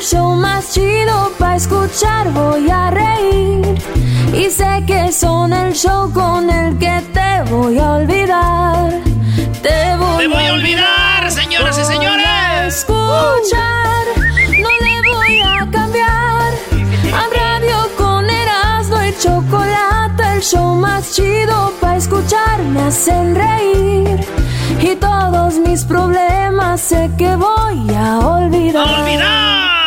el show más chido para escuchar. Voy a reír. Y sé que son el show con el que te voy a olvidar. Te voy, Te voy a olvidar, señoras y señores. Escuchar, no le voy a cambiar. A radio con Erasmo y chocolate, el show más chido para escuchar me hacen reír. Y todos mis problemas sé que voy a olvidar.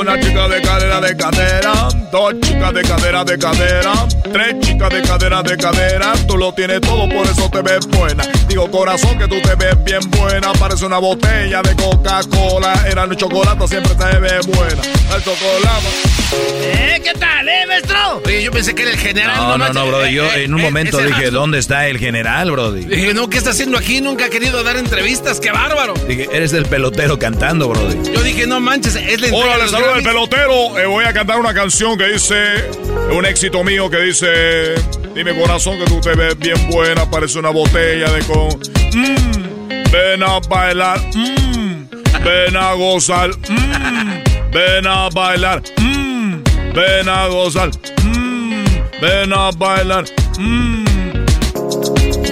Una chica de cadera de cadera, dos chicas de cadera de cadera, tres chicas de cadera de cadera. Tú lo tienes todo, por eso te ves buena. Digo, corazón, que tú te ves bien buena. Parece una botella de Coca-Cola. Era el chocolate, siempre te ve buena. El chocolate. ¿Eh? ¿Qué tal, eh, maestro? Oye, yo pensé que era el general. No, no, manches. no, brody. Yo Eh, en un eh, momento dije. ¿dónde está el general, brody? Dije, no, ¿qué está haciendo aquí? Nunca ha querido dar entrevistas. ¡Qué bárbaro! Dije, eres el pelotero cantando, brody. Yo dije, no manches, es la entrega el pelotero. Eh, voy a cantar una canción que dice, un éxito mío que dice, dime corazón que tú te ves bien buena, parece una botella de con... Mm, ven a bailar, mm, ven a gozar, mm, ven a bailar, mm, ven a gozar, mm, ven a bailar.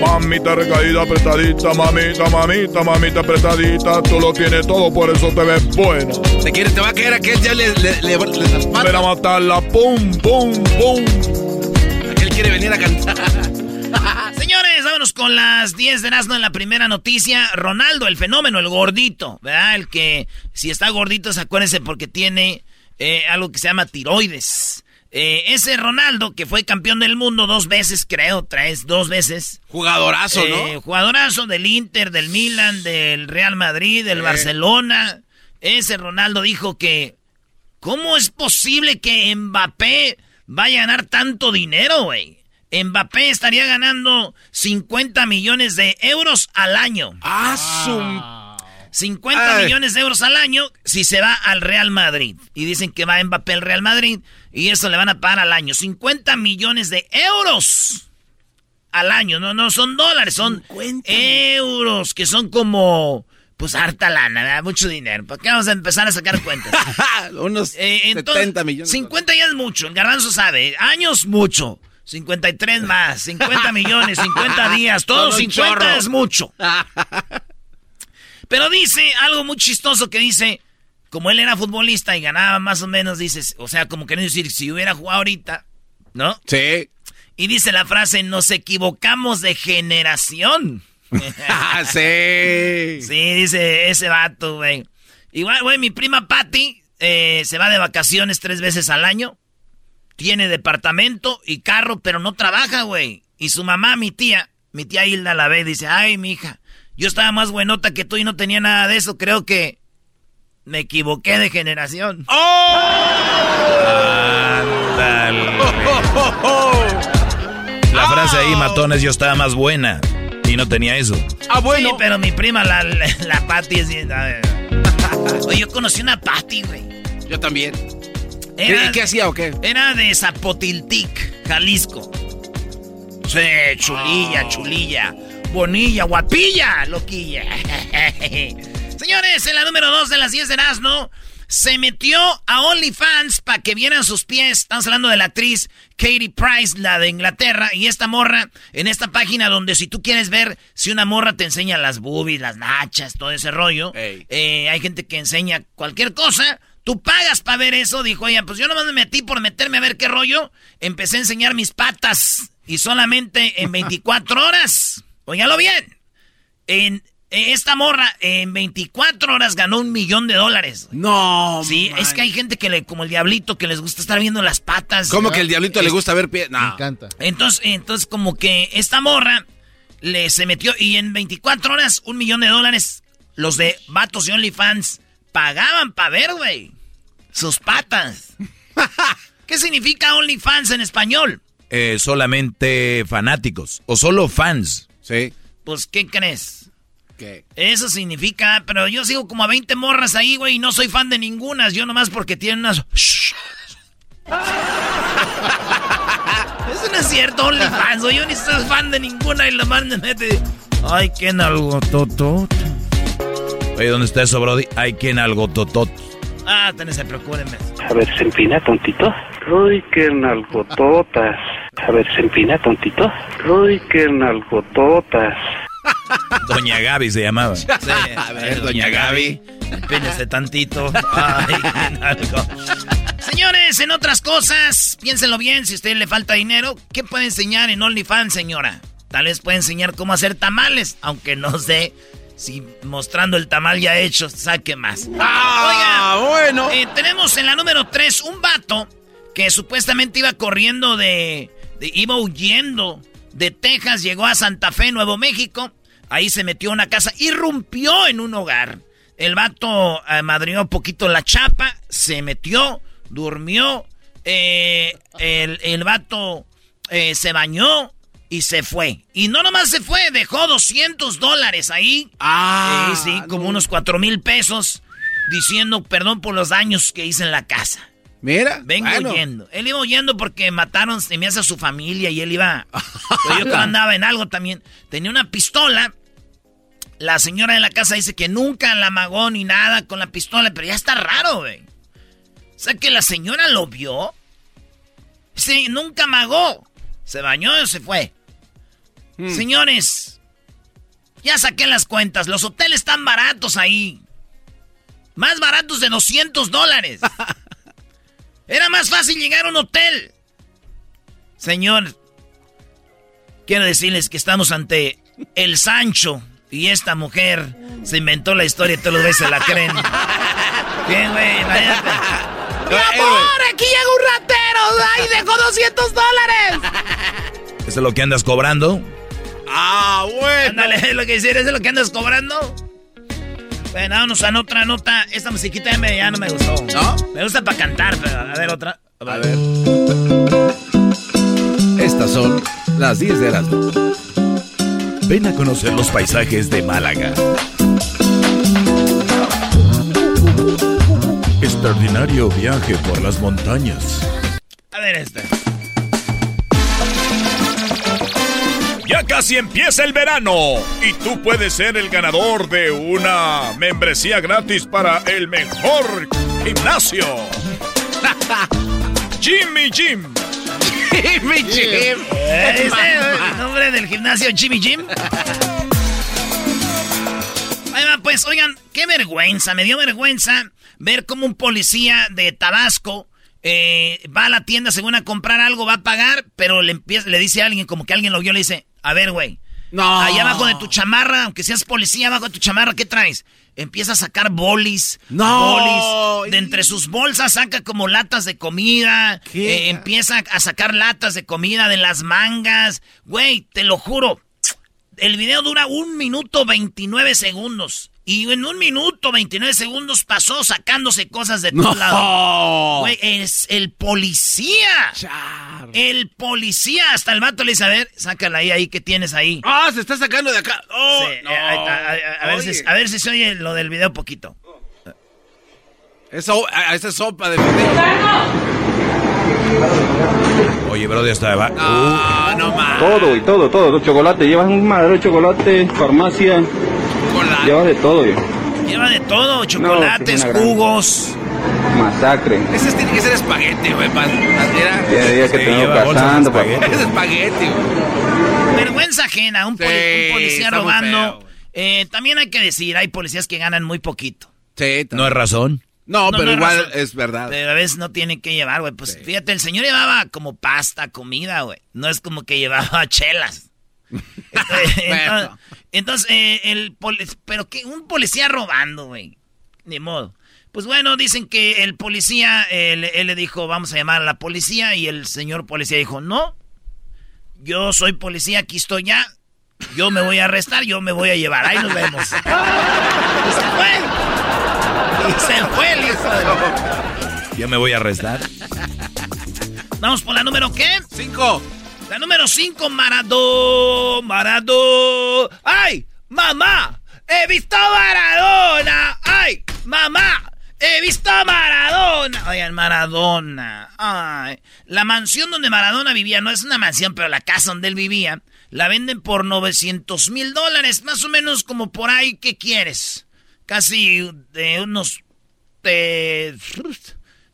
Mamita recaída, apretadita, mamita, mamita, mamita apretadita. Tú lo tienes todo, por eso te ves buena. Te quiere, te va a caer aquel, ya le, le, le, le. Ven a matarla, pum, pum, pum. Aquel quiere venir a cantar. Señores, vámonos con las 10 de Erasmo en la primera noticia. Ronaldo, el fenómeno, el gordito, ¿verdad? El que, si está gordito, se acuérdense porque tiene eh, algo que se llama tiroides. Eh, ese Ronaldo, que fue campeón del mundo dos veces, creo, tres, dos veces. Jugadorazo, Eh, ¿no? jugadorazo del Inter, del Milan, del Real Madrid, del Eh. Barcelona. Ese Ronaldo dijo que, ¿cómo es posible que Mbappé vaya a ganar tanto dinero, güey? Mbappé estaría ganando 50 millones de euros al año. Ah, su... 50 Ay. millones de euros al año si se va al Real Madrid. Y dicen que va Mbappé al Real Madrid y eso le van a pagar al año. 50 millones de euros al año. No, no son dólares, son euros, que son como, pues harta lana, ¿verdad? mucho dinero. ¿Para qué vamos a empezar a sacar cuentas? Unos Eh, entonces, 70 millones. 50 ya es mucho, el garbanzo sabe. Años, mucho. 53 más, 50 millones, 50 días, todo Todo un 50 chorro. es mucho. Pero dice algo muy chistoso que dice, como él era futbolista y ganaba más o menos, dices, o sea, como queriendo decir, si hubiera jugado ahorita, ¿no? Sí. Y dice la frase, nos equivocamos de generación. sí. Sí, dice ese vato, güey. Igual, güey, mi prima Patty eh, se va de vacaciones tres veces al año. Tiene departamento y carro, pero no trabaja, güey. Y su mamá, mi tía, mi tía Hilda la ve y dice, ay, mi hija, yo estaba más buenota que tú y no tenía nada de eso. Creo que me equivoqué de generación. La frase ahí, matones, yo estaba más buena. Y no tenía eso. Ah, bueno. Sí, pero mi prima, la, la, la Patty, es. Oye, yo conocí una Patty, güey. Yo también. Era, ¿Qué, qué hacía o qué? Era de Zapotiltic, Jalisco. Sí, chulilla, chulilla. Bonilla, guapilla, loquilla. Señores, en la número 2 de las 10 de Erasmo, se metió a OnlyFans para que vieran sus pies. Estamos hablando de la actriz Katie Price, la de Inglaterra, y esta morra en esta página donde si tú quieres ver si una morra te enseña las boobies, las nachas, todo ese rollo, eh, hay gente que enseña cualquier cosa. Tú pagas para ver eso, dijo ella. Pues yo nomás me metí por meterme a ver qué rollo. Empecé a enseñar mis patas y solamente en 24 horas, óyalo bien, en esta morra en 24 horas ganó un millón de dólares. No. Sí, man. es que hay gente que le, como el diablito, que les gusta estar viendo las patas. ¿Cómo que el diablito le gusta ver pie? Me No. encanta. Entonces, entonces como que esta morra le se metió y en 24 horas un millón de dólares los de vatos y OnlyFans pagaban para ver, güey, sus patas. ¿Qué significa OnlyFans en español? Eh, solamente fanáticos o solo fans. Sí. Pues, ¿qué crees? ¿Qué? Eso significa, pero yo sigo como a 20 morras ahí, güey, y no soy fan de ninguna. Yo nomás porque tienen unas... Eso no es cierto, OnlyFans. Yo ni soy fan de ninguna y la manda mete... Ay, qué nalgo, toto. Oye, ¿dónde está eso, Brody? Hay quien algo totot. Ah, tenés preocupen. A ver, se empina tontito. Uy, qué nalgototas. A ver, se empina tontito. Uy, qué nalgototas. Doña Gaby se llamaba. Sí, A ver, doña Gaby. Empínese tantito. Ay, qué nalgo. Señores, en otras cosas, piénsenlo bien, si a usted le falta dinero, ¿qué puede enseñar en OnlyFans, señora? Tal vez puede enseñar cómo hacer tamales, aunque no sé si mostrando el tamal ya hecho saque más. Ah, bueno. Eh, tenemos en la número 3 un vato que supuestamente iba corriendo de, de- iba huyendo de Texas, llegó a Santa Fe, Nuevo México. Ahí se metió a una casa, irrumpió en un hogar. El vato eh, madrió un poquito la chapa, se metió, durmió. eh, el, el vato eh, se bañó y se fue. Y no nomás se fue, dejó 200 dólares ahí. Ah. Eh, sí, como unos 4 mil pesos. Diciendo perdón por los daños que hice en la casa. Mira. Vengo bueno. huyendo. Él iba huyendo porque mataron, se me hace a su familia y él iba. Pero yo andaba en algo también. Tenía una pistola. La señora de la casa dice que nunca la amagó ni nada con la pistola, pero ya está raro, güey. O sea que la señora lo vio. Sí, nunca amagó. Se bañó y se fue. Señores, ya saqué las cuentas. Los hoteles están baratos ahí. Más baratos de 200 dólares. Era más fácil llegar a un hotel. Señor, quiero decirles que estamos ante el Sancho. Y esta mujer se inventó la historia y todos los veces se la creen. ¿Qué, güey? ¡Mi amor! ¡Aquí llega un ratero! ¡Ay, dejó 200 dólares! ¿Eso es lo que andas cobrando? Ah, bueno. Ándale, es lo que hicieron, es lo que andas cobrando. Bueno, vámonos a otra nota. Esta musiquita ya, me- ya no me gustó. ¿No? Me gusta para cantar, pero a ver otra. A ver. Estas son las 10 de Erasmo. Ven a conocer los paisajes de Málaga. Extraordinario viaje por las montañas. A ver esta. Ya casi empieza el verano y tú puedes ser el ganador de una membresía gratis para el mejor gimnasio. Jimmy Jim. Mi Jim. ¿Ese es el nombre del gimnasio Jimmy Jim? Ahí va, pues, oigan, qué vergüenza, me dio vergüenza ver cómo un policía de Tabasco eh, va a la tienda según a comprar algo, va a pagar, pero le, empieza, le dice a alguien, como que alguien lo vio, le dice, a ver, güey, No. Allá abajo de tu chamarra, aunque seas policía, abajo de tu chamarra, ¿qué traes? Empieza a sacar bolis. No. Bolis. De entre sus bolsas saca como latas de comida. ¿Qué? Eh, empieza a sacar latas de comida de las mangas. Güey, te lo juro. El video dura un minuto 29 segundos. Y en un minuto 29 segundos pasó sacándose cosas de todos lados. No. Güey, es el policía. Char. El policía. Hasta el vato le dice, a ver, sácala ahí, ahí, ¿qué tienes ahí? Ah, se está sacando de acá. Oh, Sí, no. eh, ahí está, a, a- a ver Oye. si, a ver si se oye lo del video poquito. Esa es sopa de fideo. Oye, Brody, hasta va. No, no más. Todo y todo, todo. Chocolate, llevas un madero de chocolate, farmacia, Llevas de todo, yo. Lleva de todo, chocolates, jugos. Masacre. Ese tiene que ser espagueti, güey. Era. Día que Sí, te vengo lleva bolsas de cazando, papá. espagueti. Es espagueti, güey. Vergüenza ajena, un, poli- Sí, un policía robando. feo. Eh, también hay que decir, hay policías que ganan muy poquito. Sí, No es razón. No, No, pero no igual razón. es verdad. Pero a veces no tienen que llevar, güey. Pues fíjate, el señor llevaba como pasta, comida, güey. No es como que llevaba chelas. Entonces, eh, el pero que un policía robando, güey. Ni modo. Pues bueno, dicen que el policía, eh, le- él le dijo, vamos a llamar a la policía, y el señor policía dijo, no, yo soy policía, aquí estoy ya, yo me voy a arrestar, yo me voy a llevar, ahí nos vemos. y se fue. Y se fue el hijo de la- Yo me voy a arrestar. Vamos por la número qué? Cinco. La número 5, Maradona. Maradona. ¡Ay! ¡Mamá! ¡He visto Maradona! ¡Ay! ¡Mamá! ¡He visto a Maradona! Oigan, Maradona. ¡Ay! La mansión donde Maradona vivía, no es una mansión, pero la casa donde él vivía, la venden por 900 mil dólares. Más o menos como por ahí, ¿qué quieres? Casi de unos. de-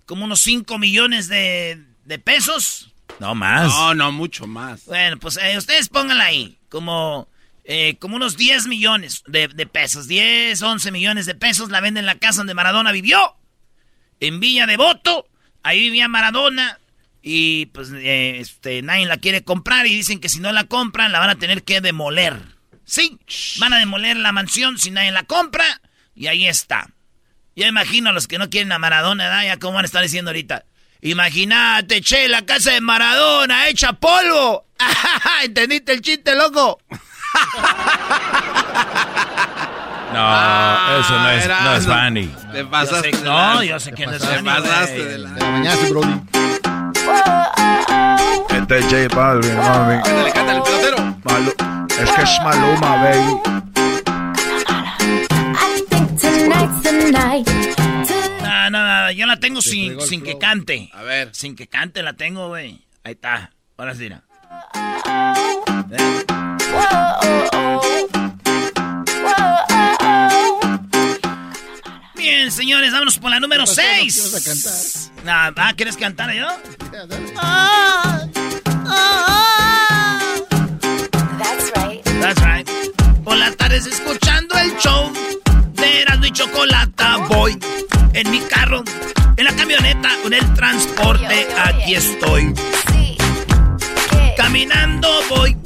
como unos 5 millones de, de pesos. No más. No, no, mucho más. Bueno, pues eh, ustedes pónganla ahí, como, eh, como unos 10 millones de, de pesos, 10, 11 millones de pesos la venden en la casa donde Maradona vivió, en Villa Devoto, ahí vivía Maradona, y pues eh, este, nadie la quiere comprar y dicen que si no la compran la van a tener que demoler. Sí, van a demoler la mansión si nadie la compra, y ahí está. Yo imagino a los que no quieren a Maradona, ¿verdad? Ya como van a estar diciendo ahorita. Imagínate, che, la casa de Maradona hecha polvo. ¿Entendiste el chiste, loco? No, eso no es, no es funny. Te Yo pasaste. sé- de no, lanza. yo sé que no es Te pasaste güey. de la. Bañaste, Brody. Este es J Balvin, mami. Cántale, cántale, pelotero. Malu- es que es Maluma, baby. Tonight's the night. No, no, no, yo la tengo sin, sin que cante. A ver. Sin que cante la tengo, güey. Ahí está. Ahora sí, mira. Bien, señores, vámonos por la número 6. Ah, ¿quieres cantar yo? That's right. That's right. Por las tardes escuchando el show de Erasmo y Chocolata. Voy en mi carro, en la camioneta, en el transporte. Aquí estoy. Sí. Caminando voy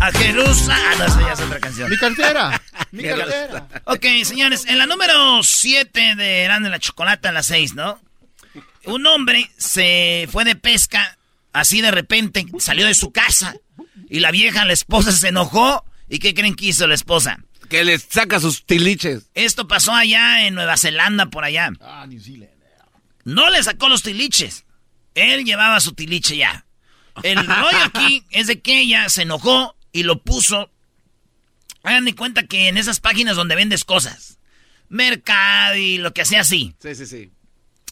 a Jerusalén. Ah, no, esa ya es otra canción. Mi cartera. Mi cartera. Ok, señores, en la número 7 de Erasmo y la Chocolata, en la 6, ¿no? Un hombre se fue de pesca, así de repente, salió de su casa. Y la vieja, la esposa, se enojó. ¿Y qué creen que hizo la esposa? Que les saca sus tiliches. Esto pasó allá en Nueva Zelanda, por allá. Ah, New Zealand. No le sacó los tiliches. Él llevaba su tiliche ya. El rollo aquí es de que ella se enojó y lo puso. Hagan de cuenta que en esas páginas donde vendes cosas. Mercado y lo que sea así. Sí, sí, sí.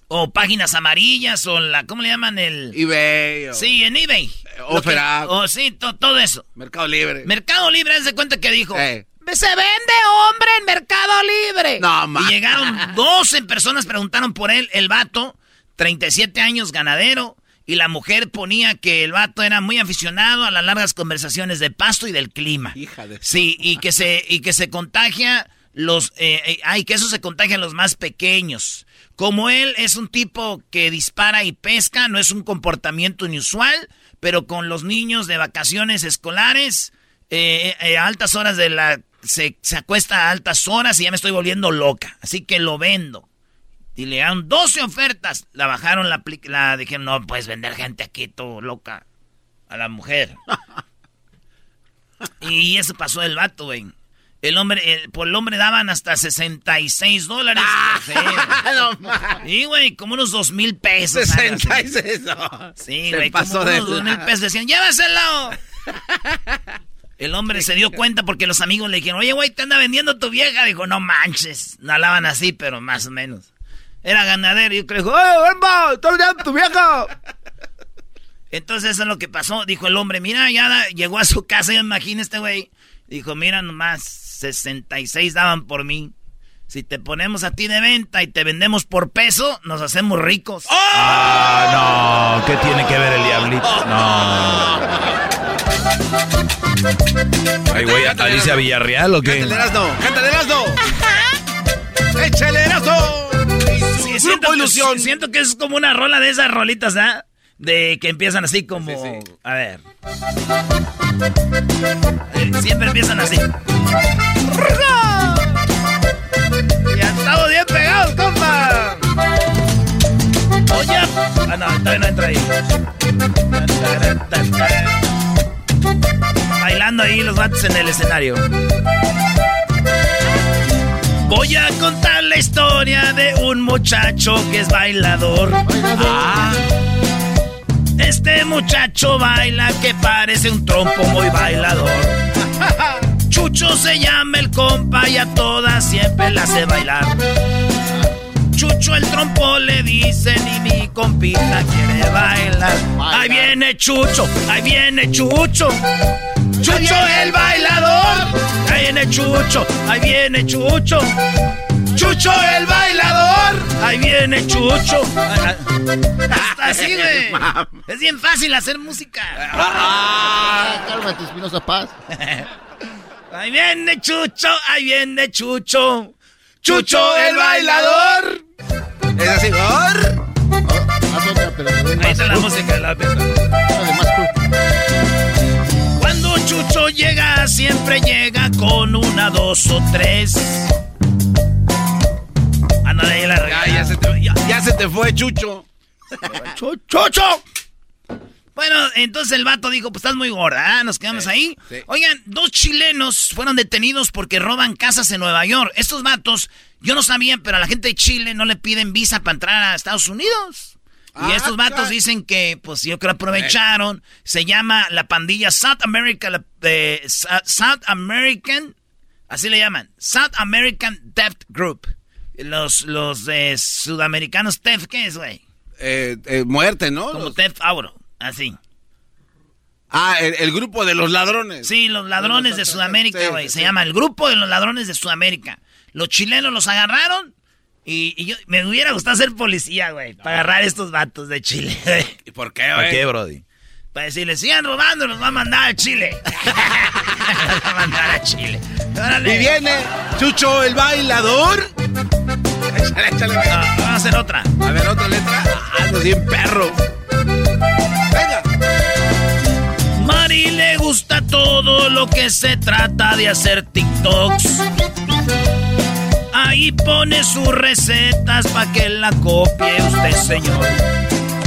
O páginas amarillas o la... ¿Cómo le llaman? El... eBay. o Sí, en eBay. Que- Up. O sí, to- todo eso. Mercado Libre. Mercado Libre, haz de cuenta que dijo... Eh. Se vende hombre en Mercado Libre. No, ma. Y llegaron 12 personas, preguntaron por él. El vato, 37 años, ganadero. Y la mujer ponía que el vato era muy aficionado a las largas conversaciones de pasto y del clima. Hija de... Sí, y que se, y que se contagia los, eh, eh, ay, que eso se contagia a los más pequeños. Como él es un tipo que dispara y pesca, no es un comportamiento inusual, pero con los niños de vacaciones escolares, eh, eh, a altas horas de la, se, se acuesta a altas horas y ya me estoy volviendo loca. Así que lo vendo. Y le dan 12 ofertas. La bajaron, la, la dijeron, no puedes vender gente aquí, todo loca. A la mujer. y eso pasó el vato, güey. El hombre, el- por el hombre daban hasta 66 dólares. Sí, no. Sí, güey, como unos dos mil pesos. algo así. 66. no. Sí, güey, pasó como de unos dos mil la- pesos. Decían, llévaselo. El hombre se dio cuenta porque los amigos le dijeron, oye, güey, te anda vendiendo tu vieja. Dijo, no manches. No hablaban así, pero más o menos. era ganadero. Y yo creo, ¡eh, Emma! ¡Estás olvidando a tu vieja! Entonces eso es lo que pasó. Dijo el hombre, mira, ya da- llegó a su casa, yo imagino este güey. Dijo, mira nomás, 66 daban por mí. Si te ponemos a ti de venta y te vendemos por peso, nos hacemos ricos. Ah, no. ¿Qué tiene que ver el diablito? No. Ay, güey, Alicia Villarreal o qué? Cántale, Erasno, cántale, Erasno. ¡Échale, Erasno! Sí, siento, que, siento que es como una rola de esas rolitas, ¿ah? De que empiezan así como... A ver. Siempre empiezan así. Ya estamos bien pegados, compa. Oye. Ah, no, todavía no entra ahí. Bailando ahí los vatos en el escenario. Voy a contar la historia de un muchacho que es bailador. Ah. Este muchacho baila que parece un trompo muy bailador. Chucho se llama el compa y a todas siempre la hace bailar. Chucho el trompo le dicen y mi compita quiere bailar. Ahí viene Chucho, ahí viene Chucho. Chucho el bailador. Ahí viene Chucho, ahí viene Chucho. Chucho el bailador. Ahí viene Chucho. Hasta así, güey. Es bien fácil hacer música. Ah, cálmate, Espinosa Paz. Ahí viene Chucho, ahí viene Chucho. Chucho el bailador. Es así, ¿or? Ahí está la música, la de cool. Cuando Chucho llega, siempre llega con una, dos o tres. Ándale, ahí la Ya, regala. ya se te, ya, ya se te fue, Chucho. ¡Chucho! Bueno, entonces el vato dijo, pues estás muy gorda, ¿ah? Nos quedamos ahí. sí. Oigan, dos chilenos fueron detenidos porque roban casas en Nueva York. Estos vatos, yo no sabía, pero a la gente de Chile no le piden visa para entrar a Estados Unidos. y Ah, estos vatos dicen que, pues yo creo aprovecharon. Se llama la pandilla South America, la- Sa- South American, así le llaman, South American Theft Group. Los, los eh, sudamericanos Theft, ¿qué es, güey? Eh, eh, muerte, ¿no? Como Los- Theft Auto, así. ah, el, el grupo de los ladrones. Sí, los ladrones de Sudamérica, Sí, güey. Se sí. llama el grupo de los ladrones de Sudamérica. Los chilenos los agarraron y, y yo me hubiera gustado ser policía, güey, para agarrar estos vatos de Chile. ¿Y por qué, ¿Para güey? qué, Brody? Para decirles, sigan robando, los va a mandar a Chile. los va a mandar a Chile. Órale. Y viene Chucho el bailador. Échale, échale. No, vamos a hacer otra. A ver, otra letra. Ah, Ando bien perro. Venga. Mari le gusta todo lo que se trata de hacer TikToks. Ahí pone sus recetas para que la copie usted, señor.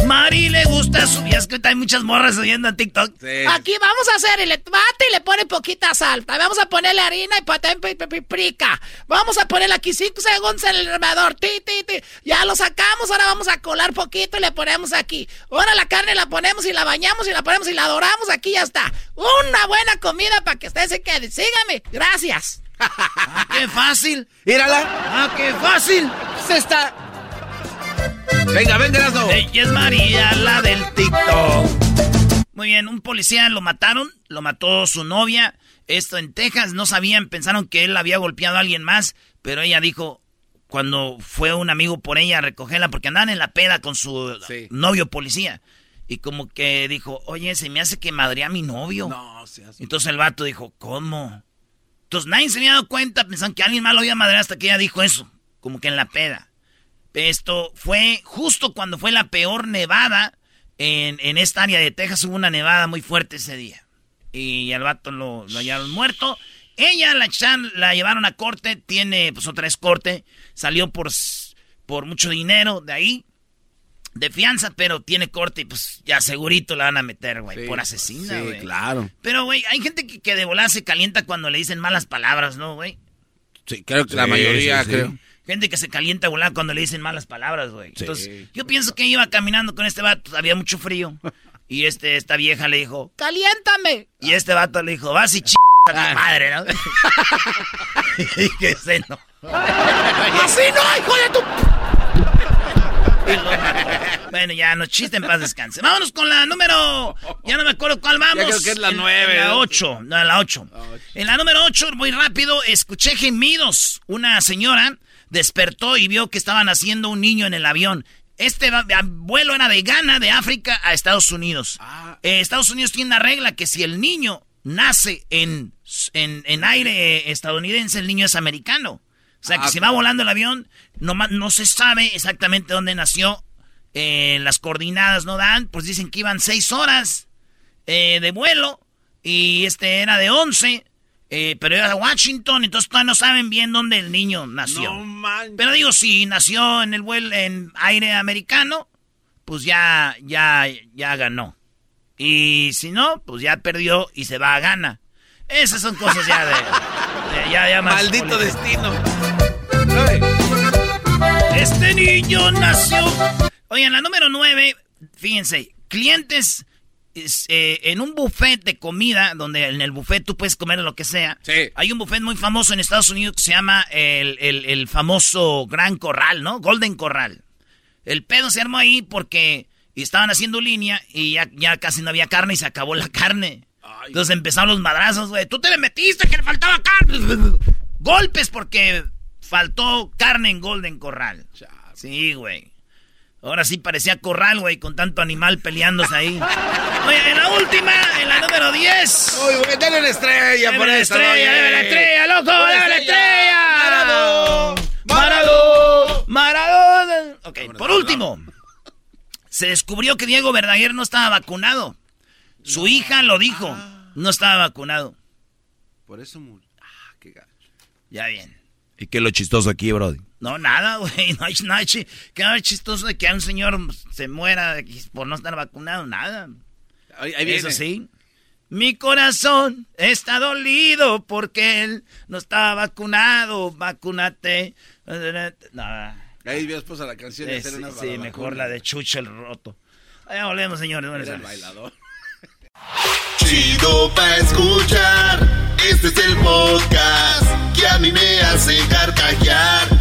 Mari le gusta su... Ya es que hay muchas morras subiendo a TikTok. Sí. Aquí vamos a hacer el bate y le pone poquita sal. Vamos a ponerle harina y patén pi- pi- pi- piprica. Vamos a ponerle aquí 5 segundos en el hervedor. Ti, ti, ti. Ya lo sacamos, ahora vamos a colar poquito y le ponemos aquí. Ahora la carne la ponemos y la bañamos y la ponemos y la doramos. Aquí ya está. Una buena comida para que usted se quede. Sígame. Gracias. Ah, ¡Qué fácil! Mírala. ¡Ah, qué fácil! Se está. Venga, venga, Erasno. Ella es María, la del TikTok. Muy bien, un policía lo mataron, lo mató su novia. Esto en Texas, no sabían, pensaron que él había golpeado a alguien más, pero ella dijo, cuando fue un amigo por ella a recogerla, porque andaban en la peda con su Sí. novio policía. Y como que dijo, oye, se me hace que madre a mi novio. No, seas... Entonces el vato dijo, ¿cómo? Entonces nadie se había dado cuenta, pensaban que alguien más lo había madreado hasta que ella dijo eso, como que en la peda. Esto fue justo cuando fue la peor nevada en, en esta área de Texas, hubo una nevada muy fuerte ese día. Y al vato lo, lo hallaron muerto. Ella la, echan- la llevaron a corte, tiene pues otra vez corte, salió por, por mucho dinero de ahí, de fianza, pero tiene corte y pues ya segurito la van a meter, güey, Sí, por asesina, Sí, güey. claro. Pero, güey, hay gente que, que de volada se calienta cuando le dicen malas palabras, ¿no, güey? Sí, creo que la Sí, mayoría, sí, sí. creo. Gente que se calienta volada cuando le dicen malas palabras, güey. Entonces, yo pienso que iba caminando con este vato, había mucho frío. Y este, esta vieja le dijo, Caliéntame. y este vato le dijo, vas y ch a Ah. tu madre, ¿no? y que se no. Así no, hijo de tu. bueno, ya no chiste en paz descanse. Vámonos con la número. Ya no me acuerdo cuál vamos. Ya creo que es la nueve. La ocho. No, la ocho. En la número ocho, muy rápido, escuché gemidos. Una señora despertó y vio que estaban haciendo un niño en el avión. Este vuelo era de Ghana, de África, a Estados Unidos. Eh, Estados Unidos tiene una regla que si el niño nace en, en, en aire estadounidense, el niño es americano. O sea, que Ah, si va volando el avión, no, no se sabe exactamente dónde nació. Eh, las coordinadas no dan, pues dicen que iban seis horas eh, de vuelo y este era de 11, eh, pero era de Washington, entonces todavía no saben bien dónde el niño nació. No manches. Pero digo, si nació en el vuelo en aire americano, pues ya, ya, ya ganó. Y si no, pues ya perdió y se va a gana. Esas son cosas ya de, de- ya, ya más Maldito políticas. destino. Este niño nació. Oye, en la número 9, fíjense, clientes es, eh, en un buffet de comida, donde en el buffet tú puedes comer lo que sea. Sí. Hay un buffet muy famoso en Estados Unidos que se llama el, el- el famoso Gran Corral, ¿no? Golden Corral. El pedo se armó ahí porque estaban haciendo línea y ya, ya casi no había carne y se acabó la carne. Entonces empezaron los madrazos, güey. Tú te le metiste que le faltaba carne. Golpes porque faltó carne en Golden Corral. Sí, güey. Ahora sí parecía corral, güey, con tanto animal peleándose ahí. Oye, en la última, en la número 10. Uy, güey, dale una estrella por la esta, estrella, deme la estrella, loco, deme la estrella. Maradó. Maradó. Maradona. Ok, por último, se descubrió que Diego Verdaguer no estaba vacunado. Su hija lo dijo, no estaba vacunado. Por eso murió. Ah, qué gacho. Ya bien. ¿Y qué es lo chistoso aquí, Brody? No, nada, güey. No hay nada chistoso de que un señor se muera por no estar vacunado. Nada. Ahí, ahí. Eso sí. Mi corazón está dolido porque él no está vacunado. Vacúnate. Nada. Ahí vienes pues a la canción Es- hacer una sí, mejor la de Chucho el Roto. Ya volvemos, señores. Buenas el bailador. Chido pa' escuchar. Este es el podcast que a mí me hace carcajear.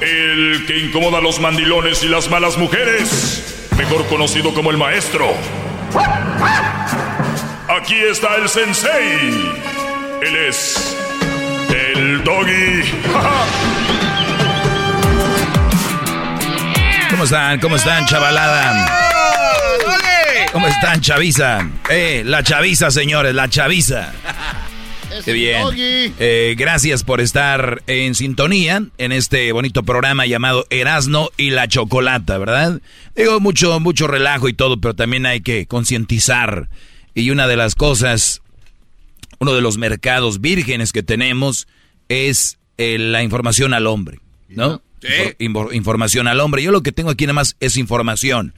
El que incomoda a los mandilones y las malas mujeres. Mejor conocido como el maestro. Aquí está el sensei. Él es. El doggy. ¿Cómo están? ¿Cómo están, chavalada? ¿Cómo están, chaviza? Eh, la chaviza, señores, la chaviza. Qué bien. Eh, gracias por estar en sintonía en este bonito programa llamado Erasno y la Chocolata, ¿verdad? Digo, mucho, mucho relajo y todo, pero también hay que concientizar. Y una de las cosas, uno de los mercados vírgenes que tenemos es eh, la información al hombre, ¿no? Infor- información al hombre. Yo lo que tengo aquí nada más es información.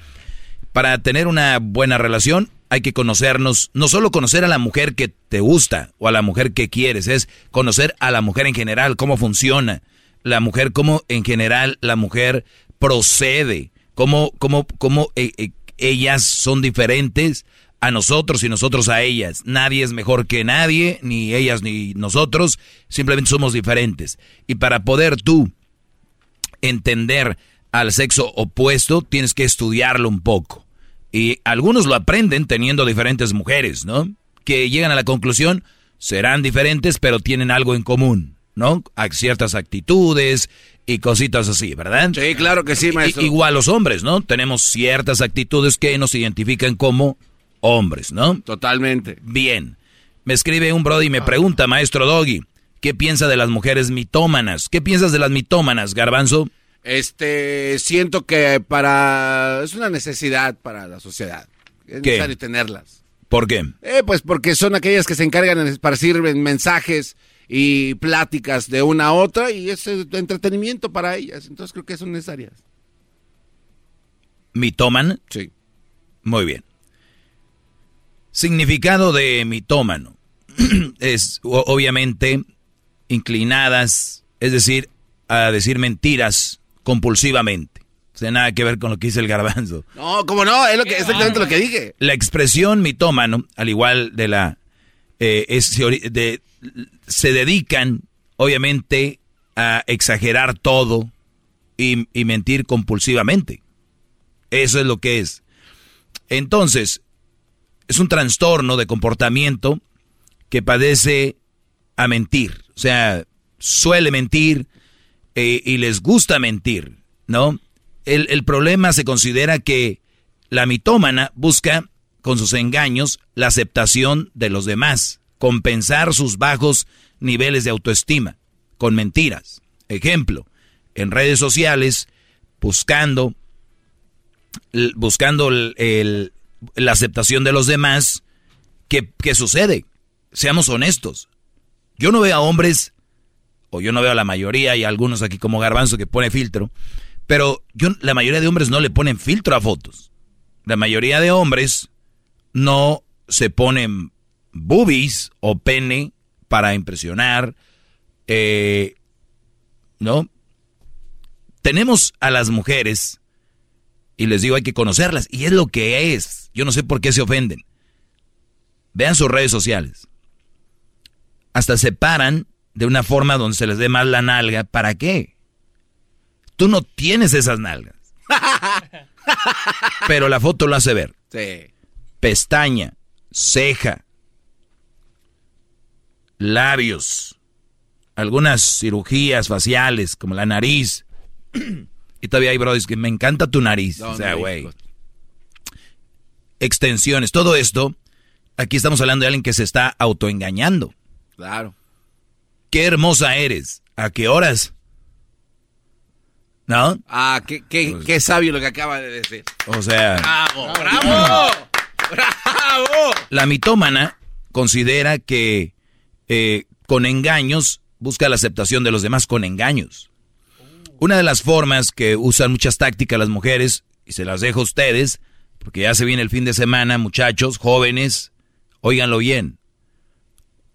Para tener una buena relación hay que conocernos, no solo conocer a la mujer que te gusta o a la mujer que quieres, es conocer a la mujer en general, cómo funciona, la mujer, cómo en general la mujer procede, cómo, cómo, cómo eh, eh, ellas son diferentes a nosotros y nosotros a ellas. Nadie es mejor que nadie, ni ellas ni nosotros, simplemente somos diferentes. Y para poder tú entender al sexo opuesto, tienes que estudiarlo un poco. Y algunos lo aprenden teniendo diferentes mujeres, ¿no? Que llegan a la conclusión, serán diferentes, pero tienen algo en común, ¿no? Hay ciertas actitudes y cositas así, ¿verdad? Sí, claro que sí, maestro. igual los hombres, ¿no? Tenemos ciertas actitudes que nos identifican como hombres, ¿no? Totalmente. Bien. Me escribe un brody y me pregunta, maestro Doggy, ¿qué piensa de las mujeres mitómanas? ¿Qué piensas de las mitómanas, Garbanzo? Este, siento que para es una necesidad para la sociedad. Es ¿Qué? necesario tenerlas. ¿Por qué? Eh, pues porque son aquellas que se encargan de esparcir mensajes y pláticas de una a otra y es entretenimiento para ellas. Entonces creo que son necesarias. ¿Mitóman? Sí. Muy bien. Significado de mitómano. es obviamente inclinadas, es decir, a decir mentiras compulsivamente. O sea, nada que ver con lo que dice el garbanzo. No, como no, es lo que, exactamente lo que dije. La expresión mitómano, al igual de la... eh, es teori- de, se dedican, obviamente, a exagerar todo y, y mentir compulsivamente. Eso es lo que es. Entonces, es un trastorno de comportamiento que padece a mentir. O sea, suele mentir eh, y les gusta mentir, ¿no? El, el problema se considera que la mitómana busca, con sus engaños, la aceptación de los demás, compensar sus bajos niveles de autoestima, con mentiras. Ejemplo, en redes sociales, buscando, buscando el- la aceptación de los demás, ¿qué, qué sucede? Seamos honestos. Yo no veo a hombres, o yo no veo a la mayoría, y algunos aquí como Garbanzo que pone filtro, pero yo, la mayoría de hombres no le ponen filtro a fotos. La mayoría de hombres no se ponen boobies o pene para impresionar, eh, ¿no? Tenemos a las mujeres, y les digo hay que conocerlas, y es lo que es. Yo no sé por qué se ofenden. Vean sus redes sociales. Hasta se paran de una forma donde se les dé más la nalga. ¿Para qué? Tú no tienes esas nalgas. Pero la foto lo hace ver. Sí. Pestaña, ceja, labios, algunas cirugías faciales como la nariz. y todavía hay brodis que me encanta tu nariz. No, o sea, güey. Extensiones, todo esto. Aquí estamos hablando de alguien que se está autoengañando. Claro. Qué hermosa eres. ¿A qué horas? ¿No? Ah, qué, qué, qué sabio lo que acaba de decir. O sea, ¡Bravo! ¡Bravo! ¡Bravo! la mitómana considera que eh, con engaños busca la aceptación de los demás con engaños. Una de las formas que usan muchas tácticas las mujeres, y se las dejo a ustedes, porque ya se viene el fin de semana, muchachos, jóvenes, óiganlo bien.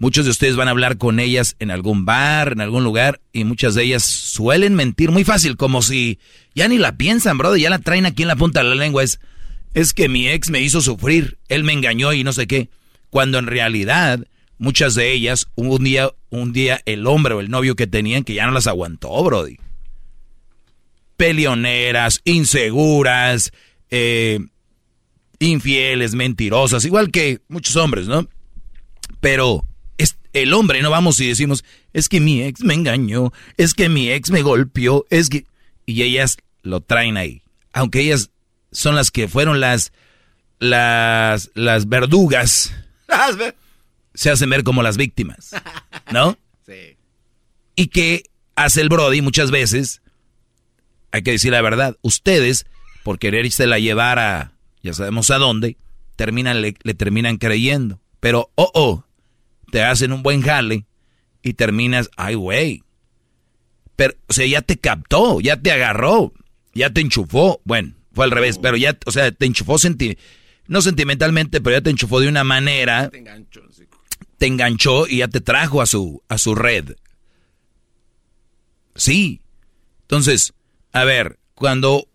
Muchos de ustedes van a hablar con ellas en algún bar, en algún lugar, y muchas de ellas suelen mentir muy fácil, como si ya ni la piensan, brother, ya la traen aquí en la punta de la lengua. Es, es que mi ex me hizo sufrir, él me engañó y no sé qué. Cuando en realidad, muchas de ellas, un día, un día el hombre o el novio que tenían que ya no las aguantó, brody. Pelioneras, inseguras, eh, infieles, mentirosas, igual que muchos hombres, ¿no? Pero el hombre, no vamos y decimos, es que mi ex me engañó, es que mi ex me golpeó, es que... Y ellas lo traen ahí. Aunque ellas son las que fueron las, las, las verdugas, se hacen ver como las víctimas, ¿no? Sí. Y que hace el Brody muchas veces, hay que decir la verdad, ustedes, por querer la llevar a, ya sabemos a dónde, terminan, le, le terminan creyendo. Pero, oh, oh, te hacen un buen jale y terminas, ay, güey. Pero, o sea, ya te captó, ya te agarró, ya te enchufó. Bueno, fue al revés, pero ya, o sea, te enchufó senti no sentimentalmente, pero ya te enchufó de una manera. Te enganchó, Te enganchó y ya te trajo a su, a su red. Sí. Entonces, a ver, cuando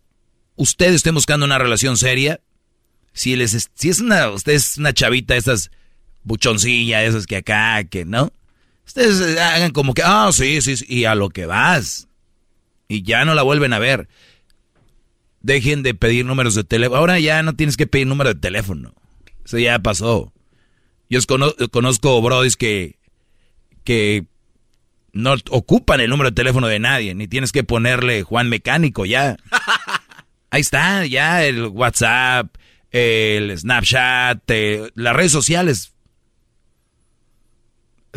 ustedes estén buscando una relación seria, si, les, si es una, usted es una chavita, esas buchoncilla, esas que acá, que no, ustedes hagan como que, ah, sí, sí, sí, y a lo que vas. Y ya no la vuelven a ver. Dejen de pedir números de teléfono. Ahora ya no tienes que pedir número de teléfono. Eso ya pasó. Yo conozco brodis que, que no ocupan el número de teléfono de nadie, ni tienes que ponerle Juan Mecánico ya. Ahí está, ya el WhatsApp, el Snapchat, eh, las redes sociales.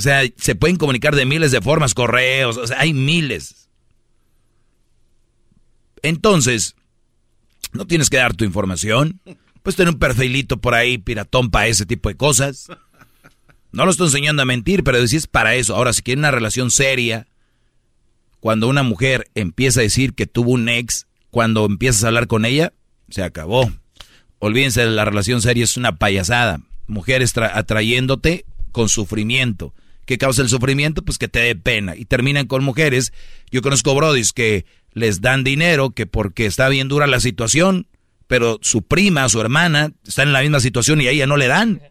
O sea, se pueden comunicar de miles de formas, correos, o sea, hay miles. Entonces, no tienes que dar tu información. Puedes tener un perfilito por ahí, piratón, para ese tipo de cosas. No lo estoy enseñando a mentir, pero decís para eso. Ahora, si quieren una relación seria, cuando una mujer empieza a decir que tuvo un ex, cuando empiezas a hablar con ella, se acabó. Olvídense de la relación seria, es una payasada. Mujeres atrayéndote con sufrimiento. ¿Qué causa el sufrimiento? Pues que te dé pena. Y terminan con mujeres. Yo conozco brodis que les dan dinero, que porque está bien dura la situación, pero su prima, su hermana, está en la misma situación y a ella no le dan.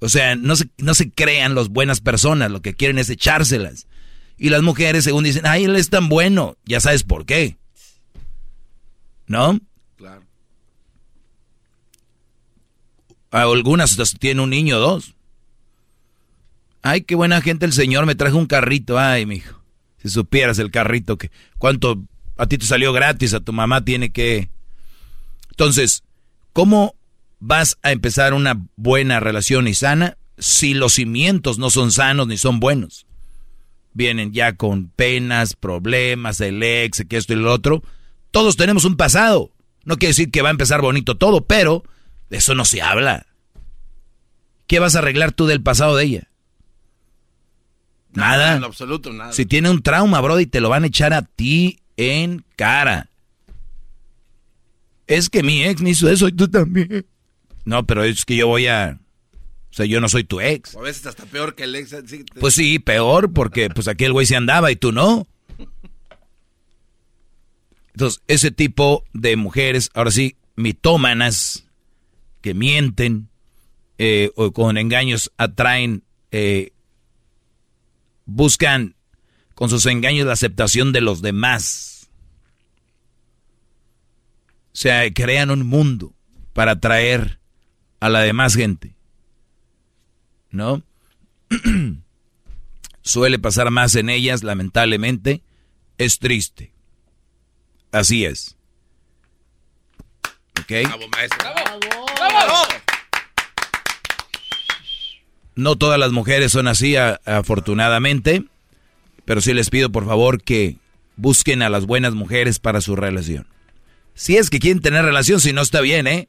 O sea, no se, no se crean los buenas personas, lo que quieren es echárselas. Y las mujeres, según dicen, ay, él es tan bueno, ya sabes por qué. ¿No? Claro. Algunas tienen un niño o dos. Ay, qué buena gente el señor, me trajo un carrito. Ay, mijo. Si supieras el carrito que cuánto a ti te salió gratis, a tu mamá tiene que. Entonces, ¿cómo vas a empezar una buena relación y sana si los cimientos no son sanos ni son buenos. Vienen ya con penas, problemas, el ex, que esto y lo otro. Todos tenemos un pasado. No quiere decir que va a empezar bonito todo, pero de eso no se habla. ¿Qué vas a arreglar tú del pasado de ella? Nada. En absoluto, nada. Si tiene un trauma, Brody, te lo van a echar a ti en cara. Es que mi ex me hizo eso y tú también. No, pero es que yo voy a... O sea, yo no soy tu ex. a veces hasta peor que el ex. Pues sí, peor, porque pues aquí el güey se andaba y tú no. Entonces, ese tipo de mujeres, ahora sí, mitómanas, que mienten eh, o con engaños atraen, eh, buscan con sus engaños la aceptación de los demás. O sea, crean un mundo para atraer a la demás gente. ¿No? Suele pasar más en ellas, lamentablemente. Es triste. Así es. ¿Ok? Bravo, maestro. ¡Bravo! No todas las mujeres son así, afortunadamente, pero sí les pido por favor que busquen a las buenas mujeres para su relación. Si es que quieren tener relación, si no está bien, ¿eh?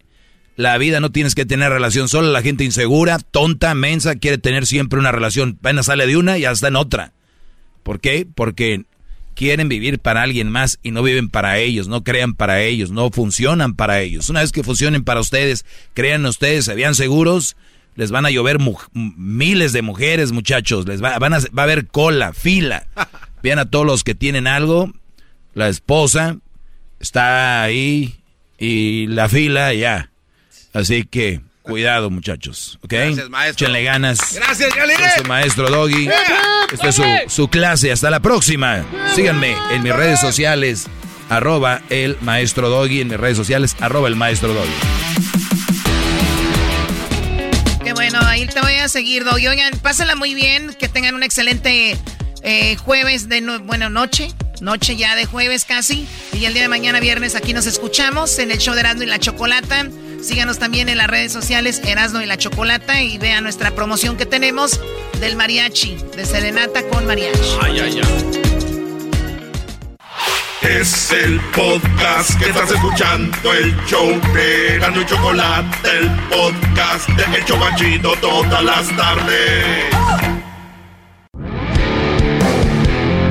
La vida no tienes que tener relación sola. La gente insegura, tonta, mensa, quiere tener siempre una relación. Apenas sale de una y ya está en otra. ¿Por qué? Porque quieren vivir para alguien más y no viven para ellos, no crean para ellos, no funcionan para ellos. Una vez que funcionen para ustedes, crean ustedes, se vean seguros, les van a llover miles de mujeres, muchachos. Les va, van a, va a haber cola, fila. Vean a todos los que tienen algo. La esposa está ahí y la fila ya. Así que cuidado, muchachos, ¿ok? Gracias, maestro. Échenle ganas. Gracias, Este maestro Doggy. Esta es su, su, clase. Hasta la próxima. Síganme en mis redes sociales, arroba el maestro Doggy, en mis redes sociales, arroba el maestro Doggy. Qué bueno, ahí te voy a seguir, Doggy. Oigan, pásenla muy bien, que tengan un excelente eh, jueves de, bueno, noche. Noche ya de jueves casi. Y el día de mañana, viernes, aquí nos escuchamos en el show de Erasmo y la Chocolata. Síganos también en las redes sociales Erasno y la Chocolata y vean nuestra promoción que tenemos del mariachi, de serenata con mariachi. Ay, ay, ay. Es el podcast que estás escuchando, el show de Erasmo y Chocolata, el podcast de El Chobachito todas las tardes.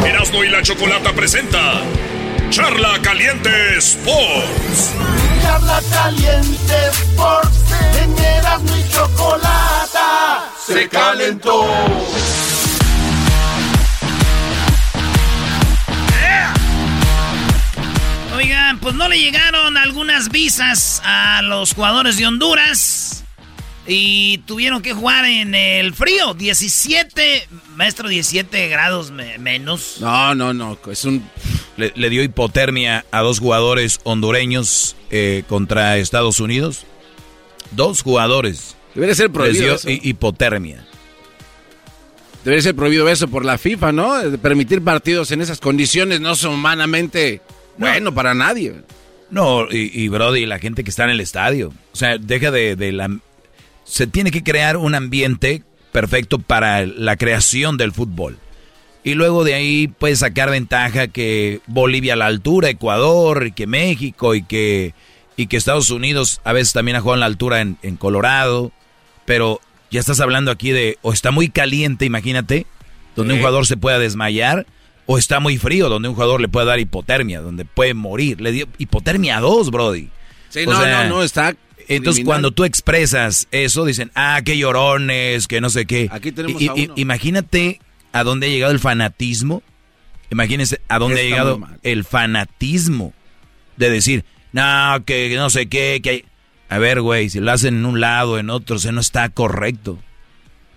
Erasmo y la Chocolata presenta Charla Caliente Sports. Charla Caliente Sports. En Erasmo y Chocolata. Se calentó. Oigan, pues no le llegaron algunas visas a los jugadores de Honduras y tuvieron que jugar en el frío, 17, maestro, 17 grados menos. No, no, no, es un... Le, dio hipotermia a dos jugadores hondureños eh, contra Estados Unidos. Dos jugadores. Debería ser prohibido. Les dio hipotermia. Debería ser prohibido eso por la FIFA, ¿no? Permitir partidos en esas condiciones no son humanamente bueno para nadie. No, y, Brody, la gente que está en el estadio. O sea, deja de, de la... Se tiene que crear un ambiente perfecto para la creación del fútbol. Y luego de ahí puedes sacar ventaja que Bolivia a la altura, Ecuador, y que México y que, y que Estados Unidos a veces también ha jugado en la altura en, en Colorado. Pero ya estás hablando aquí de, o está muy caliente, imagínate, donde un jugador se pueda desmayar, o está muy frío, donde un jugador le puede dar hipotermia, donde puede morir. Le dio hipotermia a dos, Brody. Sí, no, no, no, está. Entonces, cuando tú expresas eso, dicen, ah, qué llorones, que no sé qué. Aquí tenemos y, a uno. Imagínate a dónde ha llegado el fanatismo. Imagínense a dónde ha llegado el fanatismo de decir, no, que no sé qué, que hay... A ver, güey, si lo hacen en un lado, en otro, se no está correcto.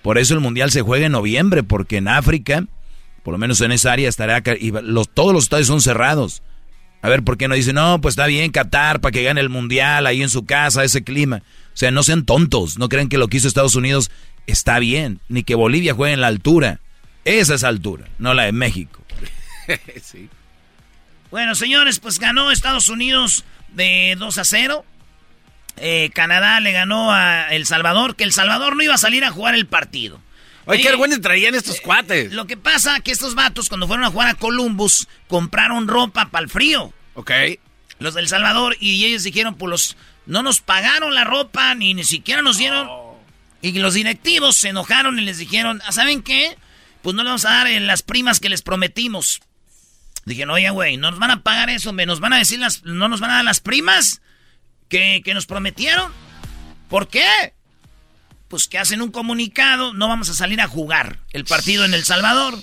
Por eso el Mundial se juega en noviembre, porque en África, por lo menos en esa área, estará... Y los, todos los estadios son cerrados. A ver, ¿por qué no dicen, no, pues está bien Qatar para que gane el Mundial ahí en su casa, ese clima? O sea, no sean tontos, no crean que lo que hizo Estados Unidos está bien, ni que Bolivia juegue en la altura. Esa es altura, no la de México. sí. Bueno, señores, pues ganó Estados Unidos de 2 a 0. Eh, Canadá le ganó a El Salvador, que El Salvador no iba a salir a jugar el partido. Oye, qué eh, traían estos cuates. Lo que pasa que estos vatos, cuando fueron a jugar a Columbus, compraron ropa para el frío. Ok. Los del Salvador, y ellos dijeron, pues los, no nos pagaron la ropa, ni ni siquiera nos dieron. Y los directivos se enojaron y les dijeron, ah, ¿saben qué? pues no le vamos a dar en las primas que les prometimos. Dije, oye, güey, no nos van a pagar eso, me nos van a decir las, no nos van a dar las primas que, que nos prometieron. ¿Por qué? Pues que hacen un comunicado, no vamos a salir a jugar el partido en El Salvador.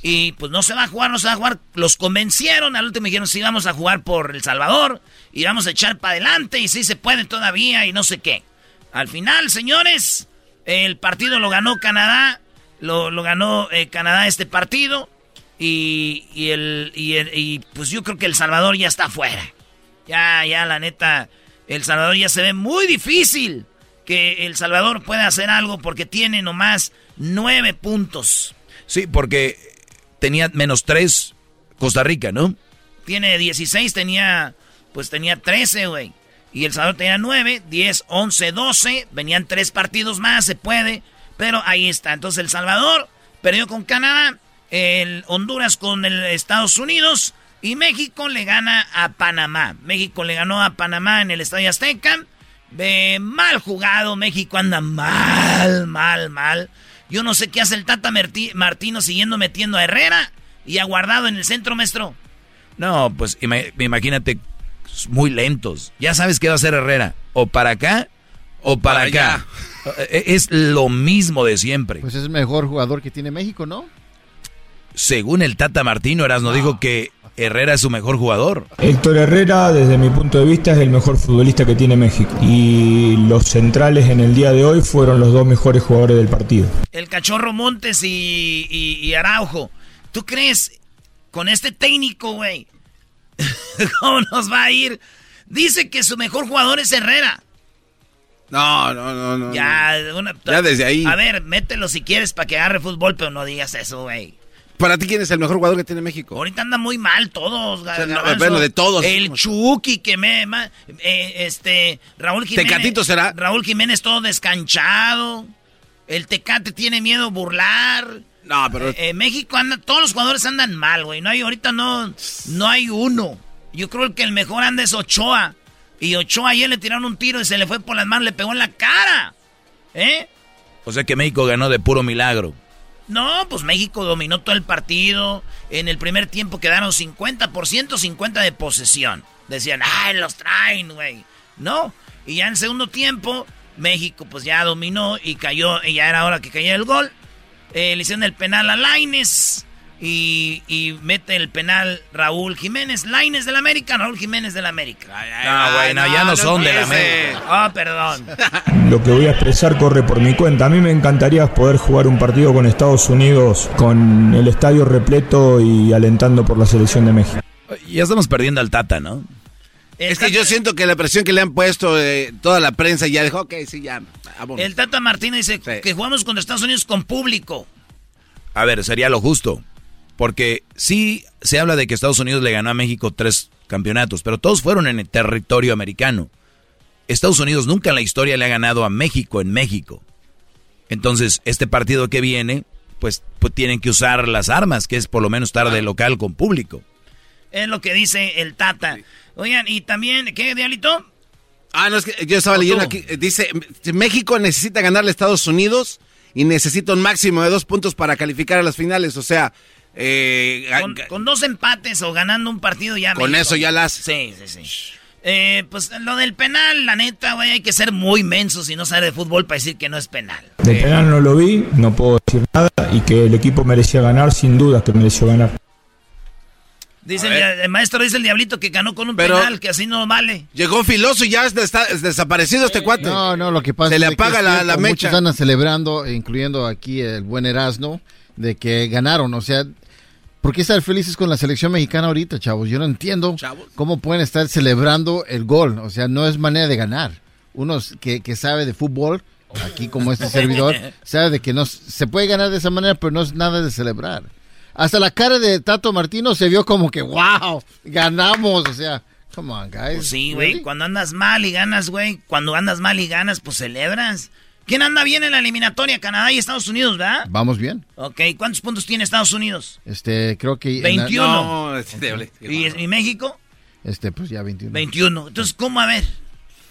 Y pues no se va a jugar, no se va a jugar. Los convencieron, al último dijeron, sí, vamos a jugar por El Salvador y vamos a echar para adelante y sí se puede todavía y no sé qué. Al final, señores, el partido lo ganó Canadá lo, ganó eh, Canadá este partido. Y, y, el, y, pues yo creo que El Salvador ya está fuera. Ya, ya, la neta, El Salvador ya se ve muy difícil que El Salvador pueda hacer algo porque tiene nomás nueve puntos. Sí, porque tenía menos tres Costa Rica, ¿no? Tiene 16, tenía, pues tenía 13, güey. Y El Salvador tenía 9, 10, 11, 12. Venían tres partidos más, se puede. Pero ahí está. Entonces El Salvador perdió con Canadá, el Honduras con el Estados Unidos y México le gana a Panamá. México le ganó a Panamá en el Estadio Azteca. Mal jugado, México anda mal, mal, mal. Yo no sé qué hace el Tata Martino siguiendo metiendo a Herrera y aguardado en el centro, maestro. No, pues imagínate, muy lentos. Ya sabes qué va a hacer Herrera. O para acá o para, acá. Eh, es lo mismo de siempre. Pues es el mejor jugador que tiene México, ¿no? Según el Tata Martino, Erasmo dijo que Herrera es su mejor jugador. Héctor Herrera, desde mi punto de vista, es el mejor futbolista que tiene México. Y los centrales en el día de hoy fueron los dos mejores jugadores del partido. El cachorro Montes y, y Araujo. ¿Tú crees con este técnico, güey? ¿Cómo nos va a ir? Dice que su mejor jugador es Herrera. No, no, no, no. Ya, ya desde ahí. A ver, mételo si quieres para que agarre fútbol, pero no digas eso, güey. ¿Para ti quién es el mejor jugador que tiene México? Ahorita anda muy mal todos. bueno, de todos. El Chucky que me... Eh, este, Raúl Jiménez... ¿Tecatito será? Raúl Jiménez todo descanchado. El Tecate tiene miedo a burlar. No, pero... Eh, México anda... Todos los jugadores andan mal, güey. No hay... Ahorita no... No hay uno. Yo creo que el mejor anda es Ochoa. Y Ochoa ayer le tiraron un tiro y se le fue por las manos, le pegó en la cara. ¿Eh? O sea que México ganó de puro milagro. No, pues México dominó todo el partido. En el primer tiempo quedaron 50%, 50% de posesión. Decían, ay, los traen, güey. No. Y ya en el segundo tiempo, México pues ya dominó y cayó, y ya era hora que cayera el gol. Eh, le hicieron el penal a Laines. Y, y, mete el penal Raúl Jiménez. Laines del América, Raúl Jiménez del América. No, bueno, ya no, son del América. Ah, perdón. Lo que voy a expresar corre por mi cuenta. A mí me encantaría poder jugar un partido con Estados Unidos con el estadio repleto y alentando por la selección de México. Ya estamos perdiendo al Tata, ¿no? Es que yo siento que la presión que le han puesto eh, toda la prensa ya dijo, ok, sí, ya. vámonos". El Tata Martínez dice que jugamos contra Estados Unidos con público. A ver, sería lo justo. Porque sí se habla de que Estados Unidos le ganó a México tres campeonatos, pero todos fueron en el territorio americano. Estados Unidos nunca en la historia le ha ganado a México en México. Entonces, este partido que viene, pues, pues tienen que usar las armas, que es por lo menos estar de local con público. Es lo que dice el Tata. Oigan, y también, ¿qué, Diablito? Ah, no, es que yo estaba leyendo aquí. eh, Dice, México necesita ganarle a Estados Unidos y necesita un máximo de dos puntos para calificar a las finales. O sea, eh, Con, con dos empates o ganando un partido ya. Con México- eso ya las- Sí, sí, sí. Eh, pues lo del penal, la neta, güey, hay que ser muy mensos y no saber de fútbol para decir que no es penal. De penal no lo vi, no puedo decir nada y que el equipo merecía ganar, sin duda que mereció ganar. Dice el, maestro, dice el diablito que ganó con un Pero- penal, que así no vale. llegó filoso y ya está, desaparecido este cuate. No, no, lo que pasa Se es le que apaga es la, la Muchos mecha. andan celebrando, incluyendo aquí el buen Erasmo, de que ganaron. O sea, ¿por qué estar felices con la selección mexicana ahorita, chavos? Yo no entiendo cómo pueden estar celebrando el gol. O sea, no es manera de ganar. Uno que, que sabe de fútbol, aquí como este servidor, sabe de que no se puede ganar de esa manera, pero no es nada de celebrar. Hasta la cara de Tato Martino se vio como que, wow, ganamos. O sea, come on, guys. Pues sí, güey, Really? cuando andas mal y ganas, güey, cuando andas mal y ganas, pues celebras. ¿Quién anda bien en la eliminatoria? Canadá y Estados Unidos, ¿verdad? Vamos bien. Ok, ¿cuántos puntos tiene Estados Unidos? Este, creo que... en la- 21. No, este, diable, qué ¿Y, y México? Este, pues ya 21. 21. Entonces, ¿cómo a ver?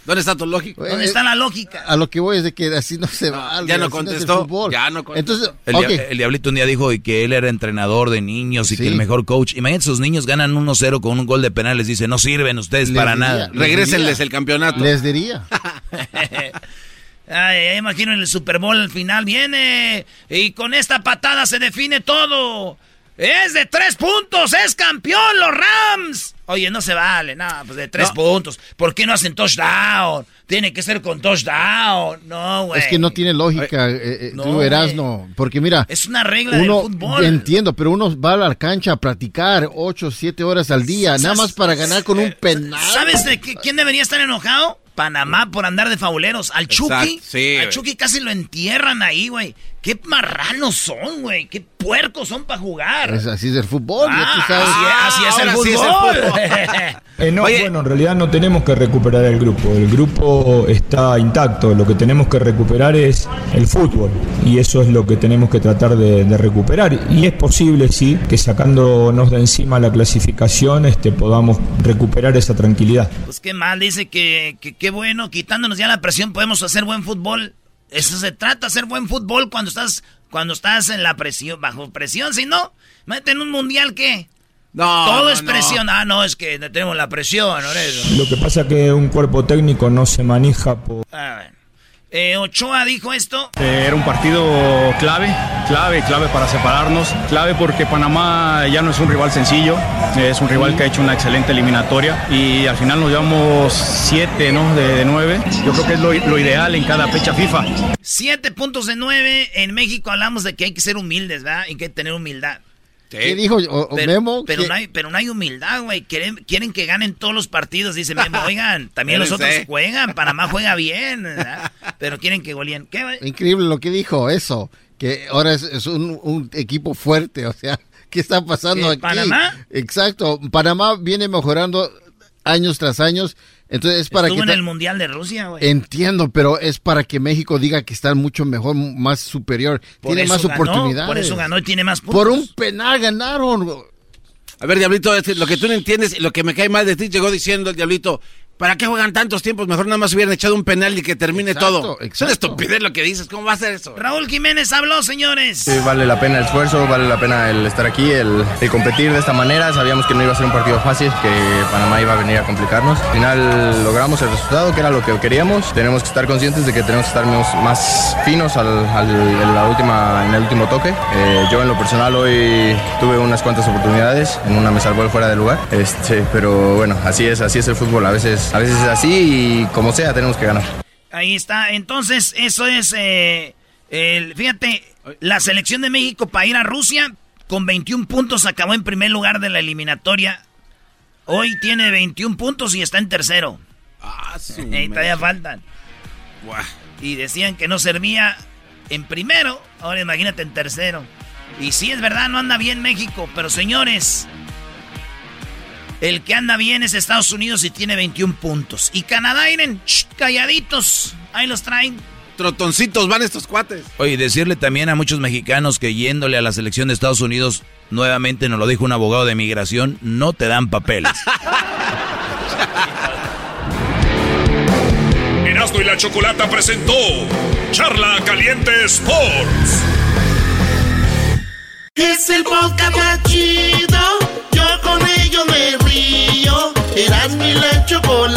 ¿Dónde está tu lógica? ¿Dónde está la lógica? A lo que voy es de que así no se va. ya no es contestó, fútbol. ya no contestó. Entonces, El, diablito un día dijo y que él era entrenador de niños y Sí. que el mejor coach. Imagínate, esos niños ganan 1-0 con un gol de penal. Les dice, no sirven ustedes Les para diría, nada. les Regrésenles el campeonato. les diría. Ay, imagino en el Super Bowl al final viene y con esta patada se define todo. Es de tres puntos, es campeón los Rams. Oye, no se vale, nada, pues de tres No. puntos. ¿Por qué no hacen touchdown? Tiene que ser con touchdown. No, güey. Es que no tiene lógica, eh, eh, No, tú güey. Erasno, porque mira, Es una regla uno, del fútbol. entiendo, pero uno va a la cancha a practicar 8, 7 horas al día, nada más para ganar con un penal. ¿Sabes de qué- quién debería estar enojado? Panamá por andar de fauleros. Al Chucky. Sí, al. Chucky casi lo entierran ahí, güey. Qué marranos son, güey. Qué puercos son para jugar. Es así es el fútbol, ya tú Ah, sabes. así, así es el ahora sí es el fútbol. Eh, no, Oye. bueno, en realidad no tenemos que recuperar el grupo. El grupo está intacto. Lo que tenemos que recuperar es el fútbol. Y eso es lo que tenemos que tratar de, de recuperar. Y es posible, sí, que sacándonos de encima la clasificación este, podamos recuperar esa tranquilidad. Pues qué mal, dice que que qué bueno, quitándonos ya la presión podemos hacer buen fútbol. Eso se trata, hacer buen fútbol cuando estás cuando estás en la presión, bajo presión, si no, mete en un mundial qué? No, Todo no, es no. presión. Ah, no, es que tenemos la presión. Lo que pasa es que un cuerpo técnico no se maneja por... Ah, bueno. Eh, Ochoa dijo esto. Eh, Era un partido clave, clave, clave para separarnos, clave porque Panamá ya no es un rival sencillo, es un rival que ha hecho una excelente eliminatoria y al final nos llevamos siete ¿no? de, de nueve. Yo creo que es lo, lo ideal en cada fecha FIFA. Siete puntos de nueve. En México hablamos de que hay que ser humildes, ¿verdad? Y que tener humildad. ¿Qué dijo o- Pero, Memo? pero que- no hay, pero no hay humildad, güey. Quieren, quieren que ganen todos los partidos. Dice Memo, oigan, también los otros juegan. Panamá juega bien, ¿verdad? Pero quieren que goleen. ¿Qué, güey? Increíble lo que dijo eso, que ahora es, es un, un equipo fuerte, o sea, ¿qué está pasando ¿Qué, aquí? Panamá? Exacto, Panamá viene mejorando años tras años, entonces es para Estuvo que... en el Mundial de Rusia, güey. Entiendo, pero es para que México diga que está mucho mejor, más superior, Por tiene más ganó, oportunidades. Por eso ganó y tiene más puntos. Por un penal ganaron. A ver, Diablito, este, lo que tú no entiendes, lo que me cae mal de ti, llegó diciendo el Diablito, ¿Para qué juegan tantos tiempos? Mejor nada más hubieran echado un penal y que termine todo. Es una estupidez lo que dices. ¿Cómo va a ser eso? Raúl Jiménez habló, señores. Sí, vale la pena el esfuerzo, vale la pena el estar aquí, el, competir de esta manera. Sabíamos que no iba a ser un partido fácil, que Panamá iba a venir a complicarnos. Al final logramos el resultado, que era lo que queríamos. Tenemos que estar conscientes de que tenemos que estar más finos al, en, la última, en el último toque. Eh, yo en lo personal hoy tuve unas cuantas oportunidades. En una me salvó el fuera de lugar. Este, pero bueno, así es, así es el fútbol. A veces a veces es así y como sea tenemos que ganar. Ahí está. Entonces, eso es, eh, el, fíjate, la selección de México para ir a Rusia con 21 puntos acabó en primer lugar de la eliminatoria. Hoy tiene 21 puntos y está en tercero. Ah, Ahí todavía faltan. Y decían que no servía en primero, ahora imagínate en tercero. Y sí, es verdad, no anda bien México, pero señores, el que anda bien es Estados Unidos y tiene 21 puntos. Y Canadá, Iren, calladitos. Ahí los traen. Trotoncitos van estos cuates. Oye, decirle también a muchos mexicanos que yéndole a la selección de Estados Unidos, nuevamente nos lo dijo un abogado de migración, no te dan papeles. Erasmo y la Chocolata presentó Charla Caliente Sports. Es el podcast chido yo con río. Eras mi la chocolata.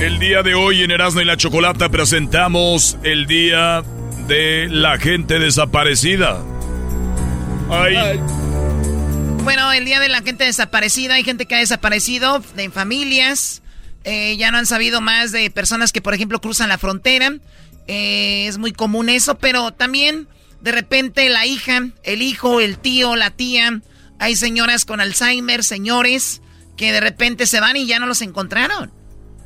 El día de hoy en Erasmo y la Chocolata presentamos el Día de la Gente Desaparecida. Ay. Bueno, el Día de la Gente Desaparecida, hay gente que ha desaparecido de familias, eh, ya no han sabido más de personas que, por ejemplo, cruzan la frontera. Eh, es muy común eso, pero también de repente la hija, el hijo, el tío, la tía, hay señoras con Alzheimer, señores, que de repente se van y ya no los encontraron.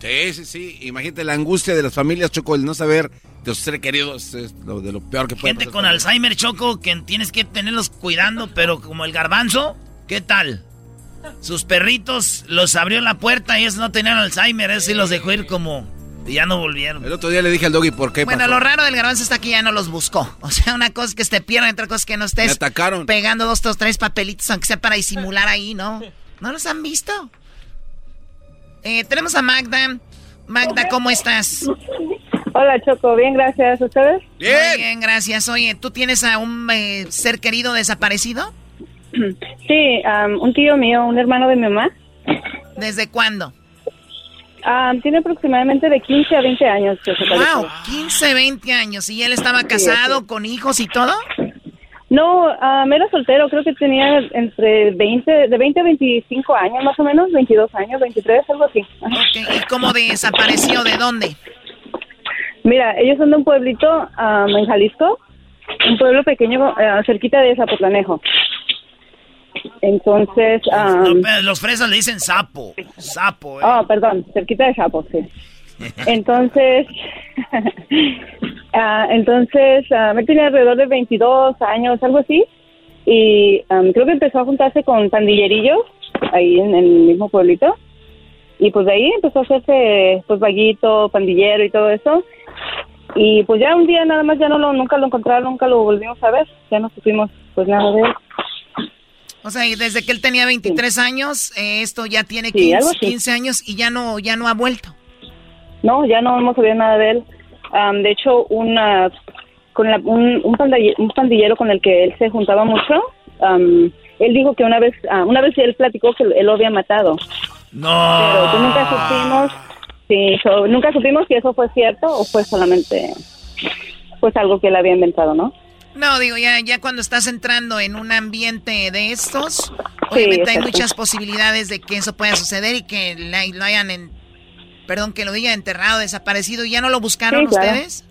Sí, sí, sí. Imagínate la angustia de las familias, Choco, el no saber de sus seres queridos es lo, de lo peor que puede Gente con Alzheimer, Choco, que tienes que tenerlos cuidando, pero como el garbanzo, ¿qué tal? Sus perritos los abrió la puerta y ellos no tenían Alzheimer, eso sí los dejó ir como... Y ya no volvieron. El otro día le dije al doggy por qué. Bueno, lo raro del garbanzo está que ya no los buscó. O sea, una cosa es que te pierdan, otra cosa es que no estés Me atacaron. pegando dos, dos, tres papelitos, aunque sea para disimular ahí, ¿no? ¿No los han visto? Eh, tenemos a Magda. Magda, ¿cómo estás? Hola, Choco. Bien, gracias. ¿Ustedes? Bien. Muy bien, gracias. Oye, ¿tú tienes a un eh, ser querido desaparecido? Sí, um, un tío mío, un hermano de mi mamá. ¿Desde cuándo? Um, tiene aproximadamente de 15 a 20 años. Que se wow, 15, 20 años. ¿Y él estaba casado, sí. con hijos y todo? No, um, era soltero, creo que tenía entre 20, de 20 a 25 años más o menos, 22 años, 23, algo así. Okay. ¿Y cómo desapareció? ¿De dónde? Mira, ellos son de un pueblito um, en Jalisco, un pueblo pequeño uh, cerquita de Zapotlanejo. Entonces... Um, no, los fresas le dicen sapo, sapo. Eh. Oh, perdón, cerquita de sapo, sí. Entonces, uh, entonces, uh, me tenía alrededor de 22 años, algo así, y um, creo que empezó a juntarse con pandillerillos ahí en, en, el mismo pueblito, y pues de ahí empezó a hacerse, pues, vaguito, pandillero y todo eso, y pues ya un día nada más ya no lo, nunca lo encontraron, nunca lo volvimos a ver, ya no supimos pues nada de él. O sea, y desde que él tenía 23 sí. años, eh, esto ya tiene 15, sí, 15 años y ya no, ya no ha vuelto. No, ya no hemos sabido nada de él. Am, de hecho, una, con la- un, un, pandalle- un pandillero con el que él se juntaba mucho, am, él dijo que una vez, ah, una vez él platicó que él lo había matado. No. Pero pues nunca supimos, sí, so- nunca supimos si eso fue cierto o fue solamente pues algo que él había inventado, ¿no? No, digo, ya, ya cuando estás entrando en un ambiente de estos, obviamente hay muchas posibilidades de que eso pueda suceder y que la- lo hayan, en, perdón, que lo diga enterrado, desaparecido. ¿Ya no lo buscaron Sí, claro. ustedes?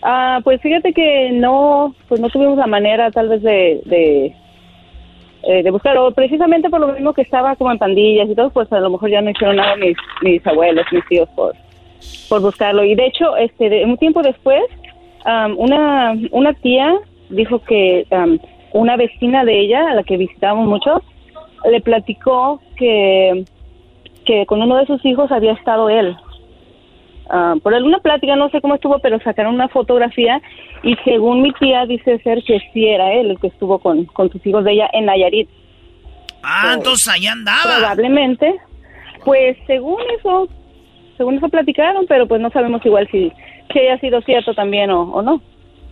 Ah, pues fíjate que no, pues no tuvimos la manera tal vez de, de, eh, de buscarlo. Precisamente por lo mismo que estaba como en pandillas y todo, pues a lo mejor ya no hicieron nada mis, mis abuelos, mis tíos por, por buscarlo. Y de hecho, este, de- un tiempo después, una, una tía dijo que una vecina de ella, a la que visitábamos mucho, le platicó que, que con uno de sus hijos había estado él. Ah, por alguna plática, no sé cómo estuvo, pero sacaron una fotografía y según mi tía dice ser que sí era él el que estuvo con, con sus hijos de ella en Nayarit. Ah, entonces allá andaba. Probablemente, pues según eso, según eso platicaron, pero pues no sabemos igual si, si haya sido cierto también o, o no.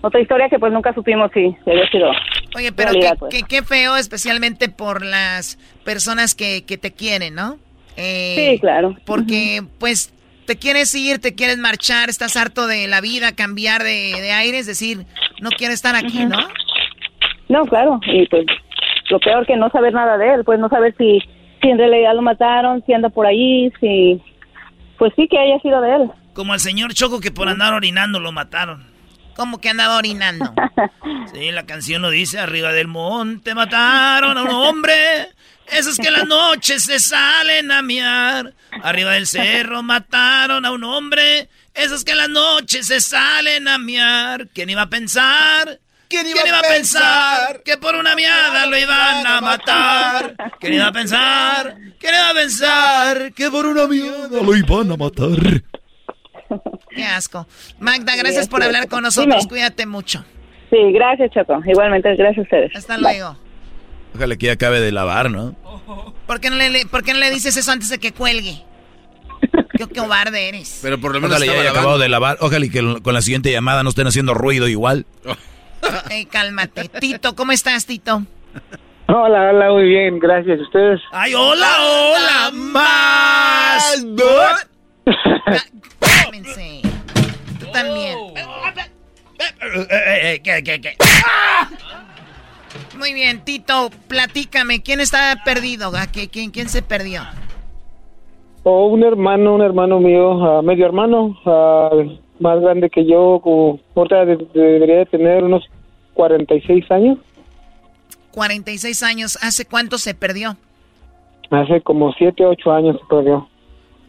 Otra historia que pues nunca supimos si, si había sido Oye, pero realidad, qué, pues. qué- qué feo, especialmente por las personas que, que te quieren, ¿no? Eh, Sí, claro. Porque, pues, te quieres ir, te quieres marchar, estás harto de la vida, cambiar de, de aire, es decir, no quieres estar aquí, ¿no? No, claro, y pues lo peor que no saber nada de él, pues no saber si, si en realidad lo mataron, si anda por ahí, si... Pues sí que haya sido de él. Como al señor Choco que por andar orinando lo mataron. ¿Cómo que andaba orinando? Sí, la canción lo dice, arriba del monte mataron a un hombre. Esos que en las noches se salen a miar. Arriba del cerro mataron a un hombre. Esos que las noches se salen a miar. ¿Quién iba a pensar? ¿Quién iba, a pensar que por una miada lo iban a matar? ¿Quién iba a pensar? ¿Quién iba a pensar que por una miada lo iban a matar? Qué asco. Magda, gracias por hablar con nosotros, cuídate mucho. Sí, gracias, Choco. Igualmente, gracias a ustedes. Hasta luego. Ojalá que ya acabe de lavar, ¿no? ¿Por qué no le, por qué no le dices eso antes de que cuelgue? Qué cobarde eres. Pero por lo menos Ojalá ya haya acabado de lavar. Ojalá y que con la siguiente llamada no estén haciendo ruido igual. Ey, cálmate. Tito, ¿cómo estás, Tito? Hola, hola, muy bien, gracias. ¿Ustedes? ¡Ay, hola, hola! ¡Más! Cálmense. Tú también. Eh, ¿Qué, qué, qué? Muy bien, Tito, platícame. ¿Quién está perdido? ¿A qué- quién, ¿Quién se perdió? O un hermano, un hermano mío, medio hermano, más grande que yo, como ahorita de- de- debería de tener unos 46 años. 46 años. ¿Hace cuánto se perdió? Hace como 7, 8 años se perdió.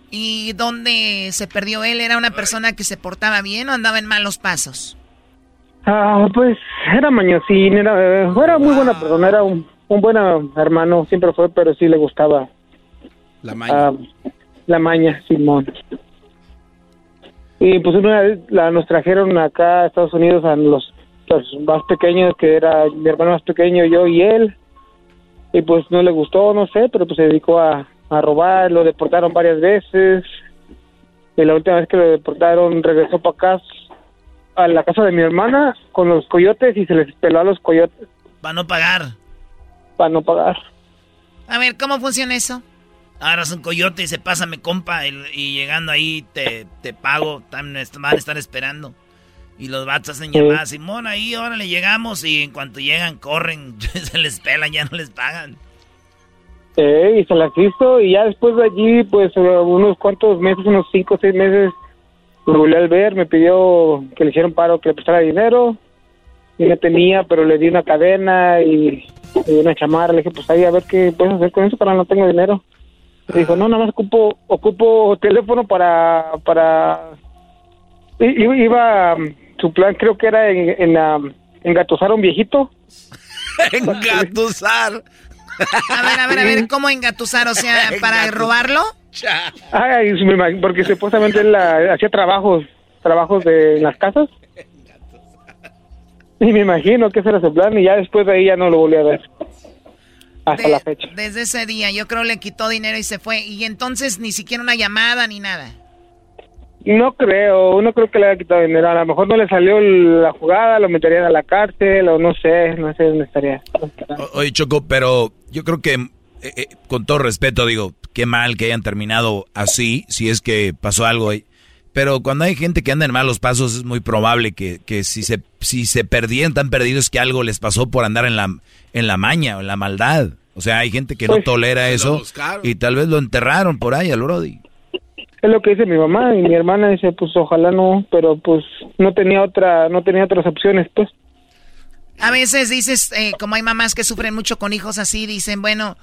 ¿Y dónde se perdió él? ¿Era una persona que se portaba bien o andaba en malos pasos? Ah, pues era mañosín, era, era muy buena persona, era un, un buen ah, hermano, siempre fue, pero sí le gustaba La maña. ah, la maña, Simón. Y pues una vez la, nos trajeron acá a Estados Unidos a los, los más pequeños, que era mi hermano más pequeño, yo y él. Y pues no le gustó, no sé, pero pues se dedicó a, a robar, lo deportaron varias veces. Y la última vez que lo deportaron regresó para acá a la casa de mi hermana con los coyotes y se les peló a los coyotes Para no pagar. para no pagar. A ver, ¿cómo funciona eso? Agarras un coyote y se pásame, compa. Y, y llegando ahí te, te pago. Est- van a estar esperando. Y los vatos hacen llamadas. Simón, ahí, órale, llegamos. Y en cuanto llegan, corren. se les pelan, ya no les pagan. Eh, y se las hizo y ya después de allí, pues unos cuantos meses, unos cinco o seis meses, lo volví a ver, me pidió que le hiciera un paro, que le prestara dinero. Y no tenía, pero le di una cadena y, y una chamarra. Le dije, pues ahí a ver qué puedes hacer con eso, para no tengo dinero. Me dijo, no, nada más ocupo, ocupo teléfono para, para... I- Iba, su plan creo que era en, en, um, engatusar a un viejito. Engatusar. A ver, a ver, a ver, ¿cómo engatusar? O sea, ¿para robarlo? Ay, porque supuestamente él hacía trabajos, trabajos de en las casas. Y me imagino que ese era su plan y ya después de ahí ya no lo volví a ver. Hasta la fecha. Desde ese día, yo creo le quitó dinero y se fue. Y entonces ni siquiera una llamada ni nada. No creo, no creo que le haya quitado dinero. A lo mejor no le salió la jugada, lo meterían a la cárcel o no sé, no sé dónde estaría. oye, Choco, pero yo creo que, eh, eh, con todo respeto, digo, qué mal que hayan terminado así, si es que pasó algo ahí. Pero cuando hay gente que anda en malos pasos, es muy probable que, que si se si se perdían tan perdidos que algo les pasó por andar en la, en la maña o en la maldad. O sea, hay gente que no pues, tolera eso y tal vez lo enterraron por ahí al Brody. Es lo que dice mi mamá y mi hermana dice, pues ojalá no, pero pues no tenía otra, no tenía otras opciones, pues. A veces dices, eh, como hay mamás que sufren mucho con hijos así, dicen, bueno,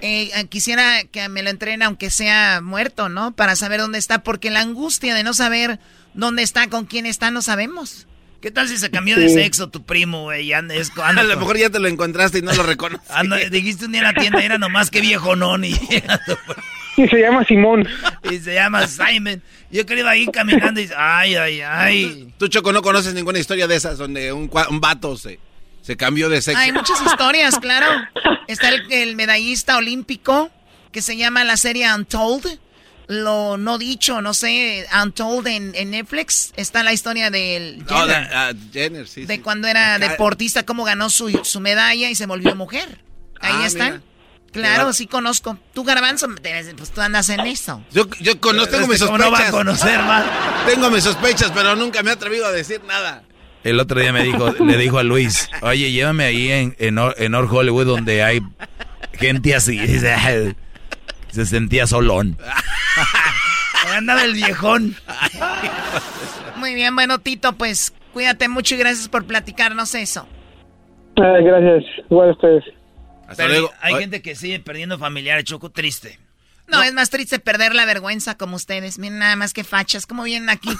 eh, quisiera que me lo entrenen aunque sea muerto, ¿no? Para saber dónde está, porque la angustia de no saber dónde está, con quién está, no sabemos. ¿Qué tal si se cambió de sexo tu primo, güey? A lo mejor ya te lo encontraste y no lo reconoces. dijiste un día en la tienda, era nomás que viejo no, ni... Y se llama Simón. Y se llama Simon. Yo creo iba ahí caminando y ay, ay, ay. Tú, Choco, no conoces ninguna historia de esas donde un, un vato se, se cambió de sexo. Hay muchas historias, claro. Está el, medallista olímpico que se llama la serie Untold. Lo no dicho, no sé, Untold en, Netflix. Está la historia del Jenner, ah, Jenner sí, de cuando era deportista, cómo ganó su, su medalla y se volvió mujer. Ahí ah, están. Claro, sí conozco. Tú, Garbanzo, pues tú andas en eso. Yo, yo conozco, tengo mis sospechas. No va a conocer más. Tengo mis sospechas, pero nunca me he atrevido a decir nada. El otro día me dijo, le dijo a Luis, oye, llévame ahí en, en, North Hollywood donde hay gente así. Se sentía solón. Andaba el viejón. Muy bien, bueno, Tito, pues cuídate mucho y gracias por platicarnos eso. gracias, igual ustedes. Hay gente que sigue perdiendo familiares, Choco, triste. No, es más triste perder la vergüenza como ustedes. Miren nada más que fachas. ¿Cómo vienen aquí?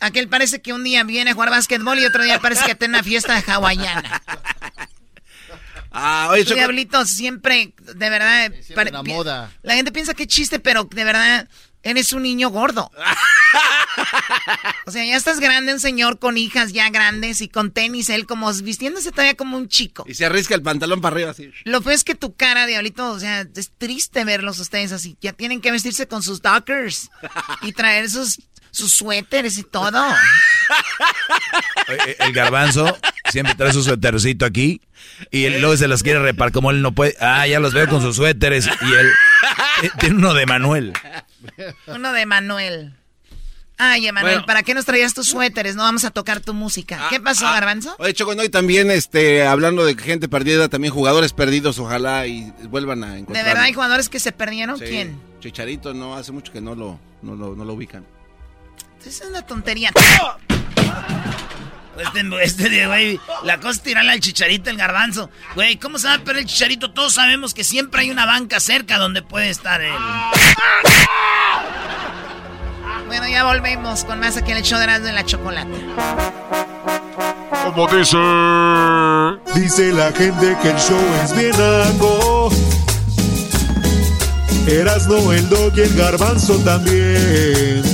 Aquel parece que un día viene a jugar básquetbol y otro día parece que tiene una fiesta hawaiana. Ah, oye, Diablito, siempre, de verdad. la moda. La gente piensa que chiste, pero de verdad, Eres un niño gordo. o sea, ya estás grande, un señor con hijas ya grandes y con tenis, él como vistiéndose todavía como un chico. Y se arrisca el pantalón para arriba así. Lo feo es que tu cara, diablito, o sea, es triste verlos ustedes así. Ya tienen que vestirse con sus dockers y traer sus, sus suéteres y todo. El garbanzo siempre trae su suétercito aquí y luego se los quiere repar como él no puede. Ah, ya los veo con sus suéteres y él eh, tiene uno de Manuel. Uno de Manuel. Ay, Emanuel, ¿para qué nos traías tus suéteres? No vamos a tocar tu música. ¿Qué ah, pasó, ah, Garbanzo? Oye, Choco, y también este, hablando de gente perdida, también jugadores perdidos, ojalá y vuelvan a encontrar. ¿De verdad hay jugadores que se perdieron? ¿Quién? Chicharito, no, hace mucho que no lo, no lo, no lo ubican. Es una tontería. Este, este, güey, la cosa es tirarle al chicharito el garbanzo. Güey, ¿cómo se va a perder el chicharito? Todos sabemos que siempre hay una banca cerca donde puede estar él. Bueno, ya volvemos con más aquí en el show de Erasmo de la Chocolata. Como dice. Dice la gente que el show es bien algo. Erasmo, el dog y el garbanzo también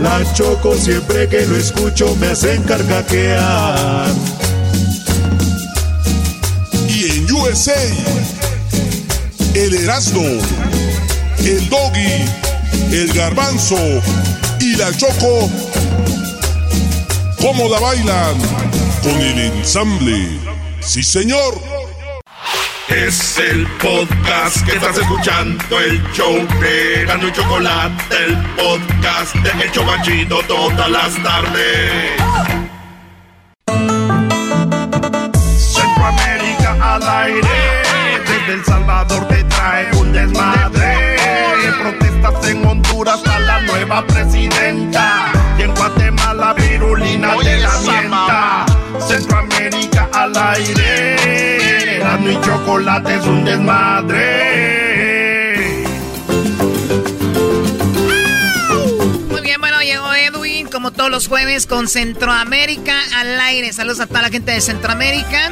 la choco siempre que lo escucho me hacen carcajear. el Erasmo, el Doggy, el Garbanzo y la Choco. ¿Cómo la bailan? Con el ensamble. Sí, señor. Es el podcast que estás escuchando, el show de Gano y Chocolate, el podcast de El Chocachito todas las tardes. Desde El Salvador te trae un desmadre. Protestas en Honduras a la nueva presidenta. Y en Guatemala, virulina de la mienta. Centroamérica al aire. Grano y chocolate es un desmadre. Muy bien, bueno, llegó Edwin, como todos los jueves con Centroamérica al aire. Saludos a toda la gente de Centroamérica,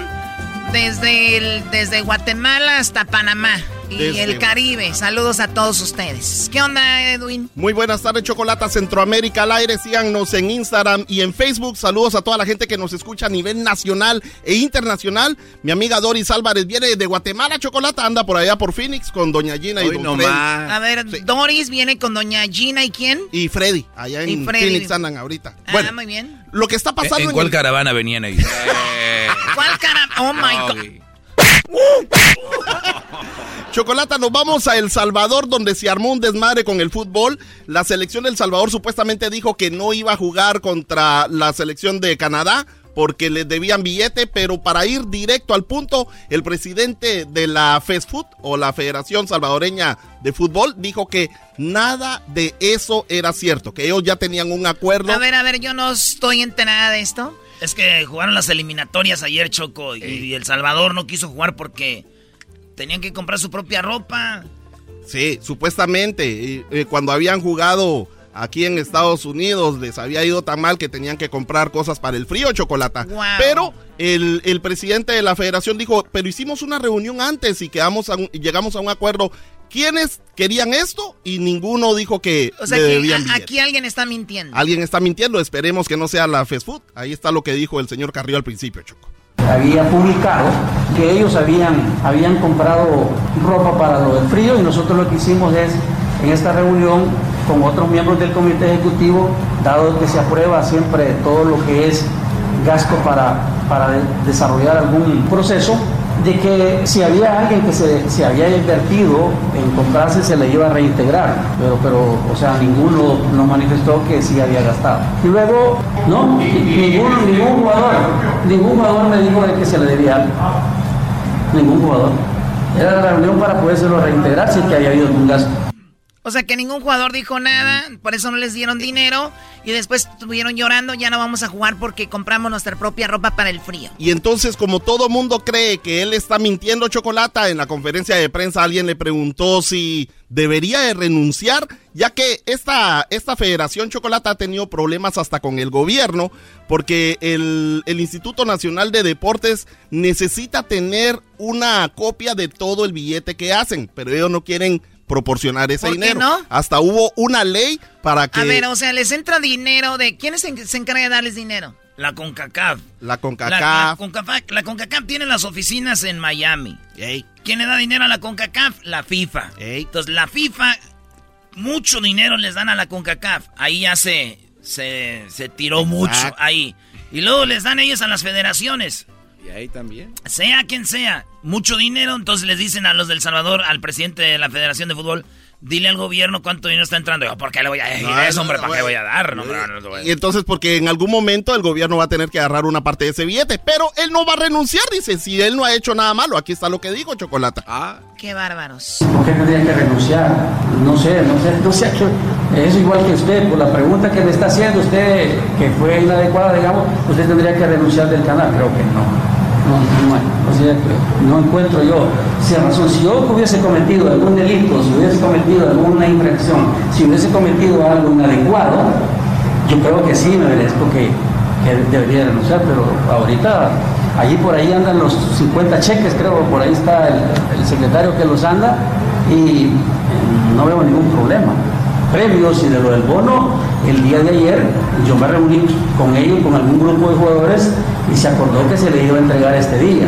desde, desde Guatemala hasta Panamá y el Caribe. Saludos a todos ustedes. ¿Qué onda, Edwin? Muy buenas tardes, Chocolata Centroamérica al aire. Síganos en Instagram y en Facebook. Saludos a toda la gente que nos escucha a nivel nacional e internacional. Mi amiga Doris Álvarez viene de Guatemala, Chocolata. Anda por allá por Phoenix con Doña Gina y Don Freddy. A ver, Doris viene con Doña Gina y quién? Y Freddy. Allá en Phoenix andan ahorita. Ah, bueno, muy bien. Lo que está pasando. ¿En, cuál caravana venían ahí? ¿Cuál caravana? Oh my God. Chocolata, nos vamos a El Salvador, donde se armó un desmadre con el fútbol. La selección del Salvador supuestamente dijo que no iba a jugar contra la selección de Canadá porque les debían billete, pero para ir directo al punto, el presidente de la FESFUT o la Federación Salvadoreña de Fútbol dijo que nada de eso era cierto, que ellos ya tenían un acuerdo. A ver, a ver, yo no estoy enterada de esto. Es que jugaron las eliminatorias ayer, Choco, y El Salvador no quiso jugar porque tenían que comprar su propia ropa. Sí, supuestamente. Eh, cuando habían jugado aquí en Estados Unidos les había ido tan mal que tenían que comprar cosas para el frío, chocolate. Pero el, el, presidente de la federación dijo, pero hicimos una reunión antes y quedamos llegamos a un acuerdo. ¿Quiénes querían esto? Y ninguno dijo que o sea, debían aquí alguien está mintiendo. Alguien está mintiendo, esperemos que no sea la fast food. Ahí está lo que dijo el señor Carrillo al principio, Choco había publicado que ellos habían, habían comprado ropa para lo del frío y nosotros lo que hicimos es en esta reunión con otros miembros del comité ejecutivo, dado que se aprueba siempre todo lo que es gasto para, para desarrollar algún proceso, de que si había alguien que se, había invertido en comprarse se le iba a reintegrar, pero, pero o sea, ninguno nos manifestó que sí había gastado. Y luego, no, ningún, jugador, ningún jugador me dijo de que se le debía algo. Ningún jugador. Era la reunión para podérselo reintegrar si que había habido algún gasto. O sea que ningún jugador dijo nada, por eso no les dieron dinero y después estuvieron llorando, ya no vamos a jugar porque compramos nuestra propia ropa para el frío. Y entonces como todo mundo cree que él está mintiendo Chocolata, en la conferencia de prensa alguien le preguntó si debería de renunciar, ya que esta, esta Federación Chocolata ha tenido problemas hasta con el gobierno, porque el, el Instituto Nacional de Deportes necesita tener una copia de todo el billete que hacen, pero ellos no quieren proporcionar ese dinero. no? Hasta hubo una ley para que... A ver, o sea, les entra dinero de... ¿Quién se, se encarga de darles dinero? La CONCACAF. La CONCACAF. La, CONCACAF, la CONCACAF tiene las oficinas en Miami. ¿Quién le da dinero a la CONCACAF? La FIFA. Entonces, la FIFA, mucho dinero les dan a la CONCACAF. Ahí ya se, se, se tiró mucho, ahí. Y luego les dan ellos a las federaciones. Y ahí también. Sea quien sea, mucho dinero, entonces les dicen a los del Salvador, al presidente de la Federación de Fútbol, dile al gobierno cuánto dinero está entrando. ¿por qué le voy a decir eso, hombre? ¿Para qué voy a dar? y entonces, porque en algún momento el gobierno va a tener que agarrar una parte de ese billete, pero él no va a renunciar, dice, si él no ha hecho nada malo. Aquí está lo que dijo, Chocolata. Ah. Qué bárbaros. ¿Por qué tendría que renunciar? No sé, no sé, no sé. Es igual que usted, por la pregunta que me está haciendo usted, que fue inadecuada, digamos, usted tendría que renunciar del canal. Creo que no. No, no, o sea, no encuentro yo si razón. Si yo hubiese cometido algún delito, si hubiese cometido alguna infracción, si hubiese cometido algo inadecuado, yo creo que sí me merezco que, que debería renunciar, pero ahorita allí por ahí andan los 50 cheques, creo, por ahí está el, secretario que los anda y no veo ningún problema. Previos y de lo del bono, el día de ayer yo me reuní con ellos, con algún grupo de jugadores, y se acordó que se le iba a entregar este día.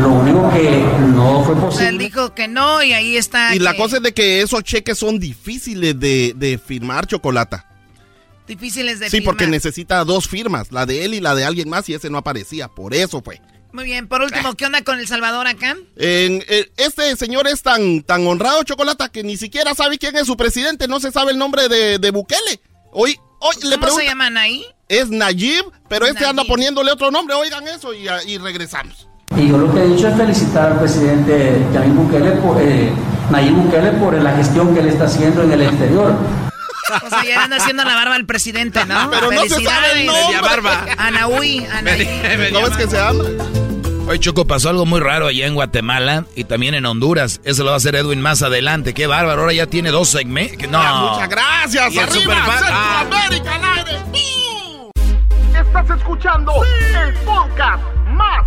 Lo único que no fue posible. Él dijo que no y ahí está. Y la cosa es de que esos cheques son difíciles de, firmar, Chocolata. Difíciles de firmar. Sí, porque necesita dos firmas, la de él y la de alguien más, y ese no aparecía. Por eso fue. Muy bien, por último, ¿qué onda con El Salvador acá? En, eh, este señor es tan, tan honrado, Chocolata, que ni siquiera sabe quién es su presidente, no se sabe el nombre de, de Bukele. Hoy, hoy le ¿Cómo se llama Nayib? Es Nayib, pero este anda poniéndole otro nombre. Oigan eso y, regresamos. Y yo lo que he dicho es felicitar al presidente Nayib Bukele por, eh, Nayib Bukele por la gestión que él está haciendo en el exterior. O sea, ya anda haciendo la barba al presidente, ¿no? Pero no se sabe el nombre. barba. Anahui, Anahui. ¿Cómo es que se llama? Hoy Choco pasó algo muy raro allá en Guatemala y también en Honduras. Eso lo va a hacer Edwin más adelante. Qué bárbaro, ahora ya tiene dos segmentos. No. muchas gracias. Y Arriba, Centroamérica al aire. Estás escuchando el podcast más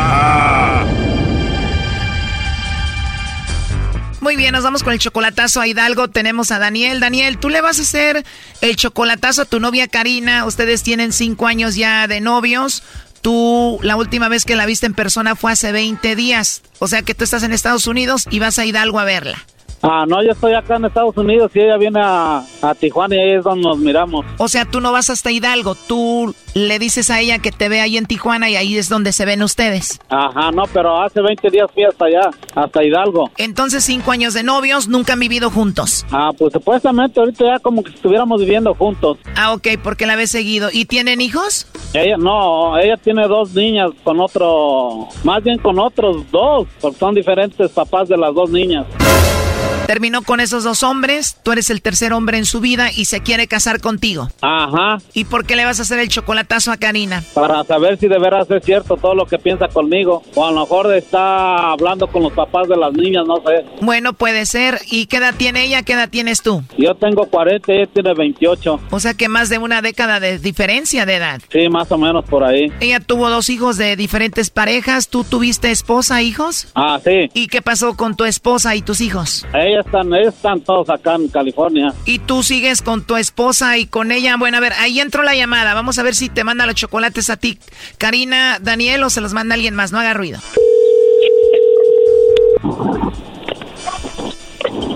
Muy bien, nos vamos con el chocolatazo a Hidalgo. Tenemos a Daniel. Daniel, tú le vas a hacer el chocolatazo a tu novia Karina. Ustedes tienen cinco años ya de novios. Tú, la última vez que la viste en persona fue hace 20 días. O sea que tú estás en Estados Unidos y vas a Hidalgo a verla. Ah, no, yo estoy acá en Estados Unidos y ella viene a, a Tijuana y ahí es donde nos miramos. O sea, tú no vas hasta Hidalgo. Tú le dices a ella que te ve ahí en Tijuana y ahí es donde se ven ustedes. Ajá, no, pero hace 20 días fui hasta allá, hasta Hidalgo. Entonces, cinco años de novios, nunca han vivido juntos. Ah, pues supuestamente ahorita ya como que estuviéramos viviendo juntos. Ah, ok, porque la ves seguido. ¿Y tienen hijos? Ella, no, ella tiene dos niñas con otro, más bien con otros dos, porque son diferentes papás de las dos niñas. Terminó con esos dos hombres, tú eres el tercer hombre en su vida y se quiere casar contigo. Ajá. ¿Y por qué le vas a hacer el chocolatazo a Karina? Para saber si de veras es cierto todo lo que piensa conmigo. O a lo mejor está hablando con los papás de las niñas, no sé. Bueno, puede ser. ¿Y qué edad tiene ella? ¿Qué edad tienes tú? Yo tengo 40 y ella tiene 28. O sea que más de una década de diferencia de edad. Sí, más o menos por ahí. Ella tuvo dos hijos de diferentes parejas. ¿Tú tuviste esposa, hijos? Ah, sí. ¿Y qué pasó con tu esposa y tus hijos? Están, están todos acá en California. Y tú sigues con tu esposa y con ella. Bueno, a ver, ahí entró la llamada. Vamos a ver si te manda los chocolates a ti, Karina, Daniel, o se los manda alguien más. No haga ruido.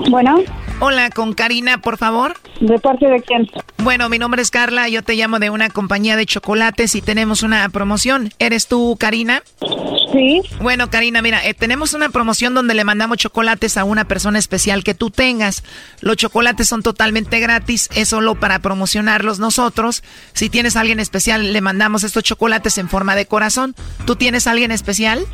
Bueno. Hola, con Karina, por favor. ¿De parte de quién? Bueno, mi nombre es Carla, yo te llamo de una compañía de chocolates y tenemos una promoción. ¿Eres tú, Karina? Sí. Bueno, Karina, mira, eh, tenemos una promoción donde le mandamos chocolates a una persona especial que tú tengas. Los chocolates son totalmente gratis, es solo para promocionarlos nosotros. Si tienes a alguien especial, le mandamos estos chocolates en forma de corazón. ¿Tú tienes a alguien especial?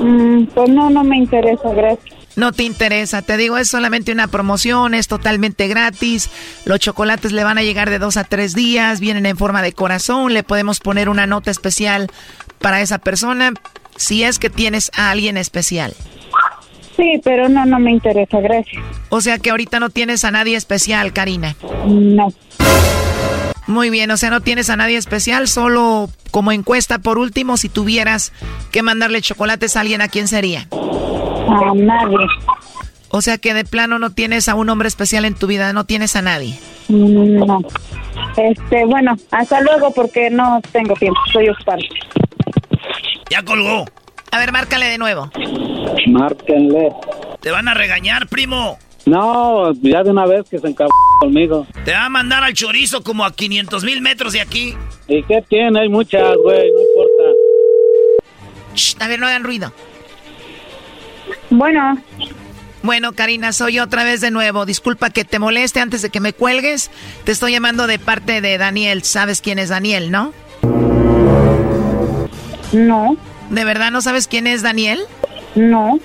Mm, pues no, no me interesa, gracias. No te interesa, te digo, es solamente una promoción, es totalmente gratis. Los chocolates le van a llegar de dos a tres días, vienen en forma de corazón, le podemos poner una nota especial para esa persona si es que tienes a alguien especial. Sí, pero no, no me interesa, gracias. O sea que ahorita no tienes a nadie especial, Karina. No. Muy bien, o sea, no tienes a nadie especial, solo como encuesta por último, si tuvieras que mandarle chocolates a alguien, ¿a quién sería? A nadie. O sea que de plano no tienes a un hombre especial en tu vida, no tienes a nadie. No. Este, bueno, hasta luego porque no tengo tiempo, soy ocupada. Ya colgó. A ver, márcale de nuevo. Márquenle. Te van a regañar, primo. No, ya de una vez que se encabó conmigo. Te va a mandar al chorizo como a 500 mil metros de aquí. ¿Y qué tiene? Hay muchas, güey, no importa. Shh, a ver, no hagan ruido. Bueno. Bueno, Karina, soy otra vez de nuevo. Disculpa que te moleste antes de que me cuelgues. Te estoy llamando de parte de Daniel. ¿Sabes quién es Daniel, no? No. ¿De verdad no sabes quién es Daniel? No.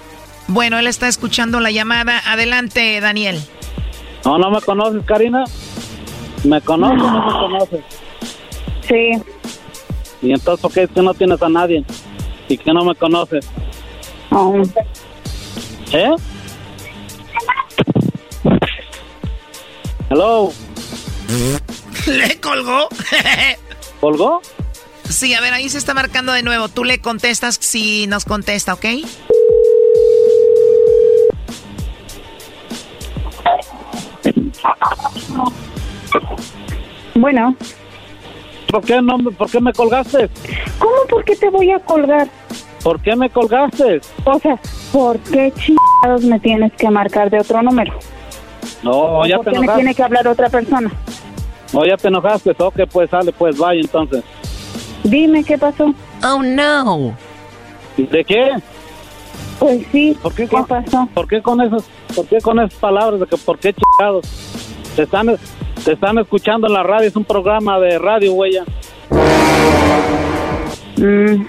Bueno, él está escuchando la llamada. Adelante, Daniel. No, no me conoces, Karina. ¿Me conoces o no me conoces? Sí. ¿Y entonces por qué es que no tienes a nadie? ¿Y que no me conoces? Oh. ¿Eh? Hello. ¿Le colgó? ¿Colgó? Sí, a ver, ahí se está marcando de nuevo. Tú le contestas si nos contesta, ¿ok? Bueno. ¿Por qué, no, ¿Por qué me colgaste? ¿Cómo? ¿Por qué te voy a colgar? ¿Por qué me colgaste? O sea, ¿por qué chingados me tienes que marcar de otro número? No, ya ¿Por te qué me enojaste. tiene que hablar otra persona? No, ya te enojaste. Ok, pues sale, pues vaya entonces. Dime qué pasó. Oh no. ¿De qué? Pues sí. ¿Por qué, con, pasó? ¿Por qué con esas, por qué con esas palabras de que por qué chingados? Te están, te están escuchando en la radio, es un programa de radio, güey. ya. Mm.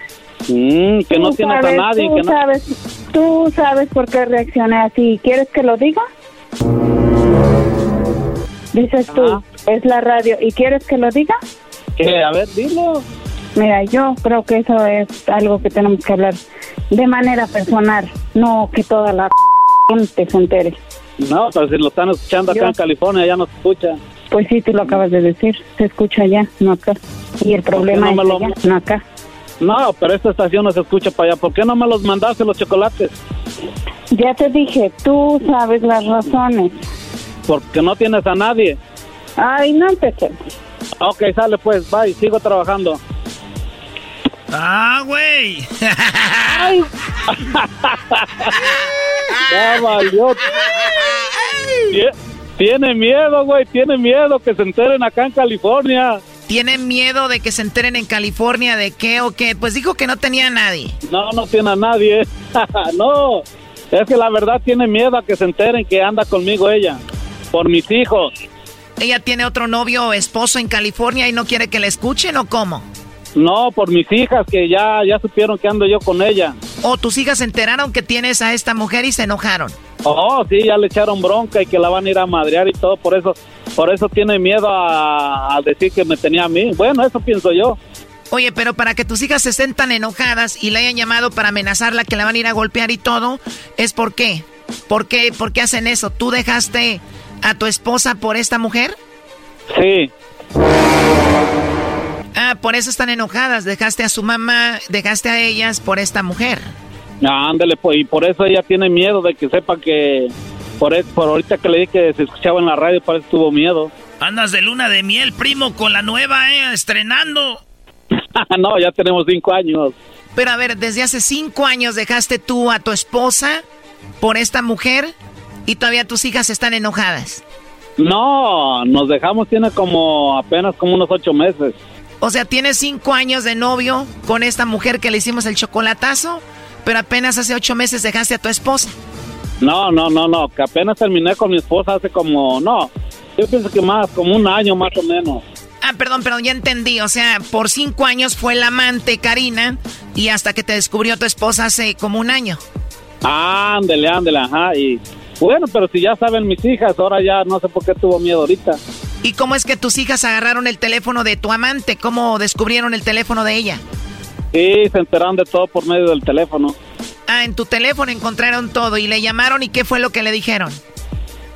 Mm, que no tienes a sabes, nadie, Tú que no... sabes, tú sabes por qué reaccioné así. ¿Quieres que lo diga? Dices tú, es la radio. ¿Y quieres que lo diga? ¿Qué? A ver, dilo. Mira, yo creo que eso es algo que tenemos que hablar de manera personal, no que toda la gente se entere. No, pero si lo están escuchando acá en California, ya no se escucha. Pues sí, tú lo acabas de decir, se escucha allá, no acá. Y el problema no es lo- allá, no acá. No, pero esta estación no se escucha para allá. ¿Por qué no me los mandaste los chocolates? Ya te dije, tú sabes las razones. Porque no tienes a nadie. Ay, no empecemos. Ok, sale pues, bye, sigo trabajando. Ah, güey. Ya valió. Tie- Tiene miedo, güey, tiene miedo que se enteren acá en California. ¿Tienen miedo de que se enteren en California de qué o qué? Pues dijo que no tenía a nadie. No, no tiene a nadie. no, es que la verdad tiene miedo a que se enteren que anda conmigo ella. Por mis hijos. ¿Ella tiene otro novio o esposo en California y no quiere que la escuchen o cómo? No, por mis hijas que ya, ya supieron que ando yo con ella. ¿O tus hijas se enteraron que tienes a esta mujer y se enojaron? Oh, sí, ya le echaron bronca y que la van a ir a madrear y todo, por eso, por eso tiene miedo a, a decir que me tenía a mí. Bueno, eso pienso yo. Oye, pero para que tus hijas se estén tan enojadas y le hayan llamado para amenazarla que la van a ir a golpear y todo, ¿es por qué? ¿Por qué, por qué hacen eso? ¿Tú dejaste a tu esposa por esta mujer? Sí. Ah, por eso están enojadas. Dejaste a su mamá, dejaste a ellas por esta mujer. Ah, ándale, pues, y por eso ella tiene miedo de que sepa que, por, e- por ahorita que le dije que se escuchaba en la radio, por eso tuvo miedo. Andas de luna de miel, primo, con la nueva, ¿eh? Estrenando. no, ya tenemos cinco años. Pero a ver, desde hace cinco años dejaste tú a tu esposa por esta mujer y todavía tus hijas están enojadas. No, nos dejamos, tiene como apenas como unos ocho meses. O sea, tienes cinco años de novio con esta mujer que le hicimos el chocolatazo, pero apenas hace ocho meses dejaste a tu esposa. No, no, no, no, que apenas terminé con mi esposa hace como, no, yo pienso que más, como un año más o menos. Ah, perdón, perdón, ya entendí. O sea, por cinco años fue la amante Karina y hasta que te descubrió tu esposa hace como un año. Ándele, ándele, ajá, y bueno, pero si ya saben mis hijas, ahora ya no sé por qué tuvo miedo ahorita. ¿Y cómo es que tus hijas agarraron el teléfono de tu amante? ¿Cómo descubrieron el teléfono de ella? Sí, se enteraron de todo por medio del teléfono. Ah, en tu teléfono encontraron todo y le llamaron y qué fue lo que le dijeron.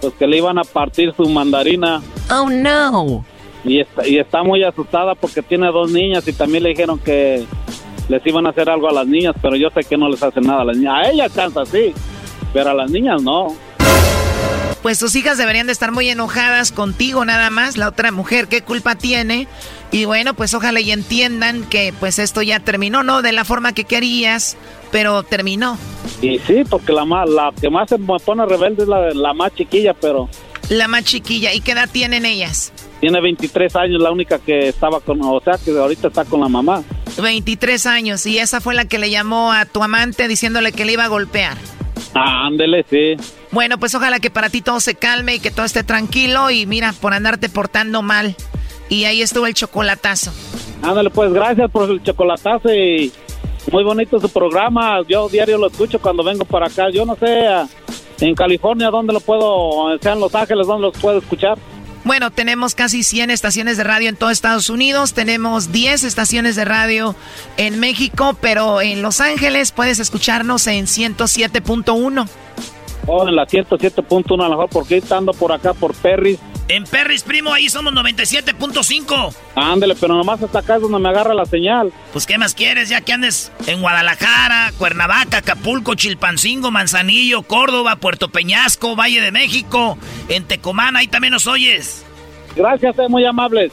Pues que le iban a partir su mandarina. Oh no. Y está, y está muy asustada porque tiene dos niñas y también le dijeron que les iban a hacer algo a las niñas, pero yo sé que no les hacen nada a las niñas. A ella cansa, sí, pero a las niñas no. Pues tus hijas deberían de estar muy enojadas contigo nada más, la otra mujer, ¿qué culpa tiene? Y bueno, pues ojalá y entiendan que pues esto ya terminó, no de la forma que querías, pero terminó. Y sí, porque la, más, la que más se pone rebelde es la, la más chiquilla, pero La más chiquilla, ¿y qué edad tienen ellas? tiene 23 años, la única que estaba con, o sea, que ahorita está con la mamá. 23 años, y esa fue la que le llamó a tu amante diciéndole que le iba a golpear. Ah, ándele, sí. Bueno, pues ojalá que para ti todo se calme y que todo esté tranquilo y mira, por andarte portando mal. Y ahí estuvo el chocolatazo. Ándale, pues gracias por el chocolatazo y muy bonito su programa. Yo diario lo escucho cuando vengo para acá. Yo no sé, en California, ¿dónde lo puedo, sea en Los Ángeles, dónde lo puedo escuchar? Bueno, tenemos casi 100 estaciones de radio en todo Estados Unidos, tenemos 10 estaciones de radio en México, pero en Los Ángeles puedes escucharnos en 107.1. Oh, en la 107.1 a lo mejor, porque estando por acá, por Perris. En Perris, primo, ahí somos 97.5. Ándele, pero nomás hasta acá es donde me agarra la señal. Pues, ¿qué más quieres? Ya que andes en Guadalajara, Cuernavaca, Acapulco, Chilpancingo, Manzanillo, Córdoba, Puerto Peñasco, Valle de México, en Tecomán, ahí también nos oyes. Gracias, eh, muy amables.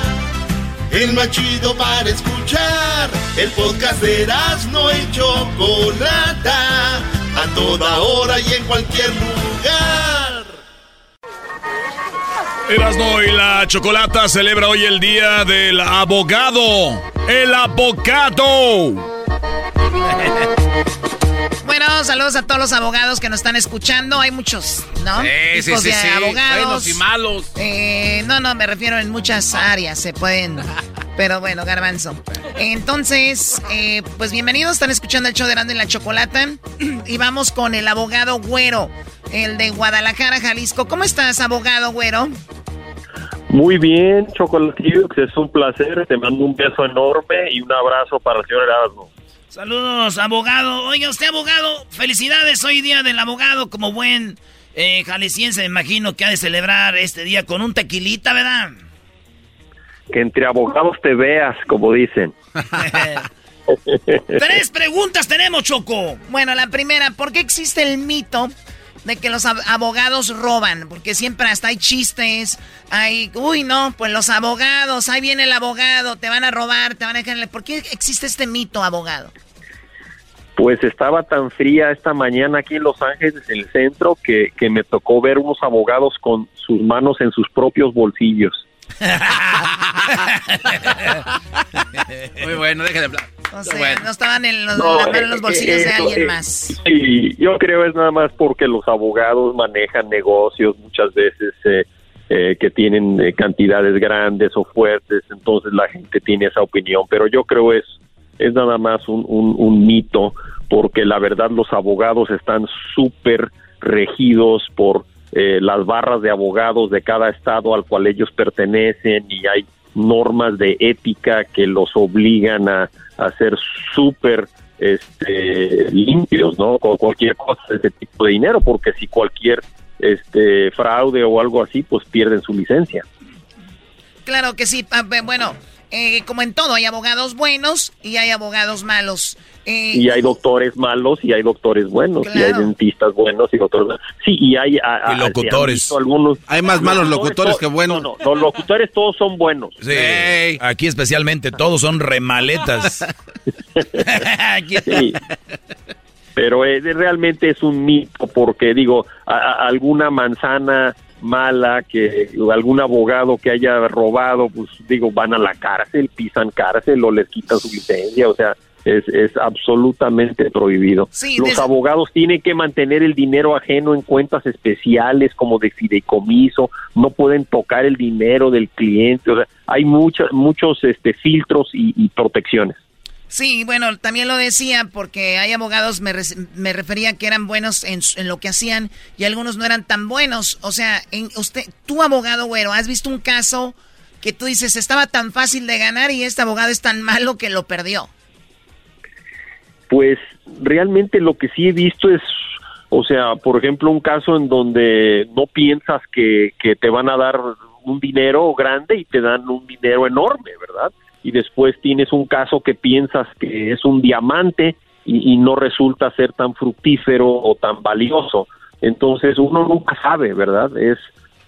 el más chido para escuchar. El podcast de Erasmo y Chocolata, a toda hora y en cualquier lugar. Erasmo y la Chocolata celebra hoy el día del abogado. El abogado. Bueno, saludos a todos los abogados que nos están escuchando. Hay muchos, ¿no? Sí, sí, sí, abogados. Buenos y malos. Eh, no, no, me refiero en muchas áreas. Se pueden. Pero bueno, garbanzo. Entonces, eh, pues bienvenidos. Están escuchando el show de Rando y la Chocolata. Y vamos con el abogado Güero, el de Guadalajara, Jalisco. ¿Cómo estás, abogado Güero? Muy bien, Chocolatillo, es un placer. Te mando un beso enorme y un abrazo para el señor Erasmo. Saludos, abogado. Oiga, usted, abogado, felicidades. Hoy día del abogado, como buen eh, jalisciense, me imagino que ha de celebrar este día con un tequilita, ¿verdad? Que entre abogados te veas, como dicen. Tres preguntas tenemos, Choco. Bueno, la primera, ¿por qué existe el mito de que los abogados roban, porque siempre hasta hay chistes, hay, uy, no, pues los abogados, ahí viene el abogado, te van a robar, te van a dejar... ¿Por qué existe este mito, abogado? Pues estaba tan fría esta mañana aquí en Los Ángeles, en el centro, que, que me tocó ver unos abogados con sus manos en sus propios bolsillos. Muy bueno, déjale hablar. O sea, no estaban en los, en los bolsillos de alguien más. Sí, yo creo es nada más porque los abogados manejan negocios muchas veces eh, eh, que tienen eh, cantidades grandes o fuertes, entonces la gente tiene esa opinión, pero yo creo es es nada más un, un, un mito porque la verdad los abogados están súper regidos por las barras de abogados de cada estado al cual ellos pertenecen y hay normas de ética que los obligan a, a ser súper este, limpios, ¿no? Con cualquier cosa de ese tipo de dinero, porque si cualquier este fraude o algo así, pues pierden su licencia. Claro que sí. Bueno, eh, como en todo, hay abogados buenos y hay abogados malos. Eh, y hay doctores malos y hay doctores buenos, y hay dentistas buenos y doctores Sí, y hay... y locutores. Algunos, hay más malos locutores que buenos. No, no, los locutores todos son buenos. Sí, aquí especialmente todos son remaletas. sí. Pero eh, realmente es un mito porque digo, alguna manzana mala, que algún abogado que haya robado, pues digo, van a la cárcel, pisan cárcel o les quitan su licencia, o sea, es, es absolutamente prohibido. Los abogados tienen que mantener el dinero ajeno en cuentas especiales como de fideicomiso, no pueden tocar el dinero del cliente, o sea, hay muchos muchos este, filtros y protecciones. Sí, bueno, también lo decía porque hay abogados, me, me refería que eran buenos en, en, lo que hacían y algunos no eran tan buenos. O sea, en usted, tú abogado, güero, ¿has visto un caso que tú dices estaba tan fácil de ganar y este abogado es tan malo que lo perdió? Pues realmente lo que sí he visto es, o sea, por ejemplo, un caso en donde no piensas que, que te van a dar un dinero grande y te dan un dinero enorme, ¿verdad? y después tienes un caso que piensas que es un diamante y, no resulta ser tan fructífero o tan valioso. Entonces uno nunca sabe, ¿verdad? Es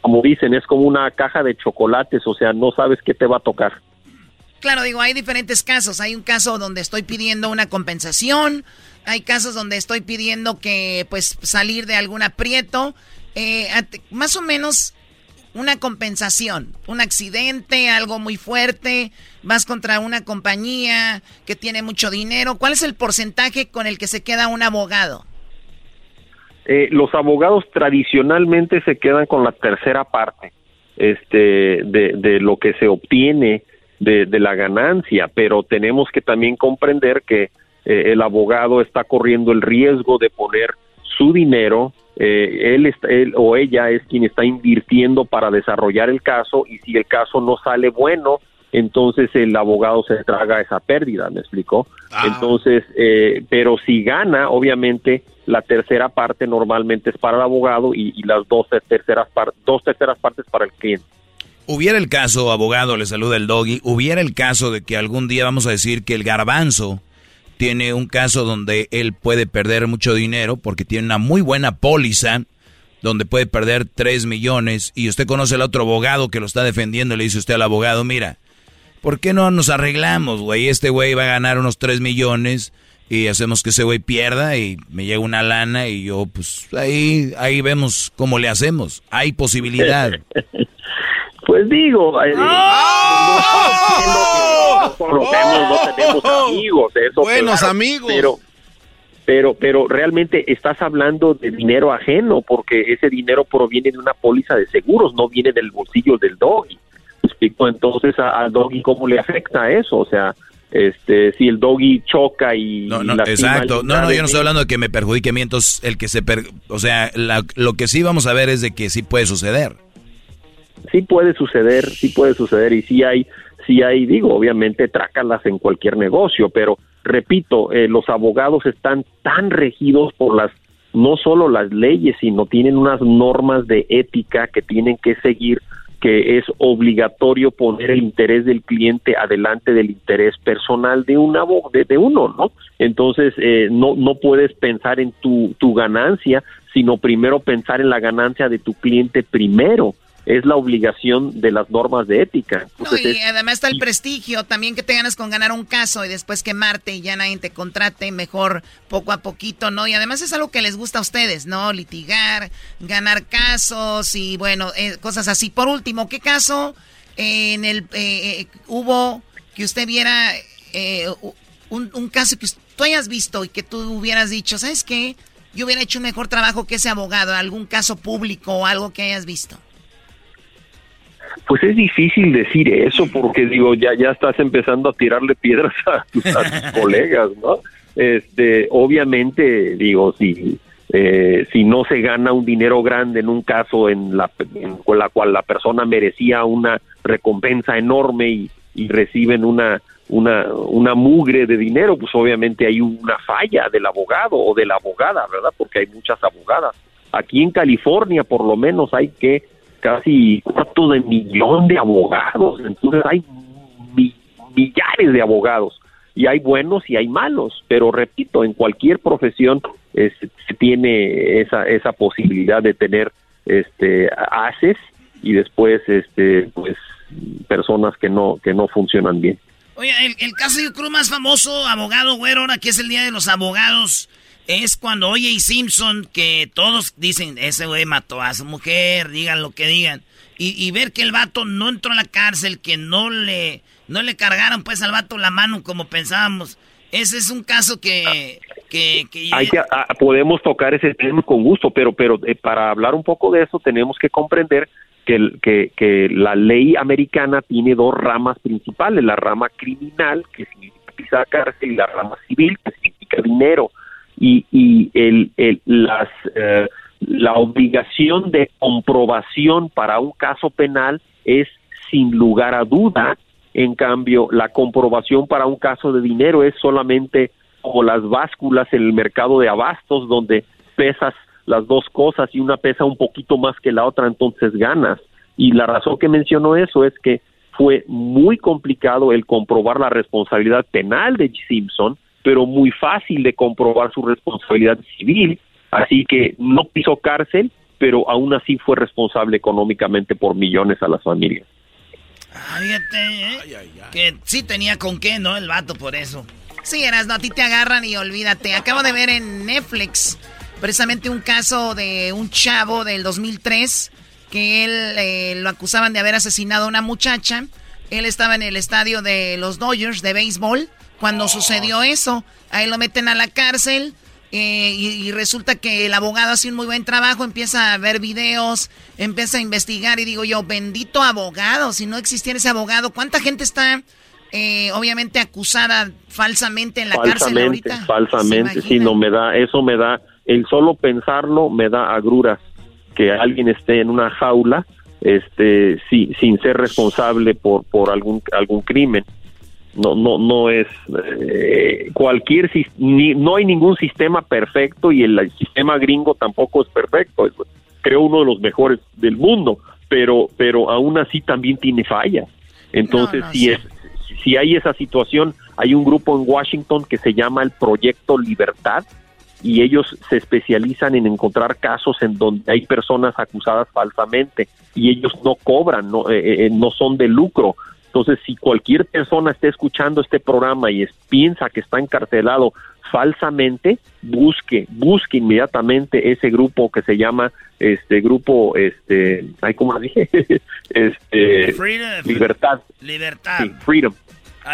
como dicen, es como una caja de chocolates, o sea, no sabes qué te va a tocar. Claro, digo, hay diferentes casos. Hay un caso donde estoy pidiendo una compensación, hay casos donde estoy pidiendo que, pues, salir de algún aprieto. Eh, más o menos una compensación, un accidente, algo muy fuerte, vas contra una compañía que tiene mucho dinero. ¿Cuál es el porcentaje con el que se queda un abogado? Eh, los abogados tradicionalmente se quedan con la tercera parte este, de, lo que se obtiene de, la ganancia, pero tenemos que también comprender que eh, el abogado está corriendo el riesgo de poner su dinero eh, él, él o ella es quien está invirtiendo para desarrollar el caso y si el caso no sale bueno, entonces el abogado se traga esa pérdida, ¿me explicó? Ah. Entonces, eh, pero si gana, obviamente la tercera parte normalmente es para el abogado y, y las dos terceras, par- dos terceras partes para el cliente. Hubiera el caso, abogado, le saluda el doggy, hubiera el caso de que algún día vamos a decir que el garbanzo tiene un caso donde él puede perder mucho dinero porque tiene una muy buena póliza donde puede perder 3 millones y usted conoce al otro abogado que lo está defendiendo le dice usted al abogado, mira, ¿por qué no nos arreglamos, güey? Este güey va a ganar unos 3 millones y hacemos que ese güey pierda y me llega una lana y yo, pues ahí, ahí vemos cómo le hacemos. Hay posibilidad. Pues digo, eh, no conocemos, no tenemos amigos, eso Buenos claro, amigos. Pero, pero, pero realmente estás hablando de dinero ajeno, porque ese dinero proviene de una póliza de seguros, no viene del bolsillo del doggy. ¿Me explico? Entonces, al doggy, ¿cómo le afecta eso? O sea, este, si el doggy choca y. No, no, exacto. No, no, yo no estoy hablando de que me perjudique a mí, entonces el que se... per- o sea, la- lo que sí vamos a ver es de que sí puede suceder. Sí puede suceder, sí puede suceder y sí hay, sí hay, digo, obviamente trácalas en cualquier negocio, pero repito, eh, los abogados están tan regidos por las, no solo las leyes, sino tienen unas normas de ética que tienen que seguir que es obligatorio poner el interés del cliente adelante del interés personal de un abo- de, de uno, ¿no? Entonces eh, no no puedes pensar en tu tu ganancia, sino primero pensar en la ganancia de tu cliente primero. Es la obligación de las normas de ética. No, y además está el prestigio también que te ganas con ganar un caso y después quemarte y ya nadie te contrate, mejor poco a poquito, ¿no? Y además es algo que les gusta a ustedes, ¿no? Litigar, ganar casos y bueno, eh, cosas así. Por último, ¿qué caso eh, en el eh, eh, hubo que usted viera eh, un, un caso que tú hayas visto y que tú hubieras dicho, ¿sabes qué? Yo hubiera hecho un mejor trabajo que ese abogado, algún caso público o algo que hayas visto. Pues es difícil decir eso porque digo ya ya estás empezando a tirarle piedras a tus, a tus colegas, ¿no? Este, obviamente digo si eh, si no se gana un dinero grande en un caso en la en- la cual la persona merecía una recompensa enorme y, y reciben una una una mugre de dinero, pues obviamente hay una falla del abogado o de la abogada, ¿verdad? Porque hay muchas abogadas. Aquí en California, por lo menos, hay que casi cuarto de millón de abogados. Entonces hay mi- millares de abogados y hay buenos y hay malos. Pero repito, en cualquier profesión eh, se- tiene esa esa posibilidad de tener este haces y después este pues personas que no que no funcionan bien. Oye, el, el caso yo creo más famoso, abogado güero, ahora que es el Día de los Abogados, es cuando O.J. Simpson, que todos dicen, ese güey mató a su mujer, digan lo que digan, y, ver que el vato no entró a la cárcel, que no le, no le cargaron pues al vato la mano como pensábamos. Ese es un caso que... que, Hay que, ah, podemos tocar ese tema con gusto, pero, pero eh, para hablar un poco de eso tenemos que comprender que, que, que la ley americana tiene dos ramas principales, la rama criminal, que significa cárcel, y la rama civil, que significa dinero. Y, y el, las, eh, la obligación de comprobación para un caso penal es sin lugar a duda en cambio, la comprobación para un caso de dinero es solamente como las básculas en el mercado de abastos, donde pesas las dos cosas y una pesa un poquito más que la otra, entonces ganas. Y la razón que menciono eso es que fue muy complicado el comprobar la responsabilidad penal de Simpson, pero muy fácil de comprobar su responsabilidad civil. Así que no pisó cárcel, pero aún así fue responsable económicamente por millones a las familias. Ah, fíjate, ¿eh? Que sí tenía con qué, ¿no? El vato por eso. Sí, eras, no, a ti te agarran y olvídate. Acabo de ver en Netflix precisamente un caso de un chavo del 2003 que él eh, lo acusaban de haber asesinado a una muchacha. Él estaba en el estadio de los Dodgers de béisbol cuando sucedió eso. Ahí lo meten a la cárcel. eh, y, y resulta que el abogado hace un muy buen trabajo, empieza a ver videos, empieza a investigar y digo yo, bendito abogado, si no existiera ese abogado, ¿cuánta gente está eh, obviamente acusada falsamente en la cárcel falsamente, ahorita? falsamente, sí, no me da, eso me da, el solo pensarlo me da agruras que alguien esté en una jaula este, sí, sin ser responsable por, por algún, algún crimen. No, no, no es eh, cualquier, ni, no hay ningún sistema perfecto y el, sistema gringo tampoco es perfecto. Es, creo uno de los mejores del mundo, pero, pero aún así también tiene fallas. Entonces, si es, si hay esa situación, hay un grupo en Washington que se llama el Proyecto Libertad, y ellos se especializan en encontrar casos en donde hay personas acusadas falsamente y ellos no cobran, no, eh, eh, no son de lucro. Entonces, si cualquier persona está escuchando este programa y piensa que está encarcelado falsamente, busque, busque inmediatamente ese grupo que se llama este grupo, este, ay, ¿cómo dije? este, libertad. Libertad. freedom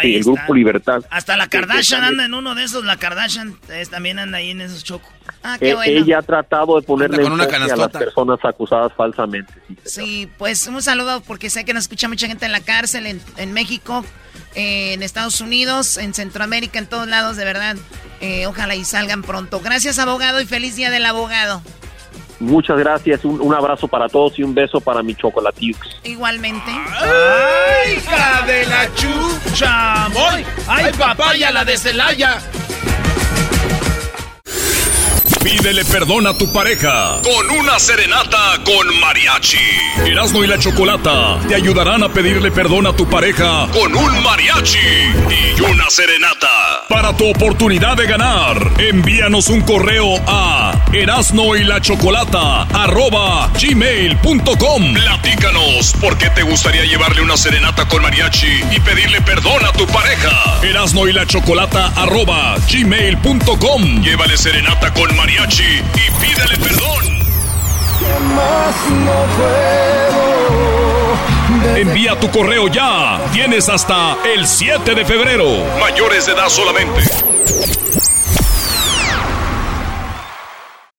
sí, el grupo Libertad. Hasta la Kardashian anda en uno de esos, la Kardashian también anda ahí en esos chocos. Ah, qué eh, bueno. Ella ha tratado de ponerle con una a las personas acusadas falsamente. Sí, pues un saludo porque sé que nos escucha mucha gente en la cárcel, en, México, eh, en Estados Unidos, en Centroamérica, en todos lados, de verdad. Eh, ojalá y salgan pronto. Gracias, abogado, y feliz día del abogado. Muchas gracias, un, abrazo para todos y un beso para mi chocolatiux. Igualmente. ¡Ay, hija de la chucha! ¡Ay, papaya, la de Celaya! Pídele perdón a tu pareja con una serenata con mariachi. Erasmo y la Chocolata te ayudarán a pedirle perdón a tu pareja con un mariachi y una serenata. Para tu oportunidad de ganar, envíanos un correo a erasno y la chocolata arroba. Platícanos por qué te gustaría llevarle una serenata con mariachi y pedirle perdón a tu pareja. Erasno y la chocolata arroba. Llévale serenata con mariachi y pídele perdón. Envía tu correo ya. Tienes hasta el 7 de febrero. Mayores de edad solamente.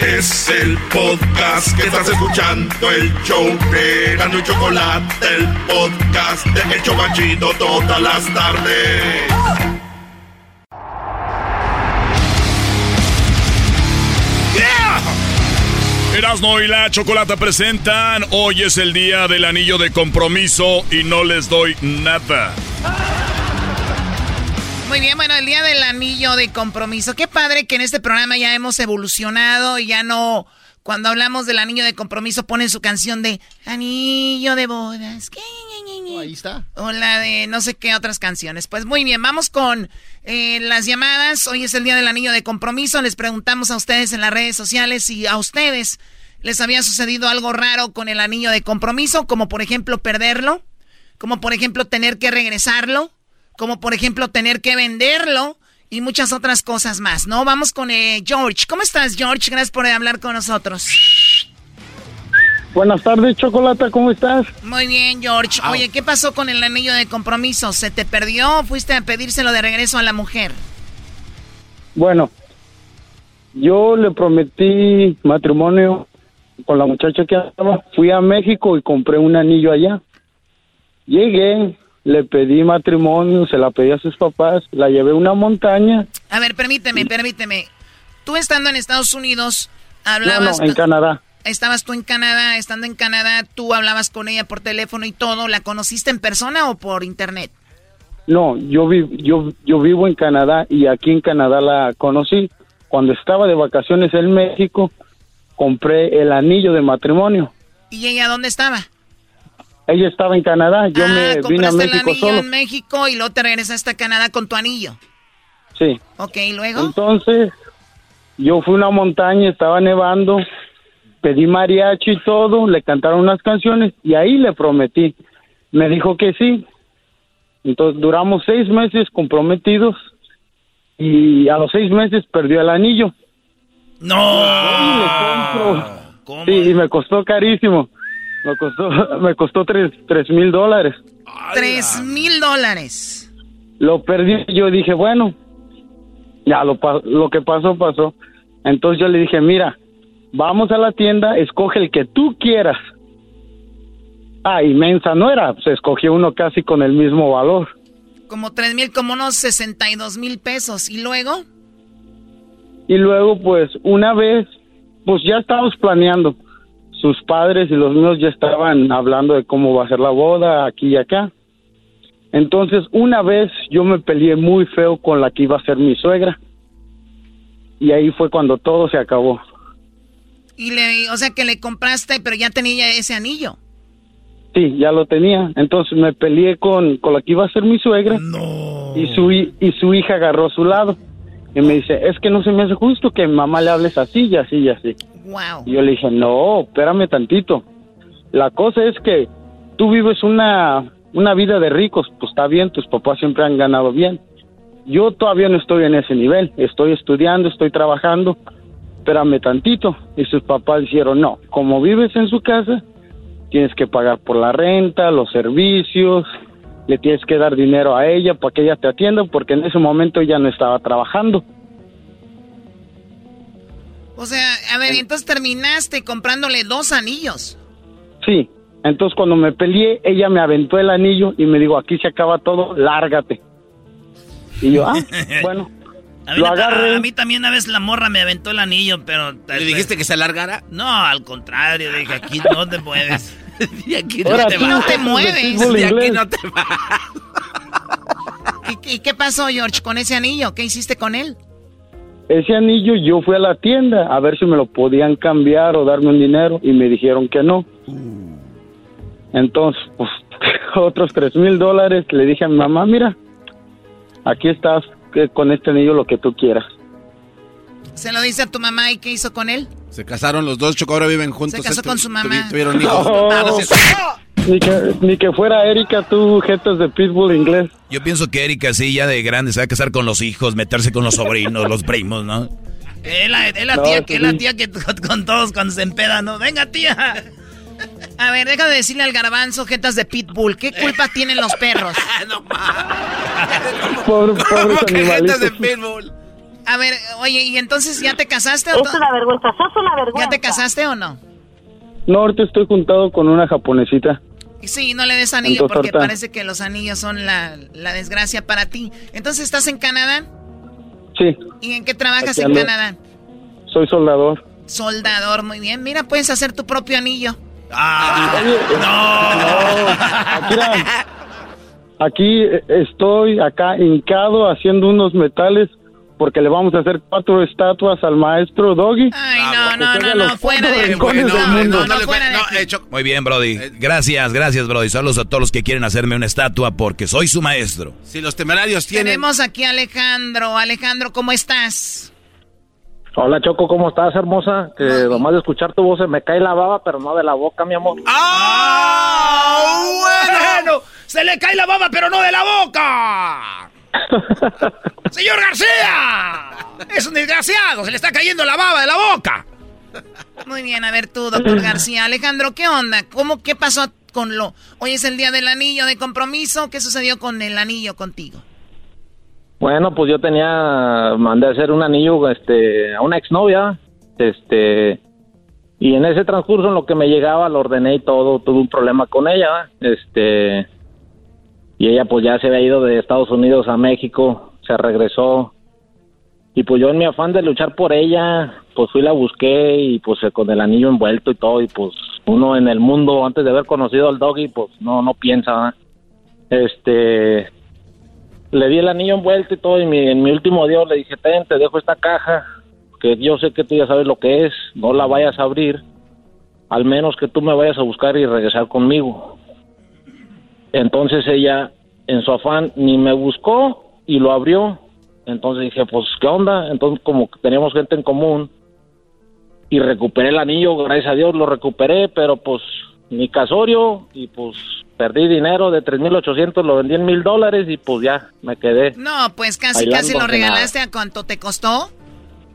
Es el podcast que estás escuchando, el show de y Chocolate, el podcast de El Chocachito todas las tardes. Erasmo y la Chocolata presentan, hoy es el día del anillo de compromiso y no les doy nada. Muy bien, bueno, el día del anillo de compromiso. Qué padre que en este programa ya hemos evolucionado y ya no. Cuando hablamos del anillo de compromiso ponen su canción de Anillo de bodas. Oh, ahí está. O la de no sé qué otras canciones. Pues muy bien, vamos con eh, las llamadas. Hoy es el día del anillo de compromiso. Les preguntamos a ustedes en las redes sociales si a ustedes les había sucedido algo raro con el anillo de compromiso, como por ejemplo perderlo, como por ejemplo tener que regresarlo como por ejemplo tener que venderlo y muchas otras cosas más, ¿no? Vamos con eh, George. ¿Cómo estás, George? Gracias por hablar con nosotros. Buenas tardes, Chocolata, ¿cómo estás? Muy bien, George. Oye, ¿qué pasó con el anillo de compromiso? ¿Se te perdió o fuiste a pedírselo de regreso a la mujer? Bueno, yo le prometí matrimonio con la muchacha que estaba. Fui a México y compré un anillo allá. Llegué, le pedí matrimonio, se la pedí a sus papás, la llevé a una montaña. A ver, permíteme, permíteme. Tú estando en Estados Unidos, hablabas... No, no, en Canadá. Estabas tú en Canadá, estando en Canadá, tú hablabas con ella por teléfono y todo. ¿La conociste en persona o por internet? No, yo, vi, yo, yo vivo en Canadá y aquí en Canadá la conocí. Cuando estaba de vacaciones en México, compré el anillo de matrimonio. ¿Y ella dónde estaba? Ella estaba en Canadá, yo ah, me vine a México el anillo en México y luego te regresaste a Canadá con tu anillo. Sí. Ok, ¿y luego? Entonces, yo fui a una montaña, estaba nevando, pedí mariachi y todo, le cantaron unas canciones y ahí le prometí. Me dijo que sí. Entonces duramos seis meses comprometidos y a los seis meses perdió el anillo. No. Sí, y me costó carísimo. Me costó, me costó tres, tres mil dólares. Tres mil dólares. Lo perdí. Yo dije, bueno, ya lo, lo que pasó, pasó. Entonces yo le dije, mira, vamos a la tienda, escoge el que tú quieras. Ah, inmensa no era, se escogió uno casi con el mismo valor. Como tres mil, como unos sesenta y dos mil pesos. ¿Y luego? Y luego, pues, una vez, pues ya estábamos planeando. Sus padres y los míos ya estaban hablando de cómo va a ser la boda aquí y acá. Entonces, una vez yo me peleé muy feo con la que iba a ser mi suegra. Y ahí fue cuando todo se acabó. Y le, o sea que le compraste, pero ya tenía ese anillo. Sí, ya lo tenía. Entonces me peleé con, con la que iba a ser mi suegra. Y su, y su hija agarró su lado. Y me dice, es que no se me hace justo que mamá le hables así y así y así. Y yo le dije, no, espérame tantito. La cosa es que tú vives una, una vida de ricos, pues está bien, tus papás siempre han ganado bien. Yo todavía no estoy en ese nivel, estoy estudiando, estoy trabajando, espérame tantito. Y sus papás dijeron, no, como vives en su casa, tienes que pagar por la renta, los servicios, le tienes que dar dinero a ella para que ella te atienda, porque en ese momento ella no estaba trabajando. O sea, a ver, entonces terminaste comprándole dos anillos. Sí, entonces cuando me peleé, ella me aventó el anillo y me dijo, aquí se acaba todo, lárgate. Y yo, ah, bueno. A mí, a mí también una vez la morra me aventó el anillo, pero... ¿Le dijiste que se alargara? No, al contrario, dije, aquí no te mueves. y aquí no, te, no te mueves. Y aquí no te vas. ¿Y, qué pasó, George, con ese anillo? ¿Qué hiciste con él? Ese anillo yo fui a la tienda a ver si me lo podían cambiar o darme un dinero y me dijeron que no. Entonces, pues, otros tres mil dólares le dije a mi mamá, mira, aquí estás con este anillo lo que tú quieras. Se lo dice a tu mamá y qué hizo con él. Se casaron los dos, Choco, ahora viven juntos. Se casó con su mamá. Tuvieron hijos. ni, que, ni que fuera Erika, tú, jetas de pitbull inglés. Yo pienso que Erika, sí, ya de grande, se va a casar con los hijos, meterse con los sobrinos, los primos, ¿no? Es la, tía, que, es la tía que con todos cuando se empeda, ¿no? Venga, tía. A ver, deja de decirle al garbanzo jetas de pitbull. ¿Qué culpa tienen los perros? no mames. Pobre, jetas de pitbull? A ver, oye, ¿y entonces ya te casaste o Es una vergüenza, sos una vergüenza. ¿Ya te casaste o no? No, ahorita estoy juntado con una japonesita. Sí, no le des anillo porque parece que los anillos son la, la, desgracia para ti. Entonces, ¿estás en Canadá? Sí. ¿Y en qué trabajas en Canadá? Soy soldador. Soldador, muy bien. Mira, puedes hacer tu propio anillo. ¡Ah! no. aquí, estoy acá hincado haciendo unos metales porque le vamos a hacer cuatro estatuas al maestro Doggy. Ay, no, no, no, no, fuera de Muy bien, Brody. Gracias, gracias, Brody. Saludos a todos los que quieren hacerme una estatua porque soy su maestro. Si los temerarios tienen... Tenemos aquí a Alejandro. Alejandro, ¿cómo estás? Hola Choco, ¿cómo estás, hermosa? Que nomás de escuchar tu voz se me cae la baba, pero no de la boca, mi amor. ¡Ah! Bueno, se le cae la baba, pero no de la boca. Señor García, es un desgraciado, se le está cayendo la baba de la boca. Muy bien, a ver tú, doctor García. Alejandro, ¿qué onda? ¿Cómo, qué pasó con lo... Hoy es el día del anillo de compromiso, ¿qué sucedió con el anillo contigo? Bueno, pues yo tenía, mandé a hacer un anillo este, a una exnovia, este, y en ese transcurso en lo que me llegaba lo ordené y todo, tuve un problema con ella, este, y ella pues ya se había ido de Estados Unidos a México, se regresó, y pues yo en mi afán de luchar por ella, pues fui la busqué y pues con el anillo envuelto y todo, y pues uno en el mundo antes de haber conocido al doggy, pues no, no piensa, este le di el anillo envuelto y todo, y en mi último día le dije, ten, te dejo esta caja, que yo sé que tú ya sabes lo que es, no la vayas a abrir, al menos que tú me vayas a buscar y regresar conmigo. Entonces ella, en su afán, ni me buscó y lo abrió. Entonces dije, pues, ¿qué onda? Entonces, como que teníamos gente en común, y recuperé el anillo, gracias a Dios lo recuperé, pero pues mi casorio, y pues perdí dinero de 3.800, lo vendí en mil dólares y pues ya me quedé. No, pues casi, casi lo regalaste. ¿A cuánto te costó?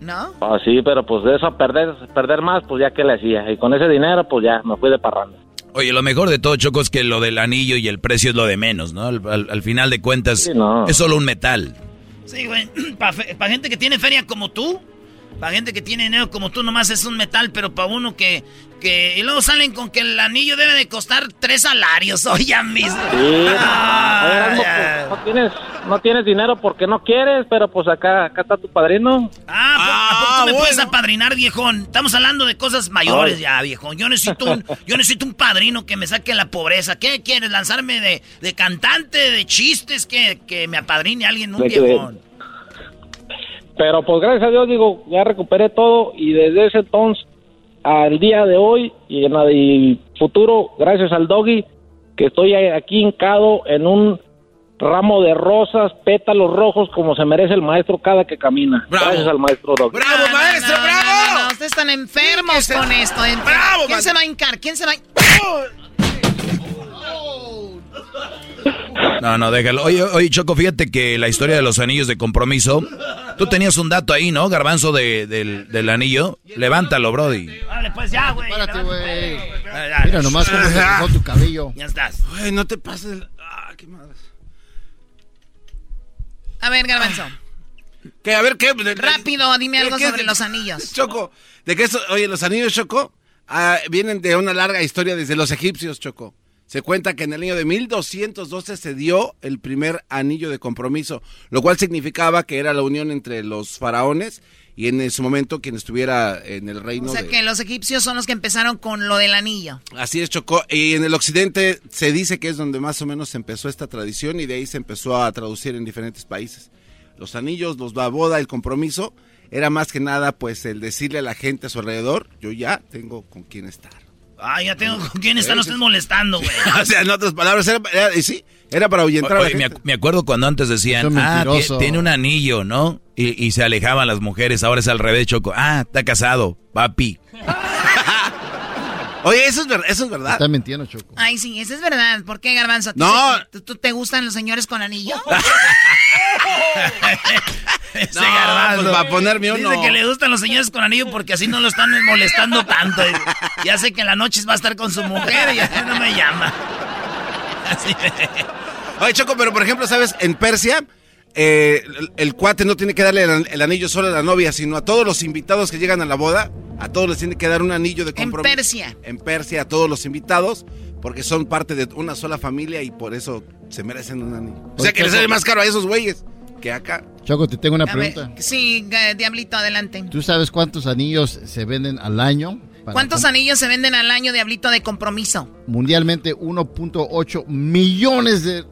¿No? Ah, sí, pero pues de eso perder, perder más, pues ya que le hacía. Y con ese dinero, pues ya me fui de parranda. Oye, lo mejor de todo, Choco, es que lo del anillo y el precio es lo de menos, ¿no? Al, al- final de cuentas, es solo un metal. Sí, güey. Para gente que tiene feria como tú. Para gente que tiene dinero como tú, nomás es un metal, pero para uno que, que... Y luego salen con que el anillo debe de costar tres salarios, oye, ya mismo. Sí, Ah, a ya. no tienes, no tienes dinero porque no quieres, pero pues acá, acá está tu padrino. Ah, ¿a poco tú me puedes apadrinar, viejón? Estamos hablando de cosas mayores Ay. ya, viejón. Yo necesito un, yo necesito un padrino que me saque la pobreza. ¿Qué quieres? ¿Lanzarme de, de cantante, de chistes? Que, que me apadrine alguien, un viejón. Pero pues gracias a Dios, digo, ya recuperé todo y desde ese entonces al día de hoy y en el futuro, gracias al doggy, que estoy aquí hincado en un ramo de rosas, pétalos rojos, como se merece el maestro cada que camina. Gracias al maestro doggy. ¡Bravo, maestro, bravo! No, no, ustedes están enfermos con esto. ¡Bravo, ¿Quién se va a hincar? ¿Quién se va a No, no, déjalo. Oye, oye, Choco, fíjate que la historia de los anillos de compromiso. Tú tenías un dato ahí, ¿no? Garbanzo de- del, del anillo. Levántalo, Brody. Vale, pues ya, güey. Espérate, güey. Mira nomás cómo se dejó tu cabello. Ya estás. Güey, no te pases. Ah, qué madre. A ver, Garbanzo. ¿Qué? A ver, ¿qué? Rápido, dime algo ¿Qué? sobre los anillos. Choco, de que eso, oye, los anillos, Choco, ah, vienen de una larga historia desde los egipcios, Choco. Se cuenta que en el año de 1212 se dio el primer anillo de compromiso, lo cual significaba que era la unión entre los faraones y en ese momento quien estuviera en el reino O sea de... que los egipcios son los que empezaron con lo del anillo. Así es, Choco. Y en el occidente se dice que es donde más o menos empezó esta tradición y de ahí se empezó a traducir en diferentes países. Los anillos, los la boda, el compromiso, era más que nada pues el decirle a la gente a su alrededor, yo ya tengo con quién estar. Ah, ya tengo con quién no estés molestando, güey. o sea, en otras palabras, era, era- y sí, era para ahuyentar a la Oye, me, gente. ac- me acuerdo cuando antes decían, es ah, tiene un anillo, ¿no? Y, y se alejaban las mujeres, ahora es al revés, Choco. Ah, está casado, papi. Oye, eso es, ver- eso es verdad. Está mintiendo, Choco. Ay, sí, eso es verdad. ¿Por qué, Garbanzo? ¿A ti No. ¿tú, tú te gustan los señores con anillo? Ese No, garbanzo. pues, para ponerme uno. Dice que le gustan los señores con anillo porque así no lo están molestando tanto. Ya sé que en la noche va a estar con su mujer y ya no me llama. Así. Oye, Choco, pero por ejemplo, ¿sabes? En Persia, eh, el, el cuate no tiene que darle el, el anillo solo a la novia, sino a todos los invitados que llegan a la boda, a todos les tiene que dar un anillo de En compromiso. Persia. En Persia, a todos los invitados, porque son parte de una sola familia y por eso se merecen un anillo. O sea que les sale más caro a esos güeyes que acá. Choco, te tengo una A ver, pregunta. sí, Diablito, adelante. ¿Tú sabes cuántos anillos se venden al año? ¿Cuántos com- anillos se venden al año, Diablito, de compromiso? Mundialmente 1.8 millones de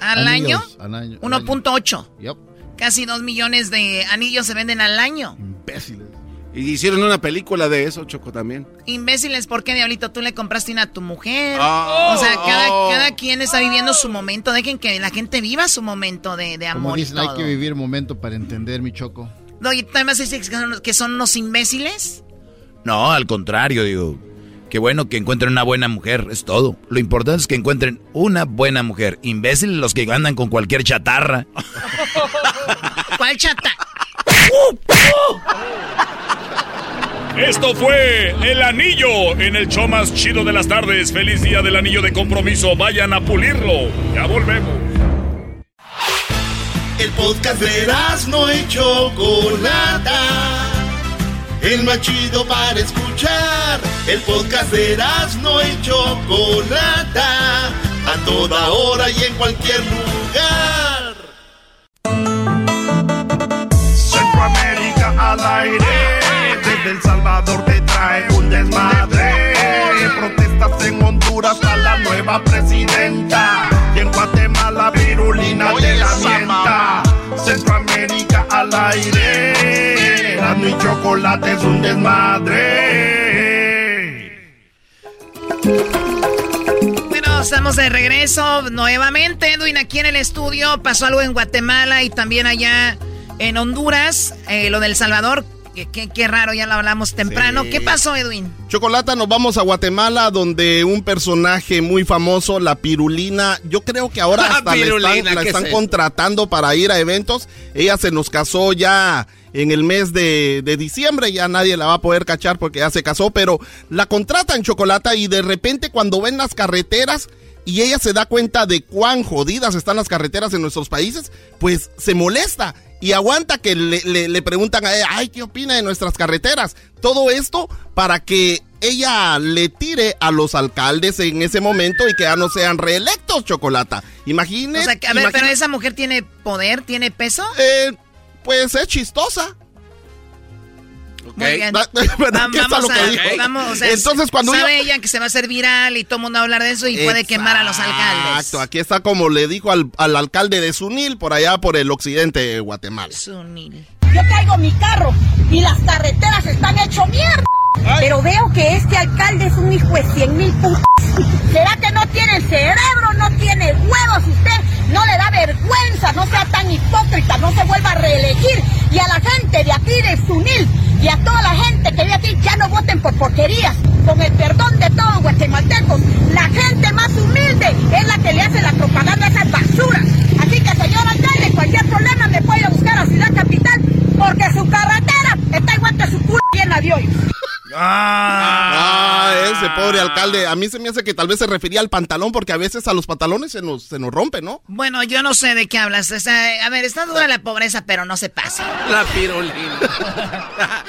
¿Al anillos año? Al año. 1.8. Yep. Casi 2 millones de anillos se venden al año. Imbéciles. Y hicieron una película de eso, Choco, también. Imbéciles, ¿por qué, Diablito? Tú le compraste una a tu mujer. Ah. o sea, cada, Oh. cada quien está viviendo su momento. Dejen que la gente viva su momento de, de Como amor y dicen, hay que vivir momento para entender, mi Choco. No, y además dices que son, que son unos imbéciles. No, al contrario, digo. Qué bueno que encuentren una buena mujer, es todo. Lo importante es que encuentren una buena mujer. Imbéciles los que andan con cualquier chatarra. ¿Cuál chata? Esto fue El Anillo en el show más chido de las tardes. Feliz día del anillo de compromiso. Vayan a pulirlo. Ya volvemos. El podcast de no y Chocolata. El más chido para escuchar. El podcast de no y Chocolata. A toda hora y en cualquier lugar. Centroamérica al aire. Desde El Salvador te trae un desmadre. Protestas en Honduras a la nueva presidenta. Y en Guatemala, Virulina te la mienta. Centroamérica al aire. Y chocolate es un desmadre. Bueno, estamos de regreso nuevamente. Edwin aquí en el estudio. Pasó algo en Guatemala y también allá en Honduras. Eh, lo del Salvador. qué, qué raro, ya lo hablamos temprano. ¿Qué pasó, Edwin? Chocolata, nos vamos a Guatemala, donde un personaje muy famoso, la Pirulina, yo creo que ahora hasta la están, la están contratando para ir a eventos. Ella se nos casó ya en el mes de, de, diciembre, ya nadie la va a poder cachar porque ya se casó, pero la contratan Chocolata y de repente cuando ven las carreteras y ella se da cuenta de cuán jodidas están las carreteras en nuestros países, pues se molesta y aguanta que le, le, preguntan a ella, ay, ¿qué opina de nuestras carreteras? Todo esto para que ella le tire a los alcaldes en ese momento y que ya no sean reelectos, Chocolata. Imagínese. O sea, a ver, pero esa mujer tiene poder, tiene peso. Eh, pues es chistosa. Muy bien. vamos, a, vamos, o sea, Entonces, cuando sabe ella que se va a hacer viral y todo el mundo va a hablar de eso y puede quemar a los alcaldes. Exacto, aquí está como le dijo al, al, alcalde de Sunil por allá por el occidente de Guatemala. Sunil. Yo traigo mi carro y las carreteras están hecho mierda. Pero veo que este alcalde es un hijo de 100 mil putas. ¿Será que no tiene cerebro, no tiene huevos usted? No le da vergüenza, no sea tan hipócrita, no se vuelva a reelegir. Y a la gente de aquí de Sunil y a toda la gente que vive aquí, ya no voten por porquerías. Con el perdón de todos guatemaltecos, la gente más humilde es la que le hace la propaganda a esas basuras. Así que, señor alcalde, cualquier problema me puede buscar a Ciudad Capital, porque su carretera está igual que su culo llena de hoy. Ah, ese pobre alcalde. A mí se me hace que tal vez se refería al pantalón, porque a veces a los pantalones se nos, se nos rompe, ¿no? Bueno, yo no sé de qué hablas. a ver, está dura la pobreza, pero no se pasa. La pirulina.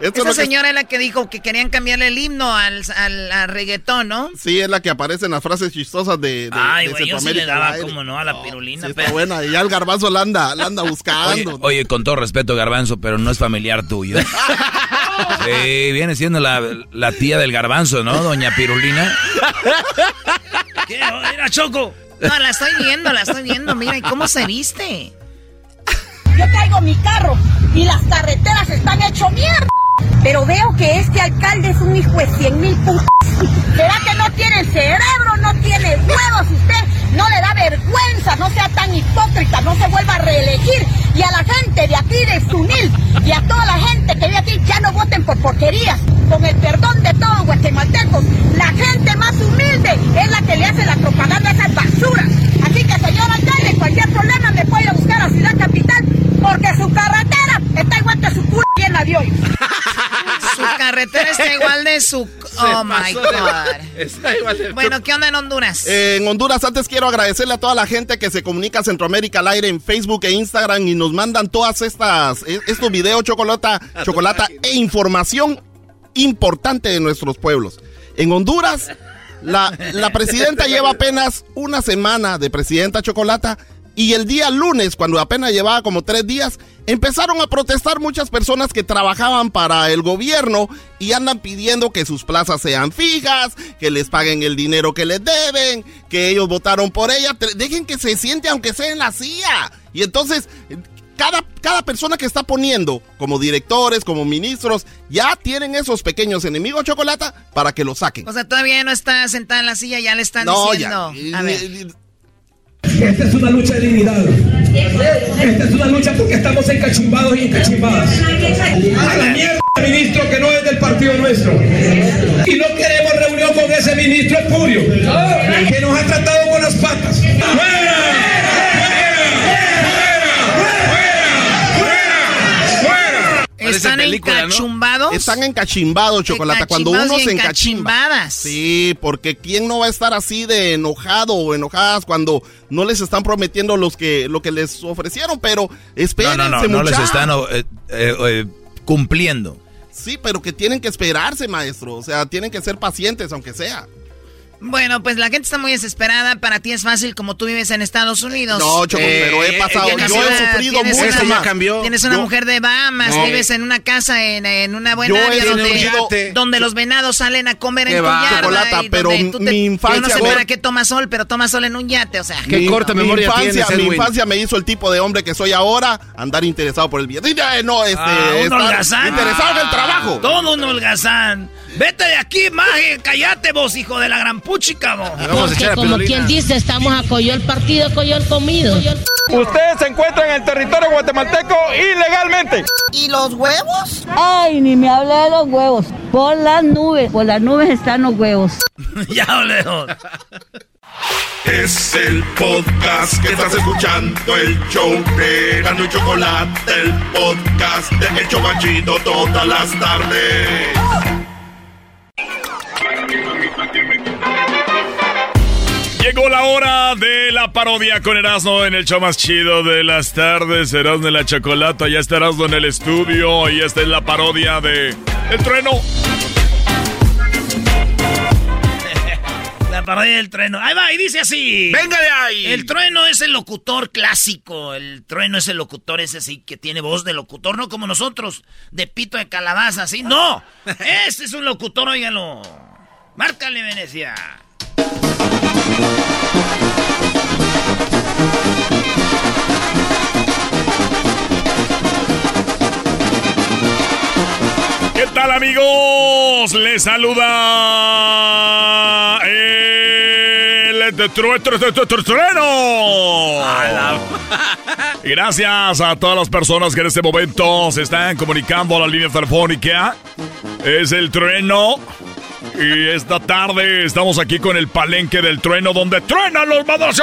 Esta señora es la que dijo que querían cambiarle el himno al, al, reggaetón, ¿no? Sí, es la que aparece en las frases chistosas de, de Ay, güey, yo sí le daba, como no, a la pirulina. Sí, pero... buena, y ya el garbanzo la anda, la anda buscando. Oye, con todo respeto, garbanzo, pero no es familiar tuyo. sí, viene siendo la, la tía del garbanzo, ¿no, doña Pirulina? ¿Qué? Mira, Choco. No, la estoy viendo, la estoy viendo. Mira, ¿y cómo se viste? Yo traigo mi carro y las carreteras están hecho mierda. Pero veo que este alcalde es un hijo de 100 mil putas. ¿Será que no tiene cerebro, no tiene huevos usted? No le da vergüenza, no sea tan hipócrita, no se vuelva a reelegir. Y a la gente de aquí de Sunil y a toda la gente que vive aquí, ya no voten por porquerías. Con el perdón de todos guatemaltecos, la gente más humilde es la que le hace la propaganda a esas basuras. Así que, señor alcalde, cualquier problema me puede buscar a Ciudad Capital, porque su carretera está igual que su culo llena de hoy. Su carretera está igual de su... Oh, my God. Bueno, ¿qué onda en Honduras? en Honduras, antes quiero agradecerle a toda la gente que se comunica a Centroamérica al aire en Facebook e Instagram y nos mandan todas estas, e, estos videos, chocolata, chocolata e información importante de nuestros pueblos. En Honduras, la, la presidenta lleva apenas una semana de presidenta chocolata y el día lunes, cuando apenas llevaba como tres días, empezaron a protestar muchas personas que trabajaban para el gobierno y andan pidiendo que sus plazas sean fijas, que les paguen el dinero que les deben, que ellos votaron por ella. Dejen que se siente aunque sea en la CIA. Y entonces, cada, cada persona que está poniendo, como directores, como ministros, ya tienen esos pequeños enemigos chocolata para que lo saquen. O sea, todavía no está sentada en la silla, ya le están diciendo. a ver. Esta es una lucha de dignidad. Esta es una lucha porque estamos encachimbados y encachimbadas. A la mierda, ministro que no es del partido nuestro. Y no queremos reunión con ese ministro espurio que nos ha tratado con las patas. ¡Fuera! ¿Están encachumbados? Están encachimbados, Chocolata. Cuando uno se encachimba. Sí, porque ¿quién no va a estar así de enojado o enojadas cuando no les están prometiendo los que, lo que les ofrecieron? Pero espérense, No, no, no, no les están eh, eh, eh, cumpliendo. Sí, pero que tienen que esperarse, maestro. O sea, tienen que ser pacientes, aunque sea. Bueno, pues la gente está muy desesperada. Para ti es fácil como tú vives en Estados Unidos. No, Choco, pero he pasado. Yo he sufrido mucho. Una, cambió. Tienes una mujer de Bahamas, vives en una casa en, en una buena área donde, donde los venados salen a comer en tu yarda. pero mi infancia. Yo no sé para qué tomas sol, pero tomas sol en un yate, o sea. Qué corta memoria mi infancia, tienes, Mi infancia me hizo el tipo de hombre que soy ahora, andar interesado por el billete. No, este, ah, un holgazán. interesado en el trabajo. Todo un holgazán. Vete de aquí, maje, cállate vos, hijo de la gran puchica, vos. Porque como quien dice, estamos a coyol partido, coyol comido. Usted se encuentra en el territorio guatemalteco ilegalmente. ¿Y los huevos? Ay, ni me hable de los huevos. Por las nubes, por las nubes están los huevos. ya hablemos. Es el podcast que estás escuchando, el show de Gano y Chocolate, el podcast de El Chocachito todas las tardes. Llegó la hora de la parodia con Erasmo en el show más chido de las tardes. Erasmo de la Chocolata. Ya está Erasmo en el estudio y esta es la parodia de El Trueno. La parodia del trueno. Ahí va, y dice así. ¡Venga de ahí! El trueno es el locutor clásico. El trueno es el locutor ese sí que tiene voz de locutor, no como nosotros, de pito de calabaza, así. ¡No! Este es un locutor, óigalo. Márcale, Venecia. ¿Qué tal amigos? Les saluda el trueno. Gracias a todas las personas que en este momento se están comunicando a la línea telefónica. Es el trueno. Y esta tarde estamos aquí con el palenque del trueno donde truenan los madrazos.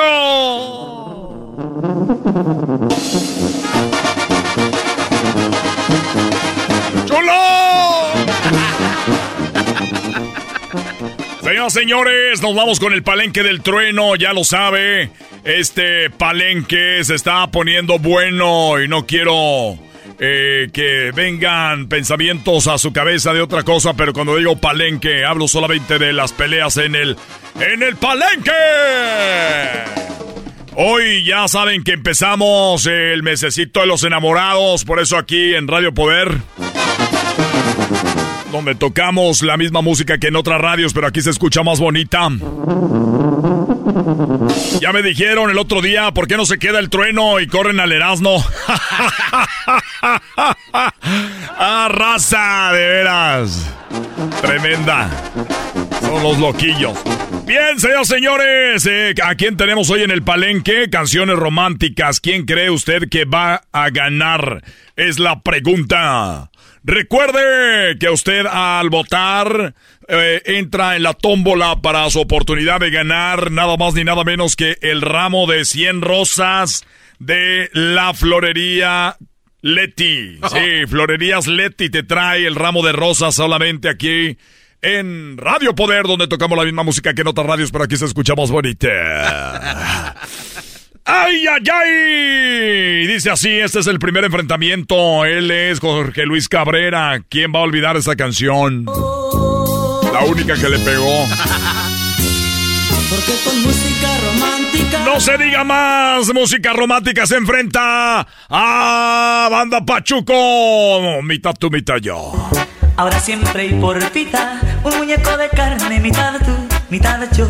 ¡Chulo! Señoras señores, nos vamos con el palenque del trueno, ya lo sabe. Este palenque se está poniendo bueno y no quiero eh, que vengan pensamientos a su cabeza de otra cosa, pero cuando digo palenque, hablo solamente de las peleas en el. ¡En el palenque! Hoy ya saben que empezamos el mesecito de los enamorados, por eso aquí en Radio Poder donde tocamos la misma música que en otras radios, pero aquí se escucha más bonita. Ya me dijeron el otro día, ¿por qué no se queda el trueno y corren al Erasmo? ¡Ah, raza! De veras. Tremenda. Son los loquillos. Bien, señores, señores, eh, ¿a quién tenemos hoy en el palenque? Canciones románticas. ¿Quién cree usted que va a ganar? Es la pregunta. Recuerde que usted al votar eh, entra en la tómbola para su oportunidad de ganar nada más ni nada menos que el ramo de 100 rosas de la florería Leti. Sí, Florerías Leti te trae el ramo de rosas solamente aquí en Radio Poder, donde tocamos la misma música que en otras radios, pero aquí se escucha más bonita. ¡Ay, ay, ay! Dice así, este es el primer enfrentamiento. Él es Jorge Luis Cabrera. ¿Quién va a olvidar esa canción? La única que le pegó. Porque con música romántica. No se diga más. Música romántica se enfrenta a Banda Pachuco. Mitad tú, mitad yo. Ahora siempre y por pita, un muñeco de carne, mitad tú, mitad yo.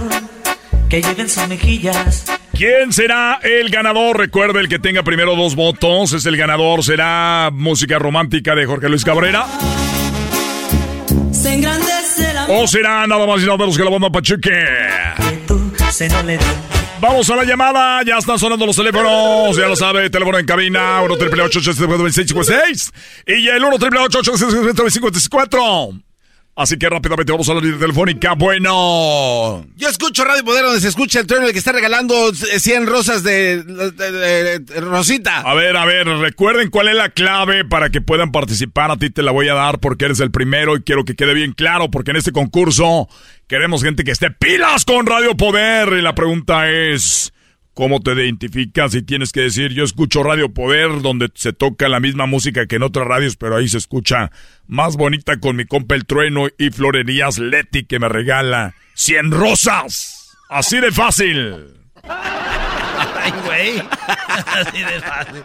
Que lleven sus mejillas. ¿Quién será el ganador? Recuerde, el que tenga primero dos votos es el ganador. ¿Será música romántica de Jorge Luis Cabrera? Se engrandece la ¿O será nada más y nada menos que la banda Pachuque? Vamos a la llamada, ya están sonando los teléfonos, ya lo sabe, teléfono en cabina, 1 triple 2656 y el 1 triple 5654 Así que rápidamente vamos a la línea telefónica. Bueno. Yo escucho Radio Poder donde se escucha el trueno el que está regalando 100 rosas de, de- de- de Rosita. A ver, a ver, recuerden cuál es la clave para que puedan participar. A ti te la voy a dar porque eres el primero y quiero que quede bien claro porque en este concurso queremos gente que esté pilas con Radio Poder. Y la pregunta es, ¿cómo te identificas? Y tienes que decir, yo escucho Radio Poder donde se toca la misma música que en otras radios, pero ahí se escucha más bonita con mi compa El Trueno y Florerías Leti que me regala 100 rosas. Así de fácil. Ay, güey. Así de fácil.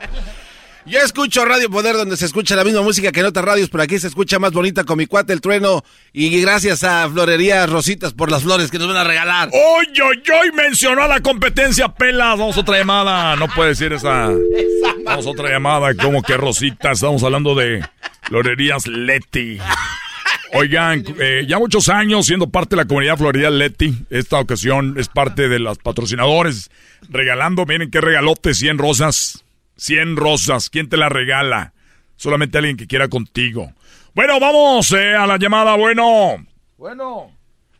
Yo escucho Radio Poder donde se escucha la misma música que en otras radios, pero aquí se escucha más bonita con mi cuate el trueno. Y gracias a Florería Rositas por las flores que nos van a regalar. ¡Oy, oy, oy! Mencionó a la competencia pelas. Vamos a otra llamada. No puede decir esa. Vamos a otra llamada. Como que Rosita. Estamos hablando de Florerías Leti. Oigan, eh, ya muchos años siendo parte de la comunidad Florida Leti. Esta ocasión es parte de los patrocinadores. Regalando, miren qué regalote, 100 rosas. 100 rosas. ¿Quién te la regala? Solamente alguien que quiera contigo. Bueno, vamos eh, a la llamada. Bueno. Bueno.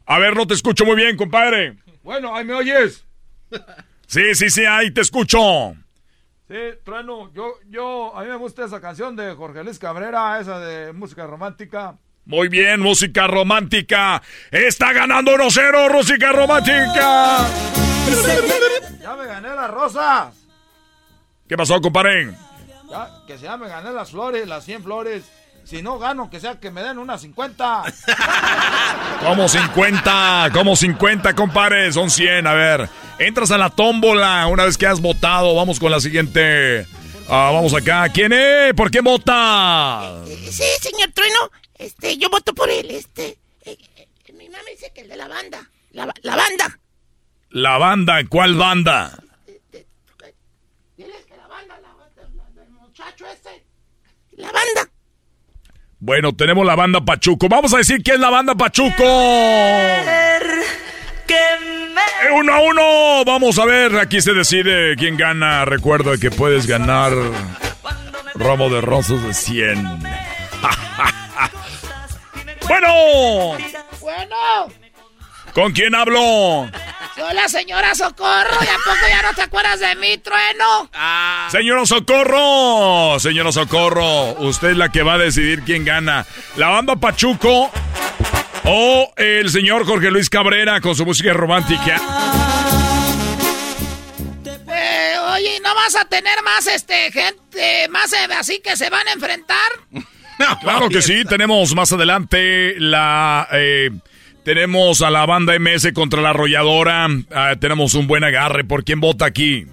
A ver, no te escucho muy bien, compadre. Bueno, ahí me oyes. Sí, sí, sí, ahí te escucho. Sí, Trueno, yo, yo, a mí me gusta esa canción de Jorge Luis Cabrera, esa de música romántica. Muy bien, música romántica. Está ganando 1-0, música romántica. Ya me gané las rosas. ¿Qué pasó, compadre? Ya, que ya me gané las flores, las 100 flores. Si no gano, que sea que me den unas 50. ¿Cómo 50? ¿Cómo 50, compadre? Son 100. A ver, entras a la tómbola una vez que has votado. Vamos con la siguiente. Ah, vamos acá. ¿Quién es? ¿Por qué vota? Sí, señor Trueno. Este, yo voto por él. Este, eh, eh, mi mamá dice que el de la banda. La, la banda. ¿La banda? ¿Cuál banda? Diles que la banda, la banda, el muchacho ese. La banda. Bueno, tenemos la banda Pachuco. Vamos a decir quién es la banda Pachuco. Uno a uno. Vamos a ver. Aquí se decide quién gana. Recuerda que puedes ganar ramo de rosas de 100. bueno. Bueno. ¿Con quién hablo? Soy la señora Socorro. ¿Y a poco ya no te acuerdas de mí, Trueno? Señora Socorro, señora Socorro, usted es la que va a decidir quién gana. ¿La banda Pachuco o el señor Jorge Luis Cabrera con su música romántica? Eh, oye, ¿no vas a tener más este gente, más eh, así que se van a enfrentar? Claro que sí, tenemos más adelante la... eh, tenemos a la banda MS contra la arrolladora. Ah, tenemos un buen agarre. ¿Por quién vota aquí?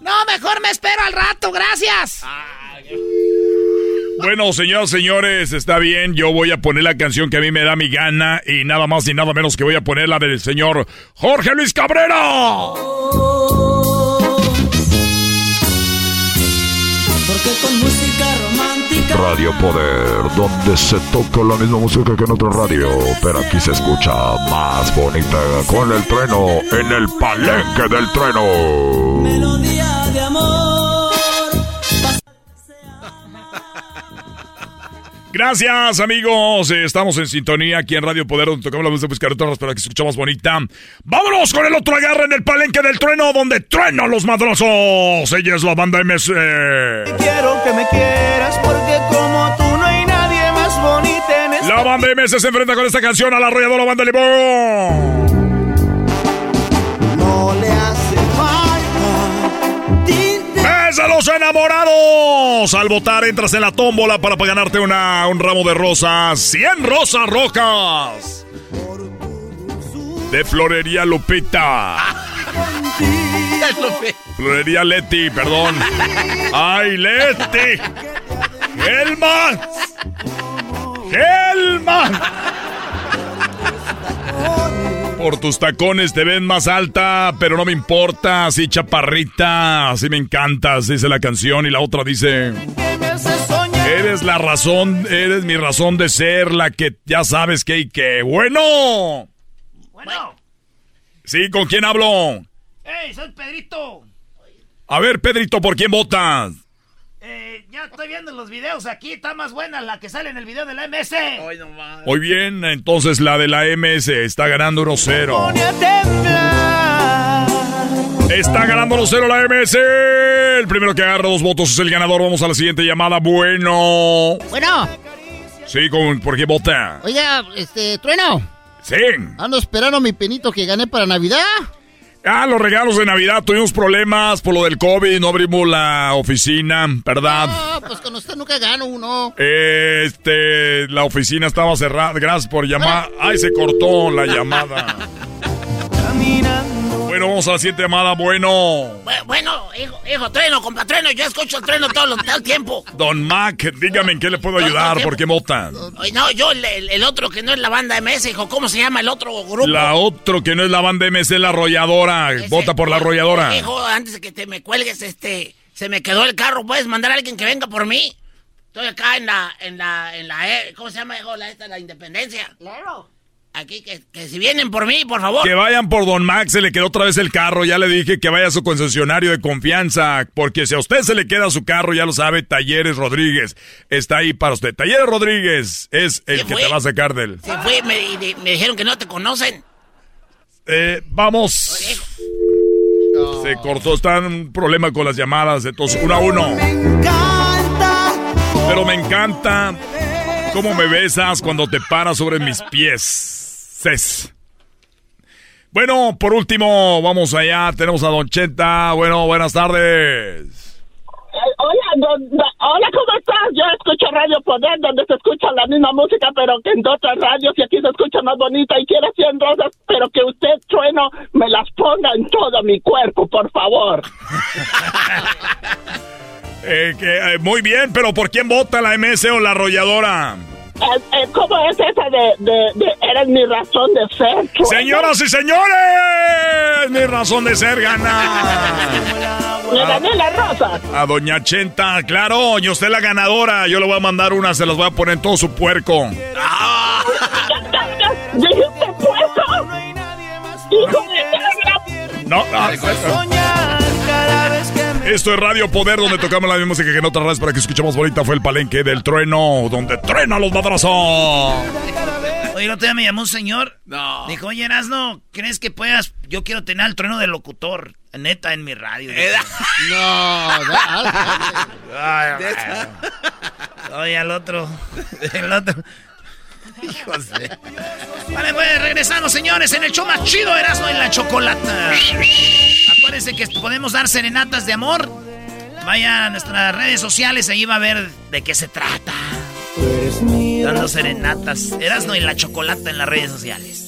No, mejor me espero al rato, gracias. Bueno, señoras señores, está bien. Yo voy a poner la canción que a mí me da mi gana. Y nada más y nada menos que voy a poner la del señor Jorge Luis Cabrera. Porque con. Radio Poder, donde se toca la misma música que en otra radio, pero aquí se escucha más bonita con el trueno en el palenque del trueno. Melodía de amor. Gracias, amigos. Estamos en sintonía aquí en Radio Poder, donde tocamos la música de buscar para que se escuchamos bonita. ¡Vámonos con el otro agarre en el palenque del trueno, donde truenan los madrosos! Ella es la banda MS. Quiero que me quieras La banda MS se enfrenta con esta canción a la arrolladora banda Limón. No le hace falta. ¡Es a los enamorados! Al votar entras en la tómbola para ganarte una, un ramo de rosas. 100 rosas rojas. De Florería Lupita. Florería Leti, perdón. ¡Ay, Leti! ¡Helman! ¡Helman! Por tus tacones te ven más alta, pero no me importa. Así chaparrita, así me encantas, dice la canción. Y la otra dice... Eres la razón, eres mi razón de ser, la que ya sabes que y que. Bueno. Bueno. Sí, ¿con quién hablo? ¡Ey, soy Pedrito! A ver, Pedrito, ¿por quién votas? Ya estoy viendo los videos aquí. Está más buena la que sale en el video de la MS. Ay, no más. Muy bien, entonces la de la MS está ganando 1-0. Está ganando 1-0 la MS. El primero que agarra dos votos es el ganador. Vamos a la siguiente llamada. Bueno. Bueno, Sí, ¿con, ¿por qué vota? oiga, este, Trueno, Sí. ando esperando mi penito que gané para Navidad. Ah, los regalos de Navidad. Tuvimos problemas por lo del COVID. No abrimos la oficina, ¿verdad? No, pues con usted nunca gano uno. Este, la oficina estaba cerrada. Gracias por llamar. Ay, se cortó la llamada. Bueno, vamos a la siguiente llamada. Bueno, Bu- Bueno, hijo, hijo, trueno, compa trueno. Yo escucho el trueno todo, lo- todo el tiempo. Don Mac, dígame en qué le puedo ayudar. ¿Por qué votan? No, yo, el, otro que no es la banda MS, hijo, ¿cómo se llama el otro grupo? La otro que no es la banda MS es la arrolladora. Vota por la arrolladora. Hijo, antes de que te me cuelgues, este, se me quedó el carro. ¿Puedes mandar a alguien que venga por mí? Estoy acá en la, en la, en la, E- ¿cómo se llama, hijo? La, esta, la Independencia. Claro. Aquí, que, que si vienen por mí, por favor. Que vayan por Don Max, se le quedó otra vez el carro. Ya le dije que vaya a su concesionario de confianza. Porque si a usted se le queda su carro, ya lo sabe, Talleres Rodríguez está ahí para usted. Talleres Rodríguez es el ¿Qué que te va a sacar del. Se fue, me, y de- me dijeron que no te conocen. Eh, vamos. Se cortó, está en un problema con las llamadas, entonces uno a uno. Pero me encanta cómo me besas cuando te paras sobre mis pies. Ses. Bueno, por último, vamos allá. Tenemos a Don Cheta. Bueno, buenas tardes. Hola, don- don- hola, ¿cómo estás? Yo escucho Radio Poder, donde se escucha la misma música, pero que en otras radios y aquí se escucha más bonita y quiero 100 rosas, pero que usted, trueno, me las ponga en todo mi cuerpo, por favor. Eh, que, eh, muy bien, pero ¿por quién vota la MS o la arrolladora? Eh, eh, ¿Cómo es esa de, de, de eres mi razón de ser? Señoras y señores, mi razón de ser ganar. Le gané la rosa. A Doña Chenta, claro, y usted la ganadora. Yo le voy a mandar una, se las voy a poner en todo su puerco. ¿Dijiste puesto? ¡Hijo de No, no. Esto es Radio Poder, donde tocamos la misma música que en otras radios para que escuchemos bonita. Fue el palenque del trueno, donde truena los madrazos. Oye, el otro día me llamó un señor. No. Dijo, oye, Erasno, ¿crees que puedas? Yo quiero tener el trueno del locutor. Neta, en mi radio. No, Ay, Oye, al otro. El otro. Hijos de... Vale, pues regresamos, señores, en el show más chido, Erasmo en la chocolata. Acuérdense que podemos dar serenatas de amor. Vayan a nuestras redes sociales, ahí va a ver de qué se trata. Dando serenatas. Erasmo en la chocolata en las redes sociales.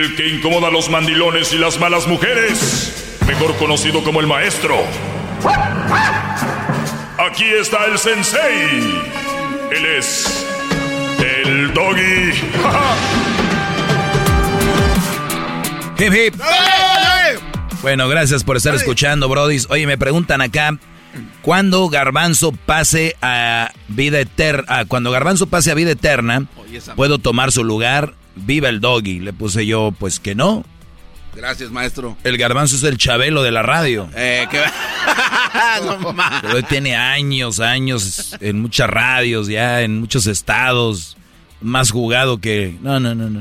El que incomoda a los mandilones y las malas mujeres. Mejor conocido como el maestro. Aquí está el sensei. Él es. El doggy. Hip, hip. Bueno, gracias por estar escuchando, Brody. Oye, me preguntan acá, ¿cuándo Garbanzo pase a vida eterna? cuando Garbanzo pase a vida eterna, ¿puedo tomar su lugar? Viva el doggy. Le puse yo, pues que no. Gracias, maestro. El Garbanzo es el chabelo de la radio. Eh, que... no más. Pero tiene años, años en muchas radios, ya en muchos estados. Más jugado que... No, no, no, no.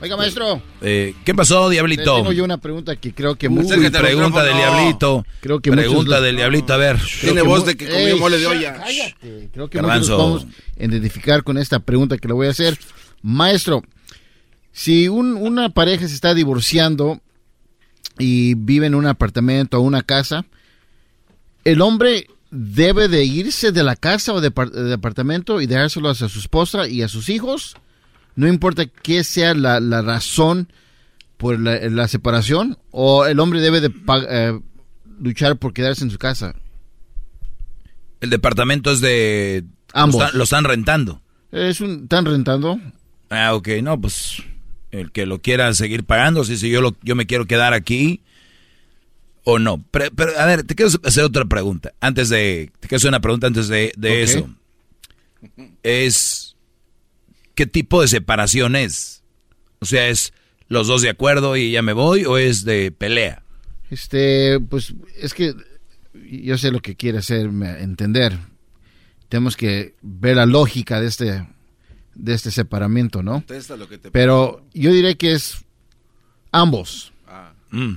Oiga, maestro. Eh, ¿Qué pasó, Diablito? Tengo yo una pregunta que creo que Uy, muchos... pregunta del Diablito. Creo que pregunta muchos- del Diablito, a ver. Creo Tiene voz de que comió mole de olla. cállate. Creo que Garbanzo. muchos nos podemos identificar con esta pregunta que le voy a hacer. Maestro, si un- una pareja se está divorciando y vive en un apartamento o una casa, ¿el hombre debe de irse de la casa o de, par- de apartamento y dejárselo a su esposa y a sus hijos? No importa qué sea la, la razón por la, la separación, o el hombre debe de eh, luchar por quedarse en su casa. El departamento es de... Ambos. Lo están, lo están rentando. Es un, ¿Están rentando? Ah, ok, no, pues el que lo quiera seguir pagando, si, si yo, lo, yo me quiero quedar aquí o no. Pero, pero, a ver, te quiero hacer otra pregunta. Antes de... Te quiero hacer una pregunta antes de, de eso. Es... ¿Qué tipo de separación es? O sea, ¿es los dos de acuerdo y ya me voy o es de pelea? Este, pues es que yo sé lo que quiere hacerme entender. Tenemos que ver la lógica de este de este separamiento, ¿no? Contesta lo que te Pero yo diré que es ambos. Ah, Mm.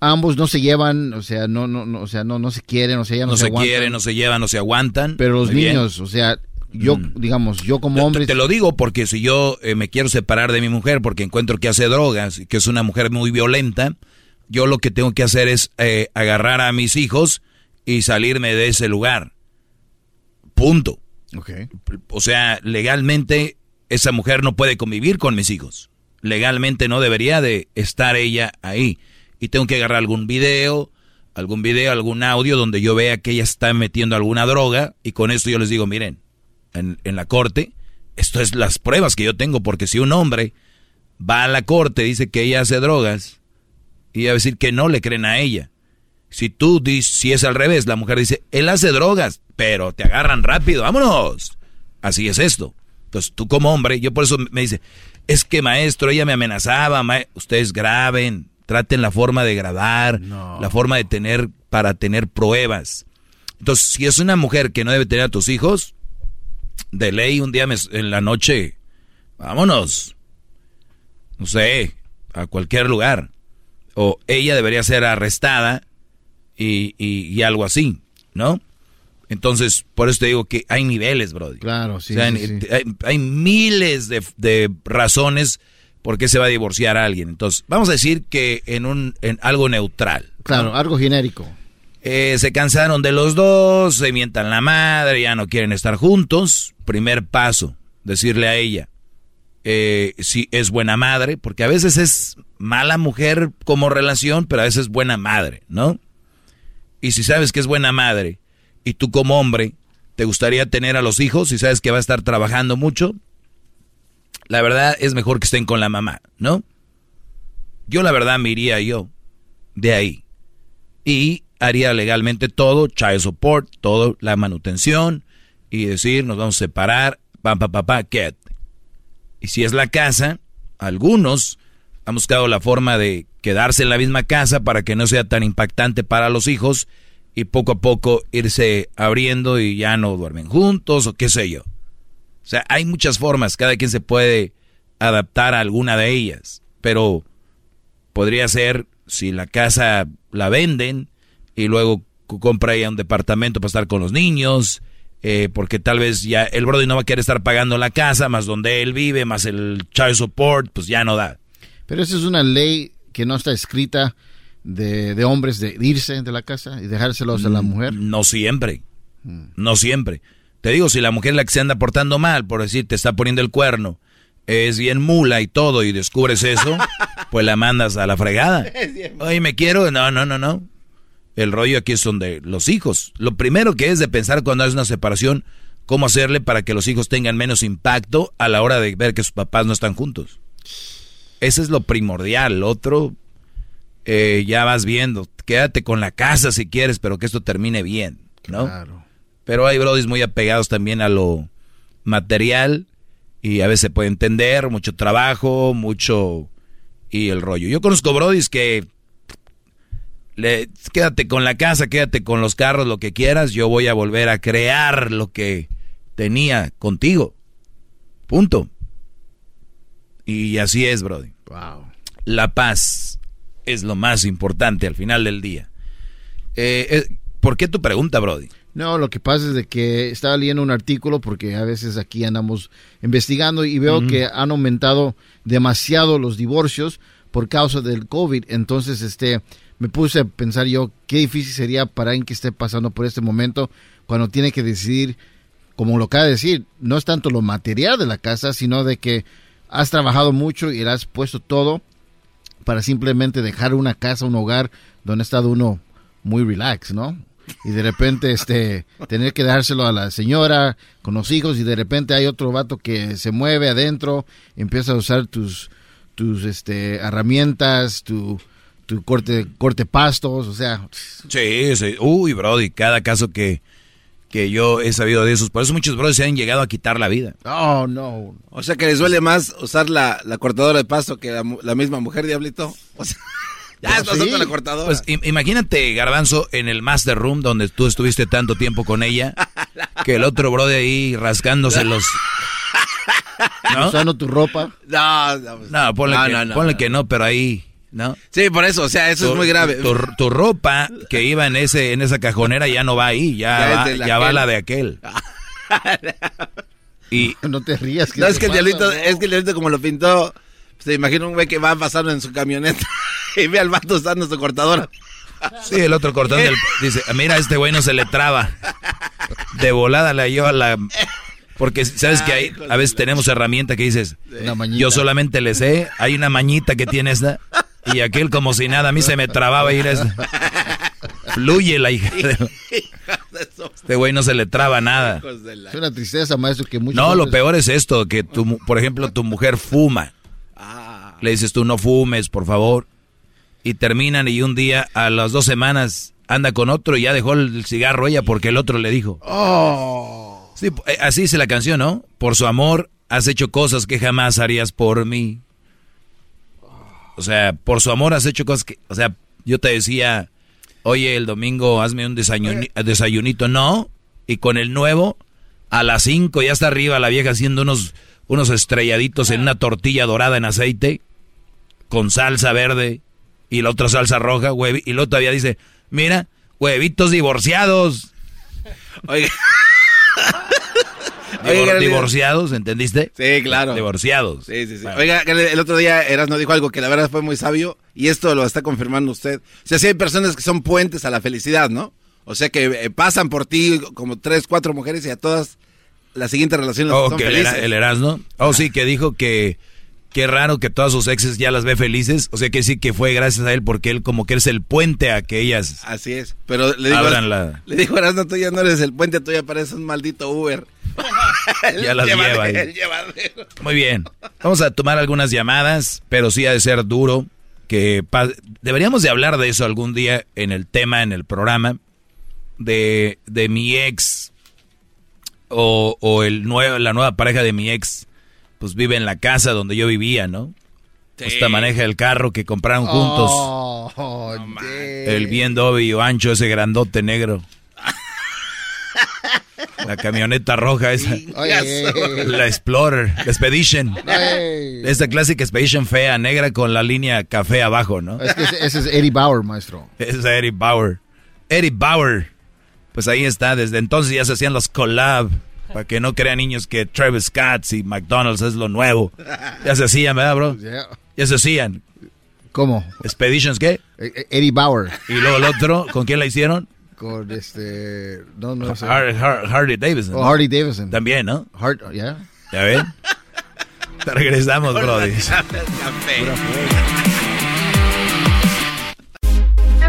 Ambos no se llevan, o sea, no, no, no, o sea, no, no se quieren, o sea, ya no, No se aguantan. quieren, no se llevan, no se aguantan. Pero los Muy bien. niños, o sea, yo, digamos, yo como hombre... Te lo digo porque si yo eh, me quiero separar de mi mujer porque encuentro que hace drogas y que es una mujer muy violenta, yo lo que tengo que hacer es eh, agarrar a mis hijos y salirme de ese lugar. Punto. Okay. O sea, legalmente esa mujer no puede convivir con mis hijos. Legalmente no debería de estar ella ahí. Y tengo que agarrar algún video, algún video, algún audio donde yo vea que ella está metiendo alguna droga y con esto yo les digo, miren, en, la corte, esto es las pruebas que yo tengo, porque si un hombre va a la corte, dice que ella hace drogas, y va a decir que no le creen a ella. Si tú dices, si es al revés, la mujer dice, él hace drogas, pero te agarran rápido, vámonos. Así es esto. Entonces tú como hombre, yo por eso me dice, es que maestro, ella me amenazaba, ma-". ustedes graben, traten la forma de grabar, la forma de tener, para tener pruebas. Entonces, si es una mujer que no debe tener a tus hijos, de ley un día me- en la noche, vámonos, no sé, a cualquier lugar. O ella debería ser arrestada y, y- y algo así, ¿no? Entonces, por eso te digo que hay niveles, Brody. Claro, sí, O sea, sí, sí. Hay, hay miles de, de razones por qué se va a divorciar a alguien. Entonces, vamos a decir que en, un, en algo neutral. Claro, algo genérico. Eh, se cansaron de los dos, se mientan la madre, ya no quieren estar juntos. Primer paso, decirle a ella eh, si es buena madre, porque a veces es mala mujer como relación, pero a veces es buena madre, ¿no? Y si sabes que es buena madre y tú como hombre te gustaría tener a los hijos y sabes que va a estar trabajando mucho, la verdad es mejor que estén con la mamá, ¿no? Yo la verdad me iría yo de ahí y haría legalmente todo, child support, todo, la manutención y decir, nos vamos a separar, pam, pam, pam, pam, quédate. Y si es la casa, algunos han buscado la forma de quedarse en la misma casa para que no sea tan impactante para los hijos y poco a poco irse abriendo y ya no duermen juntos o qué sé yo. O sea, hay muchas formas, cada quien se puede adaptar a alguna de ellas, pero podría ser si la casa la venden y luego compra ella un departamento para estar con los niños, eh, porque tal vez ya el Brody no va a querer estar pagando la casa, más donde él vive, más el child support, pues ya no da. Pero esa es una ley que no está escrita de, de hombres de irse de la casa y dejárselos a la mujer. Mm. No siempre. No siempre. Te digo, si la mujer es la que se anda portando mal, por decir, te está poniendo el cuerno, es bien mula y todo, y descubres eso, pues la mandas a la fregada. Oye, me quiero. No, no, no, no. El rollo aquí es donde los hijos. Lo primero que es de pensar cuando hay una separación, cómo hacerle para que los hijos tengan menos impacto a la hora de ver que sus papás no están juntos. Ese es lo primordial. Lo otro, eh, ya vas viendo. Quédate con la casa si quieres, pero que esto termine bien, ¿no? Pero hay brodis muy apegados también a lo material y a veces se puede entender, mucho trabajo, mucho y el rollo. Yo conozco brodis que le, quédate con la casa, quédate con los carros, lo que quieras, yo voy a volver a crear lo que tenía contigo. Punto. Y así es, brody. Wow. La paz es lo más importante al final del día. Eh, eh, ¿Por qué tu pregunta, brody? No, lo que pasa es de que estaba leyendo un artículo porque a veces aquí andamos investigando y veo que han aumentado demasiado los divorcios por causa del COVID. Entonces, este, me puse a pensar yo qué difícil sería para alguien que esté pasando por este momento cuando tiene que decidir, como lo acaba de decir, no es tanto lo material de la casa, sino de que has trabajado mucho y le has puesto todo para simplemente dejar una casa, un hogar donde ha estado uno muy relax, ¿no? Y de repente este tener que dárselo a la señora con los hijos y de repente hay otro vato que se mueve adentro, empieza a usar tus tus este herramientas, tu tu corte corte pastos, o sea, Sí, sí. Uy, Brody, cada caso que, que yo he sabido de esos. Por eso muchos Brody se han llegado a quitar la vida. Oh, no. O sea que les duele más usar la, la cortadora de pasto que la, misma mujer, Diablito. O sea, ya estás usando la cortadora. Pues im- imagínate, Garbanzo, en el Master Room donde tú estuviste tanto tiempo con ella. que el otro bro de ahí rascándose los... ¿No? Usando tu ropa. No, no, no ponle, que, no, ponle que no, pero ahí, ¿no? Sí, por eso, o sea, eso es muy grave. Tu, ropa que iba en ese en esa cajonera ya no va ahí, ya, va, ya va la de aquel. y no te rías. Que no, es que, el diablito, es que el diablito como lo pintó, se imagina un güey que va pasando en su camioneta y ve al vato usando su cortadora. Sí, el otro cortando dice, mira, este güey no se le traba. De volada le yo a la... Porque sabes que hay, a veces tenemos herramienta que dices, yo solamente le sé, hay una mañita que tiene esta, y aquel como si nada, a mí se me trababa ir esta. Fluye la hija de... Este güey no se le traba nada. Es una tristeza, maestro, que muchos No, lo peor es esto, que tu, por ejemplo, tu mujer fuma. Ah. Le dices tú, no fumes, por favor y terminan y un día a las dos semanas anda con otro y ya dejó el cigarro ella porque el otro le dijo. Oh. Sí, eh, así dice la canción, ¿no? Por su amor has hecho cosas que jamás harías por mí. O sea, por su amor has hecho cosas que, o sea, yo te decía, oye, el domingo hazme un desayunito, no, y con el nuevo, a las cinco ya está arriba la vieja haciendo unos, unos estrelladitos en una tortilla dorada en aceite, con salsa verde, y la otra salsa roja, y luego todavía dice, mira, huevitos divorciados. Oiga. divorciados, ¿entendiste? Sí, claro. Divorciados. Sí, sí, sí. Oiga, el otro día Eras no dijo algo que la verdad fue muy sabio y esto lo está confirmando usted. O sea, sí hay personas que son puentes a la felicidad, ¿no? O sea, que eh, pasan por ti como tres, cuatro mujeres y a todas la siguiente relación oh, son felices. El, el Erasmo. Oh, sí, que dijo que Qué raro que todas sus exes ya las ve felices. O sea que sí que fue gracias a él porque él como que es el puente a que ellas. Así es. Pero le digo, la... le dijo, no, tú ya no eres el puente, tú ya pareces un maldito Uber. ya las lleva. Muy bien. Vamos a tomar algunas llamadas, pero sí ha de ser duro. Que deberíamos de hablar de eso algún día en el tema, en el programa. De, de mi ex o, o el nuevo, la nueva pareja de mi ex pues vive en la casa donde yo vivía, ¿no? Hasta maneja el carro que compraron juntos. Oh, el bien o ancho, ese grandote negro. La camioneta roja esa. La Explorer, la Expedition. Esta clásica Expedition fea, negra con la línea café abajo, ¿no? Es que ese, es Eddie Bauer, maestro. Ese es Eddie Bauer. Eddie Bauer. Pues ahí está, desde entonces ya se hacían los collab. Para que no crean niños que Travis Scott y McDonald's es lo nuevo. Ya se hacían, ¿verdad, bro? Ya se hacían. ¿Cómo? ¿Expeditions qué? E, e, Eddie Bauer. ¿Y luego el otro? ¿Con quién la hicieron? Con este... No, no sé. Hardy Davidson. Oh, Hardy Davidson. También, ¿no? Hard, yeah. ¿Ya ven? Te regresamos, brody.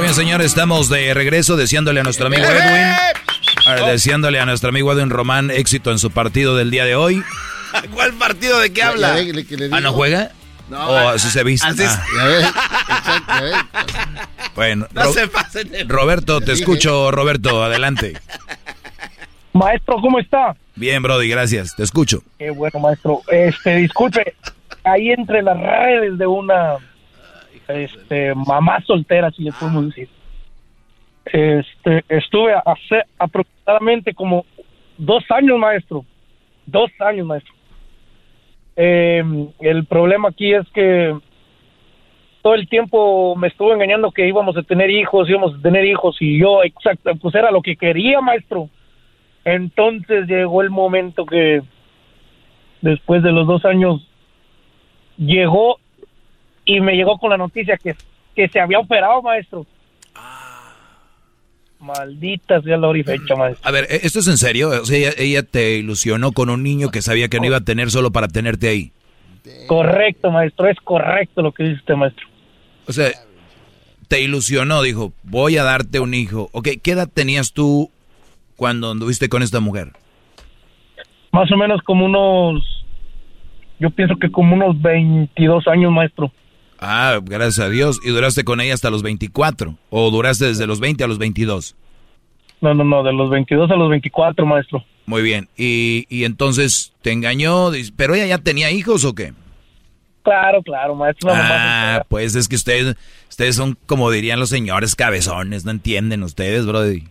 chido. Bueno, señores, estamos de regreso deseándole a nuestro amigo Edwin, deseándole a nuestro amigo Edwin Román éxito en su partido del día de hoy. ¿Cuál partido de qué habla? ¿Ah, no juega? No, ¿O así se viste? Así ah. Bueno, no se pasen Roberto, te escucho, Roberto, adelante. Maestro, ¿cómo está? Bien, Brody, gracias, te escucho. Qué bueno, maestro. Este, disculpe, ahí entre las redes de una este, mamá soltera, si le podemos decir. Este, estuve hace aproximadamente como dos años, maestro. Dos años, maestro. Eh, el problema aquí es que todo el tiempo me estuvo engañando que íbamos a tener hijos, íbamos a tener hijos y yo, exacto, pues era lo que quería, maestro. Entonces llegó el momento que después de los dos años llegó y me llegó con la noticia que, que se había operado, maestro. Maldita sea la hora y fecha, maestro. A ver, ¿e- ¿esto es en serio? O sea, ella, ella te ilusionó con un niño que sabía que no iba a tener solo para tenerte ahí. Correcto, maestro, es correcto lo que dice usted, maestro. O sea, te ilusionó, dijo, voy a darte un hijo. Ok, ¿qué edad tenías tú cuando anduviste con esta mujer? Más o menos como unos, yo pienso que como unos 22 años, maestro. Ah, gracias a Dios. ¿Y duraste con ella hasta los 24? ¿O duraste desde los 20 a los 22? No, no, no, de los 22 a los 24, maestro. Muy bien. Y, y entonces te engañó, pero ella ya tenía hijos o qué? Claro, claro, maestro. una mamá Ah, pues es que ustedes, ustedes son como dirían los señores cabezones, no entienden ustedes, brody.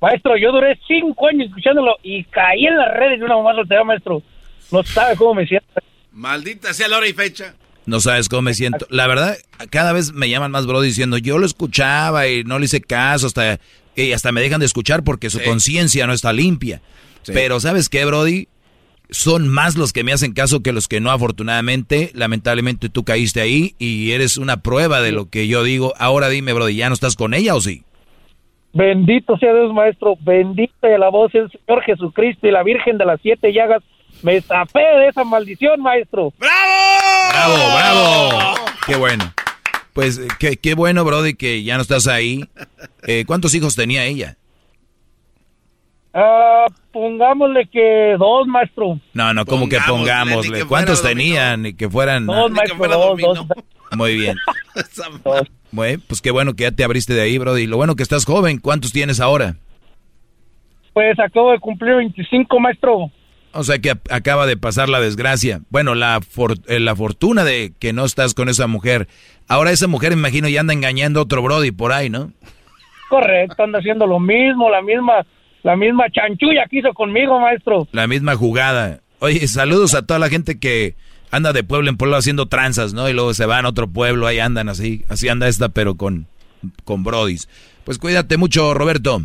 Maestro, yo duré cinco años escuchándolo y caí en las redes de una mamá soltera, maestro. No sabe cómo me siento. Maldita sea la hora y fecha. No sabes cómo me siento. La verdad, cada vez me llaman más brody diciendo, yo lo escuchaba y no le hice caso hasta y hasta me dejan de escuchar porque su conciencia no está limpia. Pero ¿sabes qué, brody? Son más los que me hacen caso que los que no, afortunadamente. Lamentablemente tú caíste ahí y eres una prueba de lo que yo digo. Ahora dime, brody, ¿ya no estás con ella o sí? Bendito sea Dios, maestro. Bendita sea la voz del Señor Jesucristo y la Virgen de las Siete Llagas. Me zafé de esa maldición, maestro. ¡Bravo, bravo! ¡Qué bueno! Pues eh, qué, qué bueno, brody, que ya no estás ahí. Eh, ¿Cuántos hijos tenía ella? Ah, pongámosle que dos, maestro. No, no, como que Pongámosle, que ¿Cuántos tenían? Ni que fueran... Dos, maestro, dos, dos. Muy bien. Bueno, pues qué bueno que ya te abriste de ahí, brody. Lo bueno que estás joven. ¿Cuántos tienes ahora? Pues acabo de cumplir 25, maestro. O sea que acaba de pasar la desgracia. Bueno, la, for- eh, la fortuna de que no estás con esa mujer. Ahora esa mujer, me imagino, ya anda engañando a otro brody por ahí, ¿no? Correcto, anda haciendo lo mismo, la misma, la misma chanchulla que hizo conmigo, maestro. La misma jugada. Oye, saludos a toda la gente que anda de pueblo en pueblo haciendo tranzas, ¿no? Y luego se van a otro pueblo, ahí andan así. Así anda esta, pero con, con brodis. Pues cuídate mucho, Roberto.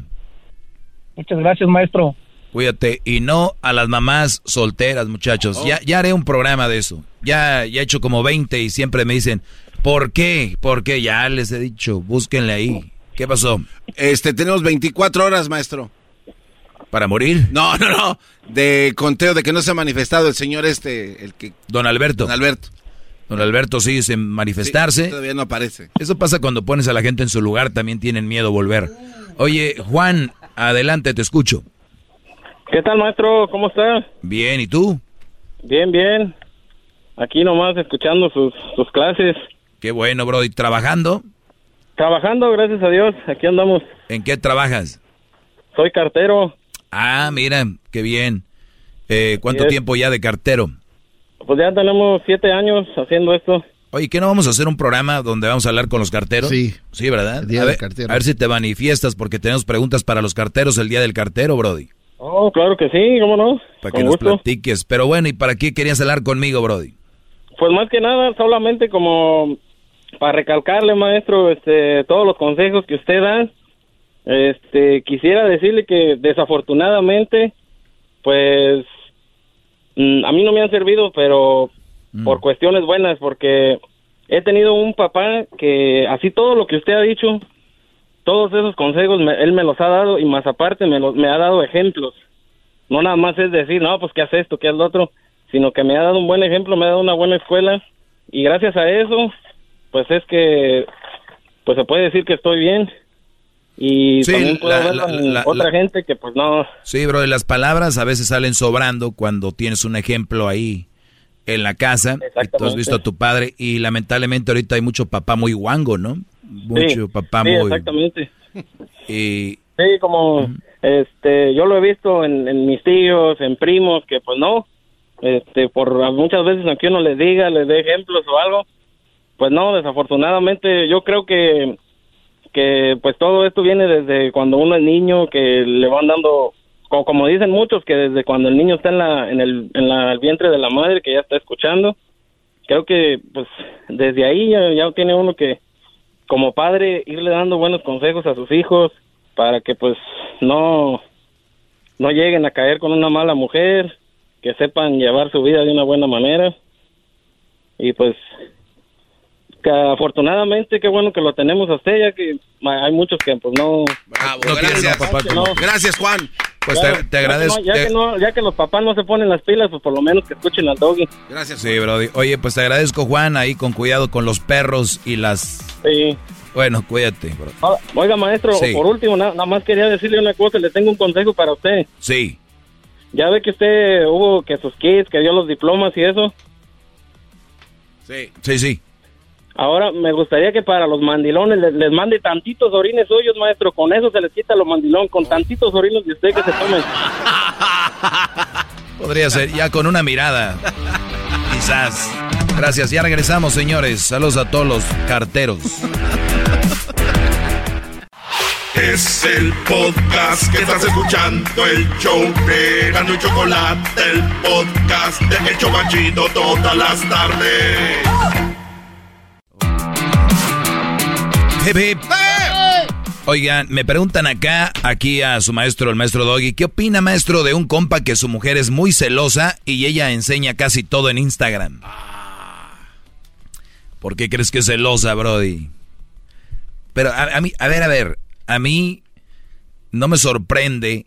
Muchas gracias, maestro. Cuídate. Y no a las mamás solteras, muchachos. Ya, ya haré un programa de eso. Ya, ya he hecho como 20 y siempre me dicen, ¿por qué? ¿Por qué? Ya les he dicho, búsquenle ahí. ¿Qué pasó? Este, tenemos 24 horas, maestro. ¿Para morir? No, no, no. De conteo de que no se ha manifestado el señor este, el que... Don Alberto. Don Alberto. Don Alberto sigue sin manifestarse. Sí, todavía no aparece. Eso pasa cuando pones a la gente en su lugar, también tienen miedo a volver. Oye, Juan, adelante, te escucho. ¿Qué tal, maestro? ¿Cómo está? Bien, ¿y tú? Bien, bien. Aquí nomás escuchando sus, sus clases. Qué bueno, bro. ¿Y trabajando? Trabajando, gracias a Dios. Aquí andamos. ¿En qué trabajas? Soy cartero. Ah, mira, qué bien. Eh, ¿Cuánto tiempo ya de cartero? Pues ya tenemos siete años haciendo esto. Oye, ¿qué no vamos a hacer un programa donde vamos a hablar con los carteros? Sí. Sí, ¿verdad? El día a, del ver, cartero. a ver si te manifiestas porque tenemos preguntas para los carteros el día del cartero, Brody. Oh, claro que sí, ¿cómo no? Para Con que nos gusto. platiques. Pero bueno, ¿y para qué querías hablar conmigo, Brody? Pues más que nada, solamente como para recalcarle, maestro, este, todos los consejos que usted da. Este, quisiera decirle que desafortunadamente, pues, mm, a mí no me han servido, pero por cuestiones buenas, porque he tenido un papá que así todo lo que usted ha dicho, todos esos consejos, me- él me los ha dado y más aparte me, los, me ha dado ejemplos. No nada más es decir, no, pues que haz esto, que haz lo otro, sino que me ha dado un buen ejemplo, me ha dado una buena escuela y gracias a eso, pues es que, pues se puede decir que estoy bien y Sí, también puedo la- verlo la- en la- otra gente que pues no, Sí, bro, y las palabras a veces salen sobrando cuando tienes un ejemplo ahí en la casa y tú has visto a tu padre y lamentablemente ahorita hay mucho papá muy guango, ¿no? Mucho Sí, papá sí, muy... exactamente. Y Sí, como este, yo lo he visto en, en mis tíos, en primos, que pues no, este, por muchas veces aunque uno les diga, les dé ejemplos o algo, pues no, desafortunadamente yo creo que, que pues todo esto viene desde cuando uno es niño, que le van dando, como, como dicen muchos, que desde cuando el niño está en la, en el, en la, el vientre de la madre, que ya está escuchando, creo que pues desde ahí ya, ya tiene uno que como padre irle dando buenos consejos a sus hijos para que pues no no lleguen a caer con una mala mujer, que sepan llevar su vida de una buena manera y pues que afortunadamente, qué bueno que lo tenemos a usted, ya que hay muchos que pues no... Bravo, no gracias, papá. no. Gracias, Juan. Pues te, te agradezco. Ya, te- que no- ya que los papás no se ponen las pilas, pues por lo menos que escuchen al doggy. Gracias. Sí, Brody. Oye, pues te agradezco, Juan, ahí con cuidado con los perros y las... Sí. Bueno, cuídate, bro. Ah, Oiga, maestro, Sí. por último, na- nada más quería decirle una cosa, le tengo un consejo para usted. Sí. Ya ve que usted hubo que sus kids, que dio los diplomas y eso. Sí. Sí, sí. Ahora me gustaría que para los mandilones les, les mande tantitos orines suyos, maestro. Con eso se les quita lo mandilón, con tantitos orines de usted que se tomen. Podría ser ya con una mirada. Quizás. Gracias. Ya regresamos, señores. Saludos a todos los carteros. Es el podcast que estás escuchando, el show de Gano y Chocolate, el podcast de El Chobachito todas las tardes. Hip, hip. Oigan, me preguntan acá, aquí a su maestro, el maestro Doggy, ¿qué opina, maestro, de un compa que su mujer es muy celosa y ella enseña casi todo en Instagram? ¿Por qué crees que es celosa, Brody? Pero a, a mí, a ver, a ver, a mí no me sorprende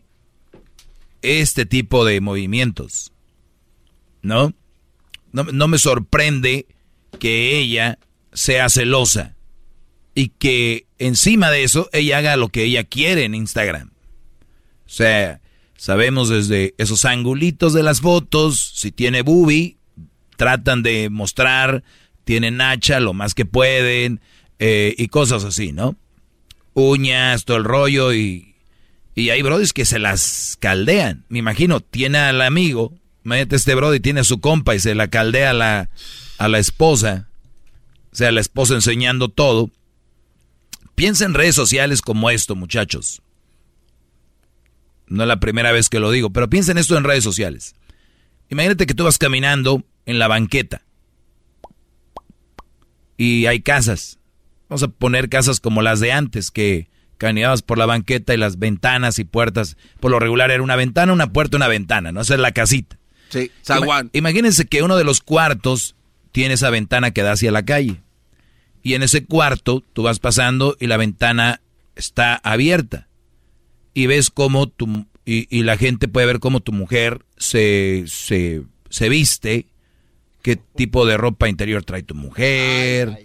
este tipo de movimientos, ¿no? No, no me sorprende que ella sea celosa y que encima de eso ella haga lo que ella quiere en Instagram. O sea, sabemos desde esos angulitos de las fotos, si tiene boobie, tratan de mostrar, tienen hacha lo más que pueden eh, y cosas así, ¿no? Uñas, todo el rollo y, y hay brodis que se las caldean. Me imagino, tiene al amigo, mete este brody, tiene a su compa y se la caldea a la, a la esposa. O sea, la esposa enseñando todo. Piensa en redes sociales como esto, muchachos. No es la primera vez que lo digo, pero piensa en esto en redes sociales. Imagínate que tú vas caminando en la banqueta y hay casas. Vamos a poner casas como las de antes, que caminabas por la banqueta y las ventanas y puertas. Por lo regular era una ventana, una puerta, una ventana, ¿no? Esa es la casita. Sí. Ima- Imagínense que uno de los cuartos tiene esa ventana que da hacia la calle. Y en ese cuarto tú vas pasando y la ventana está abierta. Y ves cómo tu, y, y la gente puede ver cómo tu mujer se, se, se viste, qué tipo de ropa interior trae tu mujer.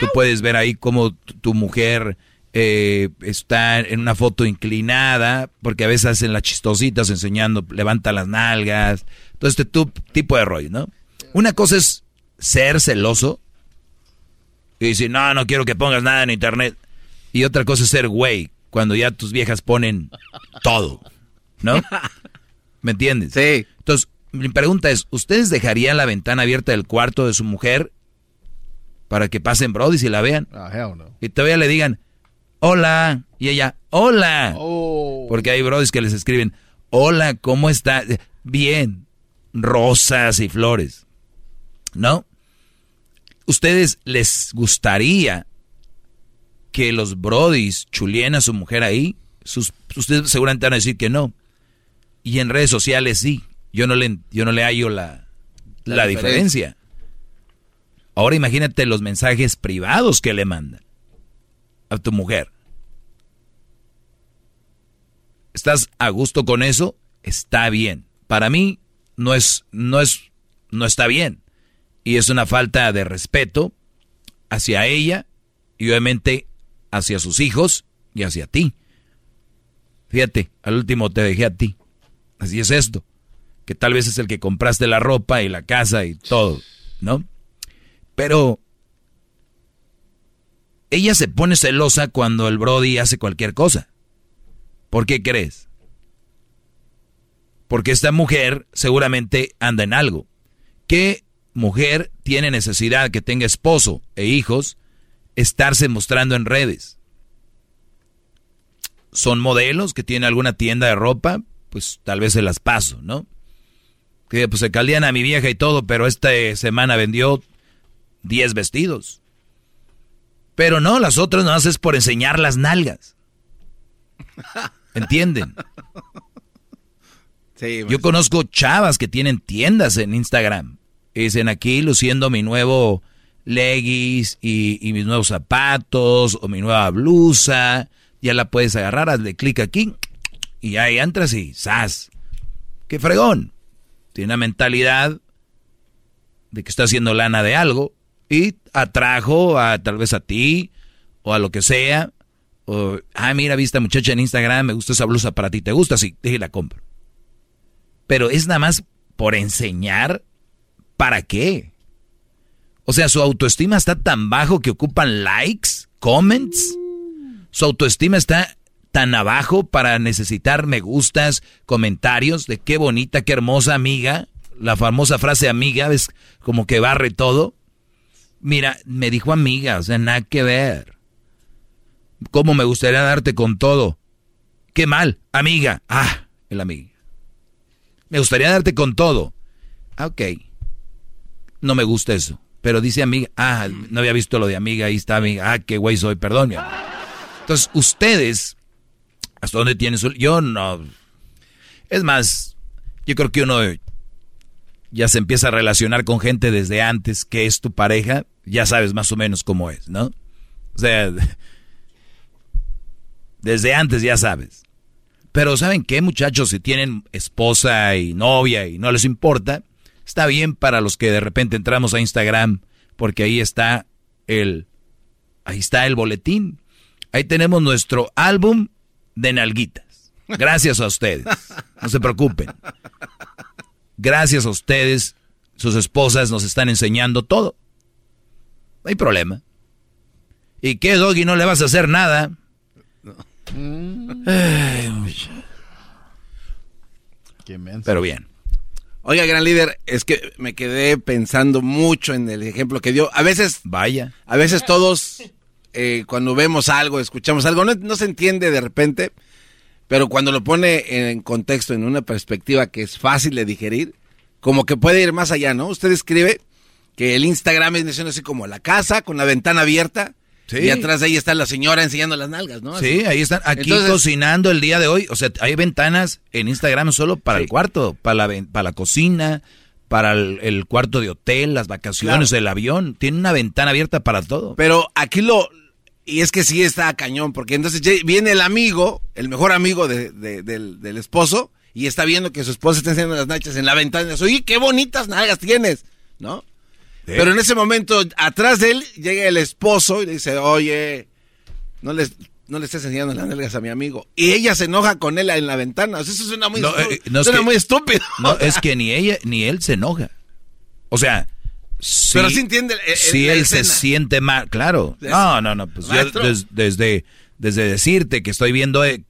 Tú puedes ver ahí cómo tu, mujer eh, está en una foto inclinada, porque a veces hacen las chistositas enseñando, levanta las nalgas, todo este tu- tipo de rollo, ¿no? Una cosa es ser celoso y decir, no, no quiero que pongas nada en internet. Y otra cosa es ser güey, cuando ya tus viejas ponen todo, ¿no? ¿Me entiendes? Sí. Entonces, mi pregunta es, ¿ustedes dejarían la ventana abierta del cuarto de su mujer para que pasen brodis y la vean? Ah, hell no. Y todavía le digan, hola, y ella, hola. Porque hay brodis que les escriben, hola, ¿cómo está? Bien, rosas y flores. ¿No? ¿Ustedes les gustaría que los brodis chulien a su mujer ahí? Sus, ustedes seguramente van a decir que no. Y en redes sociales sí. Yo no le, yo no le hallo la, la, La diferencia. Ahora imagínate los mensajes privados que le mandan a tu mujer. ¿Estás a gusto con eso? Está bien. Para mí no es no es no está bien y es una falta de respeto hacia ella y obviamente hacia sus hijos y hacia ti. Fíjate, al último te dejé a ti. Así es esto, que tal vez es el que compraste la ropa y la casa y todo, ¿no? Pero ella se pone celosa cuando el Brody hace cualquier cosa. ¿Por qué crees? Porque esta mujer seguramente anda en algo. ¿Qué mujer tiene necesidad que tenga esposo e hijos estarse mostrando en redes? ¿Son modelos que tienen alguna tienda de ropa? Pues tal vez se las paso, ¿no? Que pues se caldean a mi vieja y todo, pero esta semana vendió 10 vestidos. Pero no, las otras no es por enseñar las nalgas. ¿Entienden? Yo conozco chavas que tienen tiendas en Instagram. Dicen aquí luciendo mi nuevo leggings y, mis nuevos zapatos o mi nueva blusa. Ya la puedes agarrar, hazle clic aquí y ahí entras y ¡zas! ¡Qué fregón! Tiene una mentalidad de que está haciendo lana de algo y atrajo a tal vez a ti o a lo que sea. O, ah, mira, viste muchacha en Instagram, me gusta esa blusa para ti, ¿te gusta? Sí, dije la compro. Pero es nada más por enseñar, ¿para qué? O sea, su autoestima está tan bajo que ocupan likes, comments. Su autoestima está tan abajo para necesitar me gustas, comentarios de qué bonita, qué hermosa amiga. La famosa frase amiga, ves como que barre todo. Mira, me dijo amiga, o sea, nada que ver. ¿Cómo me gustaría darte con todo? Qué mal, amiga. Ah, el amiga. Me gustaría darte con todo. Ah, ok. No me gusta eso. Pero dice amiga. Ah, no había visto lo de amiga. Ahí está amiga. Ah, qué güey soy. Perdón, mi Entonces, ustedes, ¿hasta dónde tienen su...? Yo no... Es más, yo creo que uno ya se empieza a relacionar con gente desde antes que es tu pareja. Ya sabes más o menos cómo es, ¿no? O sea, desde antes ya sabes. Pero ¿saben qué, muchachos? Si tienen esposa y novia y no les importa, está bien para los que de repente entramos a Instagram, porque ahí está el, ahí está el boletín. Ahí tenemos nuestro álbum de nalguitas. Gracias a ustedes. No se preocupen. Gracias a ustedes, sus esposas nos están enseñando todo. No hay problema. ¿Y qué, Doggy? No le vas a hacer nada. Pero bien. Oiga, gran líder, es que me quedé pensando mucho en el ejemplo que dio. A veces. Vaya. A veces todos, eh, cuando vemos algo, escuchamos algo, no, se entiende de repente, pero cuando lo pone en contexto, en una perspectiva que es fácil de digerir, como que puede ir más allá, ¿no? Usted escribe que el Instagram es así como la casa con la ventana abierta y atrás de ahí está la señora enseñando las nalgas, ¿no? Sí, ahí están, aquí cocinando el día de hoy. O sea, hay ventanas en Instagram solo para el cuarto, para la, para la cocina, para el, cuarto de hotel, las vacaciones, el avión. Tiene una ventana abierta para todo. Pero aquí lo... Y es que sí está cañón, porque entonces viene el amigo, el mejor amigo del, esposo, y está viendo que su esposa está enseñando las nachas en la ventana. Oye, qué bonitas nalgas tienes, ¿no? Pero en ese momento, atrás de él, llega el esposo y le dice, oye, no les, no le estés enseñando las nalgas a mi amigo. Y ella se enoja con él en la ventana. Eso suena muy, no, eh, suena muy estúpido. No, es que ni ella ni él se enoja. O sea, pero sí entiende. si él se siente mal, claro. No, no, no. Pues yo desde, desde decirte que estoy viendo. Eh,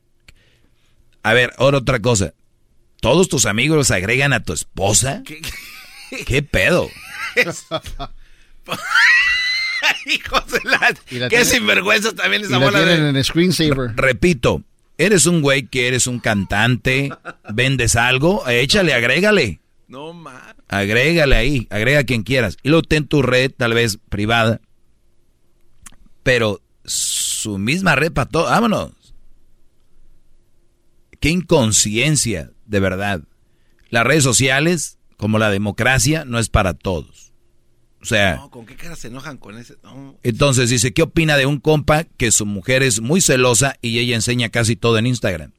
a ver, ahora otra cosa. ¿Todos tus amigos agregan a tu esposa? ¿Qué, qué pedo? Hijos de la... Qué sinvergüenza también esa bola de... en screensaver. Repito, eres un güey que eres un cantante, vendes algo, échale, agrégale. No más. Agrégale ahí, agrega a quien quieras. Y luego ten tu red, tal vez privada. Pero su misma red para todo. Vámonos. Qué inconsciencia, de verdad. Las redes sociales, como la democracia, no es para todos. O sea. ¿con qué cara se enojan con ese? Entonces dice, ¿qué opina de un compa que su mujer es muy celosa y ella enseña casi todo en Instagram?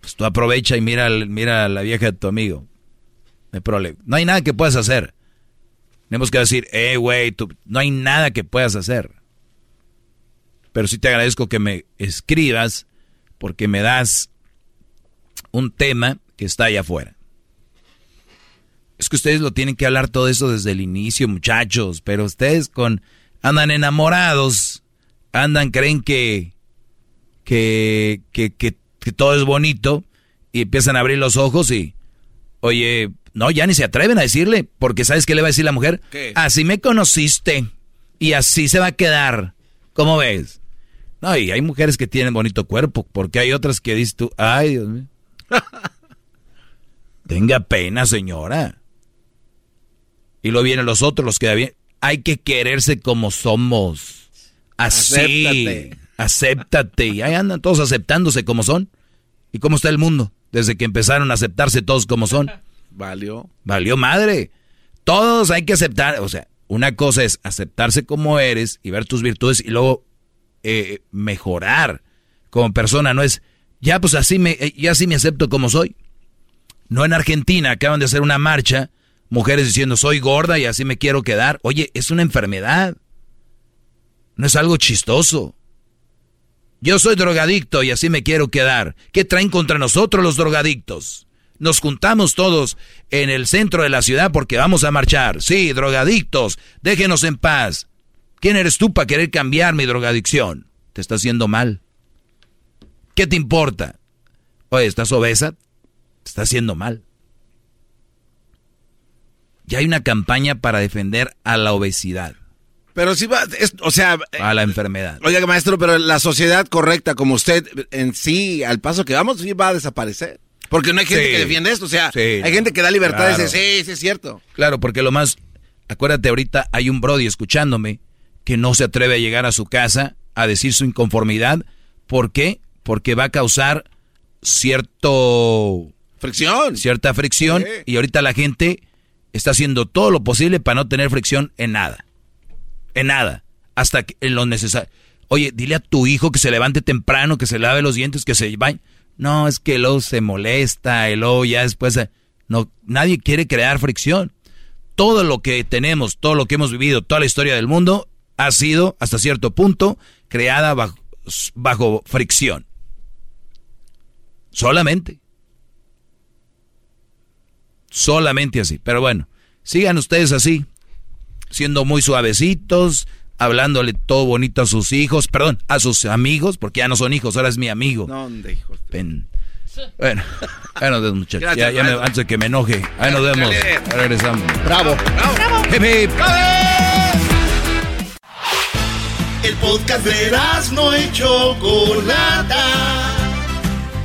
Pues tú aprovecha y mira, mira a la vieja de tu amigo. No hay problema. No hay nada que puedas hacer. Tenemos que decir, eh, güey, no hay nada que puedas hacer. Pero sí te agradezco que me escribas porque me das un tema que está allá afuera. Es que ustedes lo tienen que hablar todo eso desde el inicio, muchachos. Pero ustedes con andan enamorados, andan, creen que, que, que, que, todo es bonito y empiezan a abrir los ojos y, oye, no, ya ni se atreven a decirle, porque ¿sabes qué le va a decir la mujer? Así me conociste y así se va a quedar. ¿Cómo ves? No, y hay mujeres que tienen bonito cuerpo, porque hay otras que dices tú, ay, Dios mío. Tenga pena, señora. Y luego vienen los otros, los que bien. Hay que quererse como somos. Así. Acéptate. Acéptate. Y ahí andan todos aceptándose como son. ¿Y cómo está el mundo? Desde que empezaron a aceptarse todos como son. Valió. Valió madre. Todos hay que aceptar. O sea, Una cosa es aceptarse como eres y ver tus virtudes y luego eh, mejorar como persona. No es, ya pues así me, eh, ya así me acepto como soy. No en Argentina, acaban de hacer una marcha, mujeres diciendo soy gorda y así me quiero quedar. Oye, es una enfermedad. No es algo chistoso. Yo soy drogadicto y así me quiero quedar. ¿Qué traen contra nosotros los drogadictos? Nos juntamos todos en el centro de la ciudad porque vamos a marchar. Sí, drogadictos, déjenos en paz. ¿Quién eres tú para querer cambiar mi drogadicción? Te está haciendo mal. ¿Qué te importa? Oye, ¿estás obesa? Te está haciendo mal. Ya hay una campaña para defender a la obesidad. Pero si va, o sea... A la enfermedad. Oiga, maestro, pero la sociedad correcta como usted, en sí, al paso que vamos, sí va a desaparecer. Porque no hay gente que defiende esto, o sea, hay gente que da libertad y dice, sí, sí, es cierto. Claro, porque lo más, acuérdate ahorita, hay un Brody escuchándome que no se atreve a llegar a su casa a decir su inconformidad. ¿Por qué? Porque va a causar cierto... Fricción. Cierta fricción. Y ahorita la gente está haciendo todo lo posible para no tener fricción en nada. En nada. Hasta en lo necesario. Oye, dile a tu hijo que se levante temprano, que se lave los dientes, que se bañe. No, es que luego se molesta, y luego ya después... No, nadie quiere crear fricción. Todo lo que tenemos, todo lo que hemos vivido, toda la historia del mundo ha sido, hasta cierto punto, creada bajo fricción. Solamente. Solamente así. Pero bueno, sigan ustedes así, siendo muy suavecitos, hablándole todo bonito a sus hijos, perdón, a sus amigos, porque ya no son hijos, ahora es mi amigo. ¿Dónde, hijos? Ven. Bueno, ahí nos vemos, muchachos. ya, ya me, antes de que me enoje. Ahí nos vemos. Ahí regresamos. Bravo. Bravo. Hip, hip. El podcast de no y Chocolata.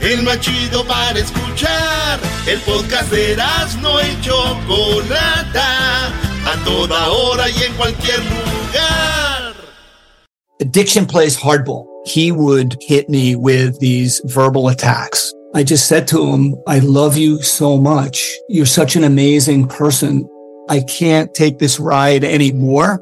El más chido para escuchar. El podcast de no y Chocolata. A toda hora y en cualquier lugar. Addiction plays hardball. He would hit me with these verbal attacks. I just said to him, I love you so much. You're such an amazing person. I can't take this ride anymore.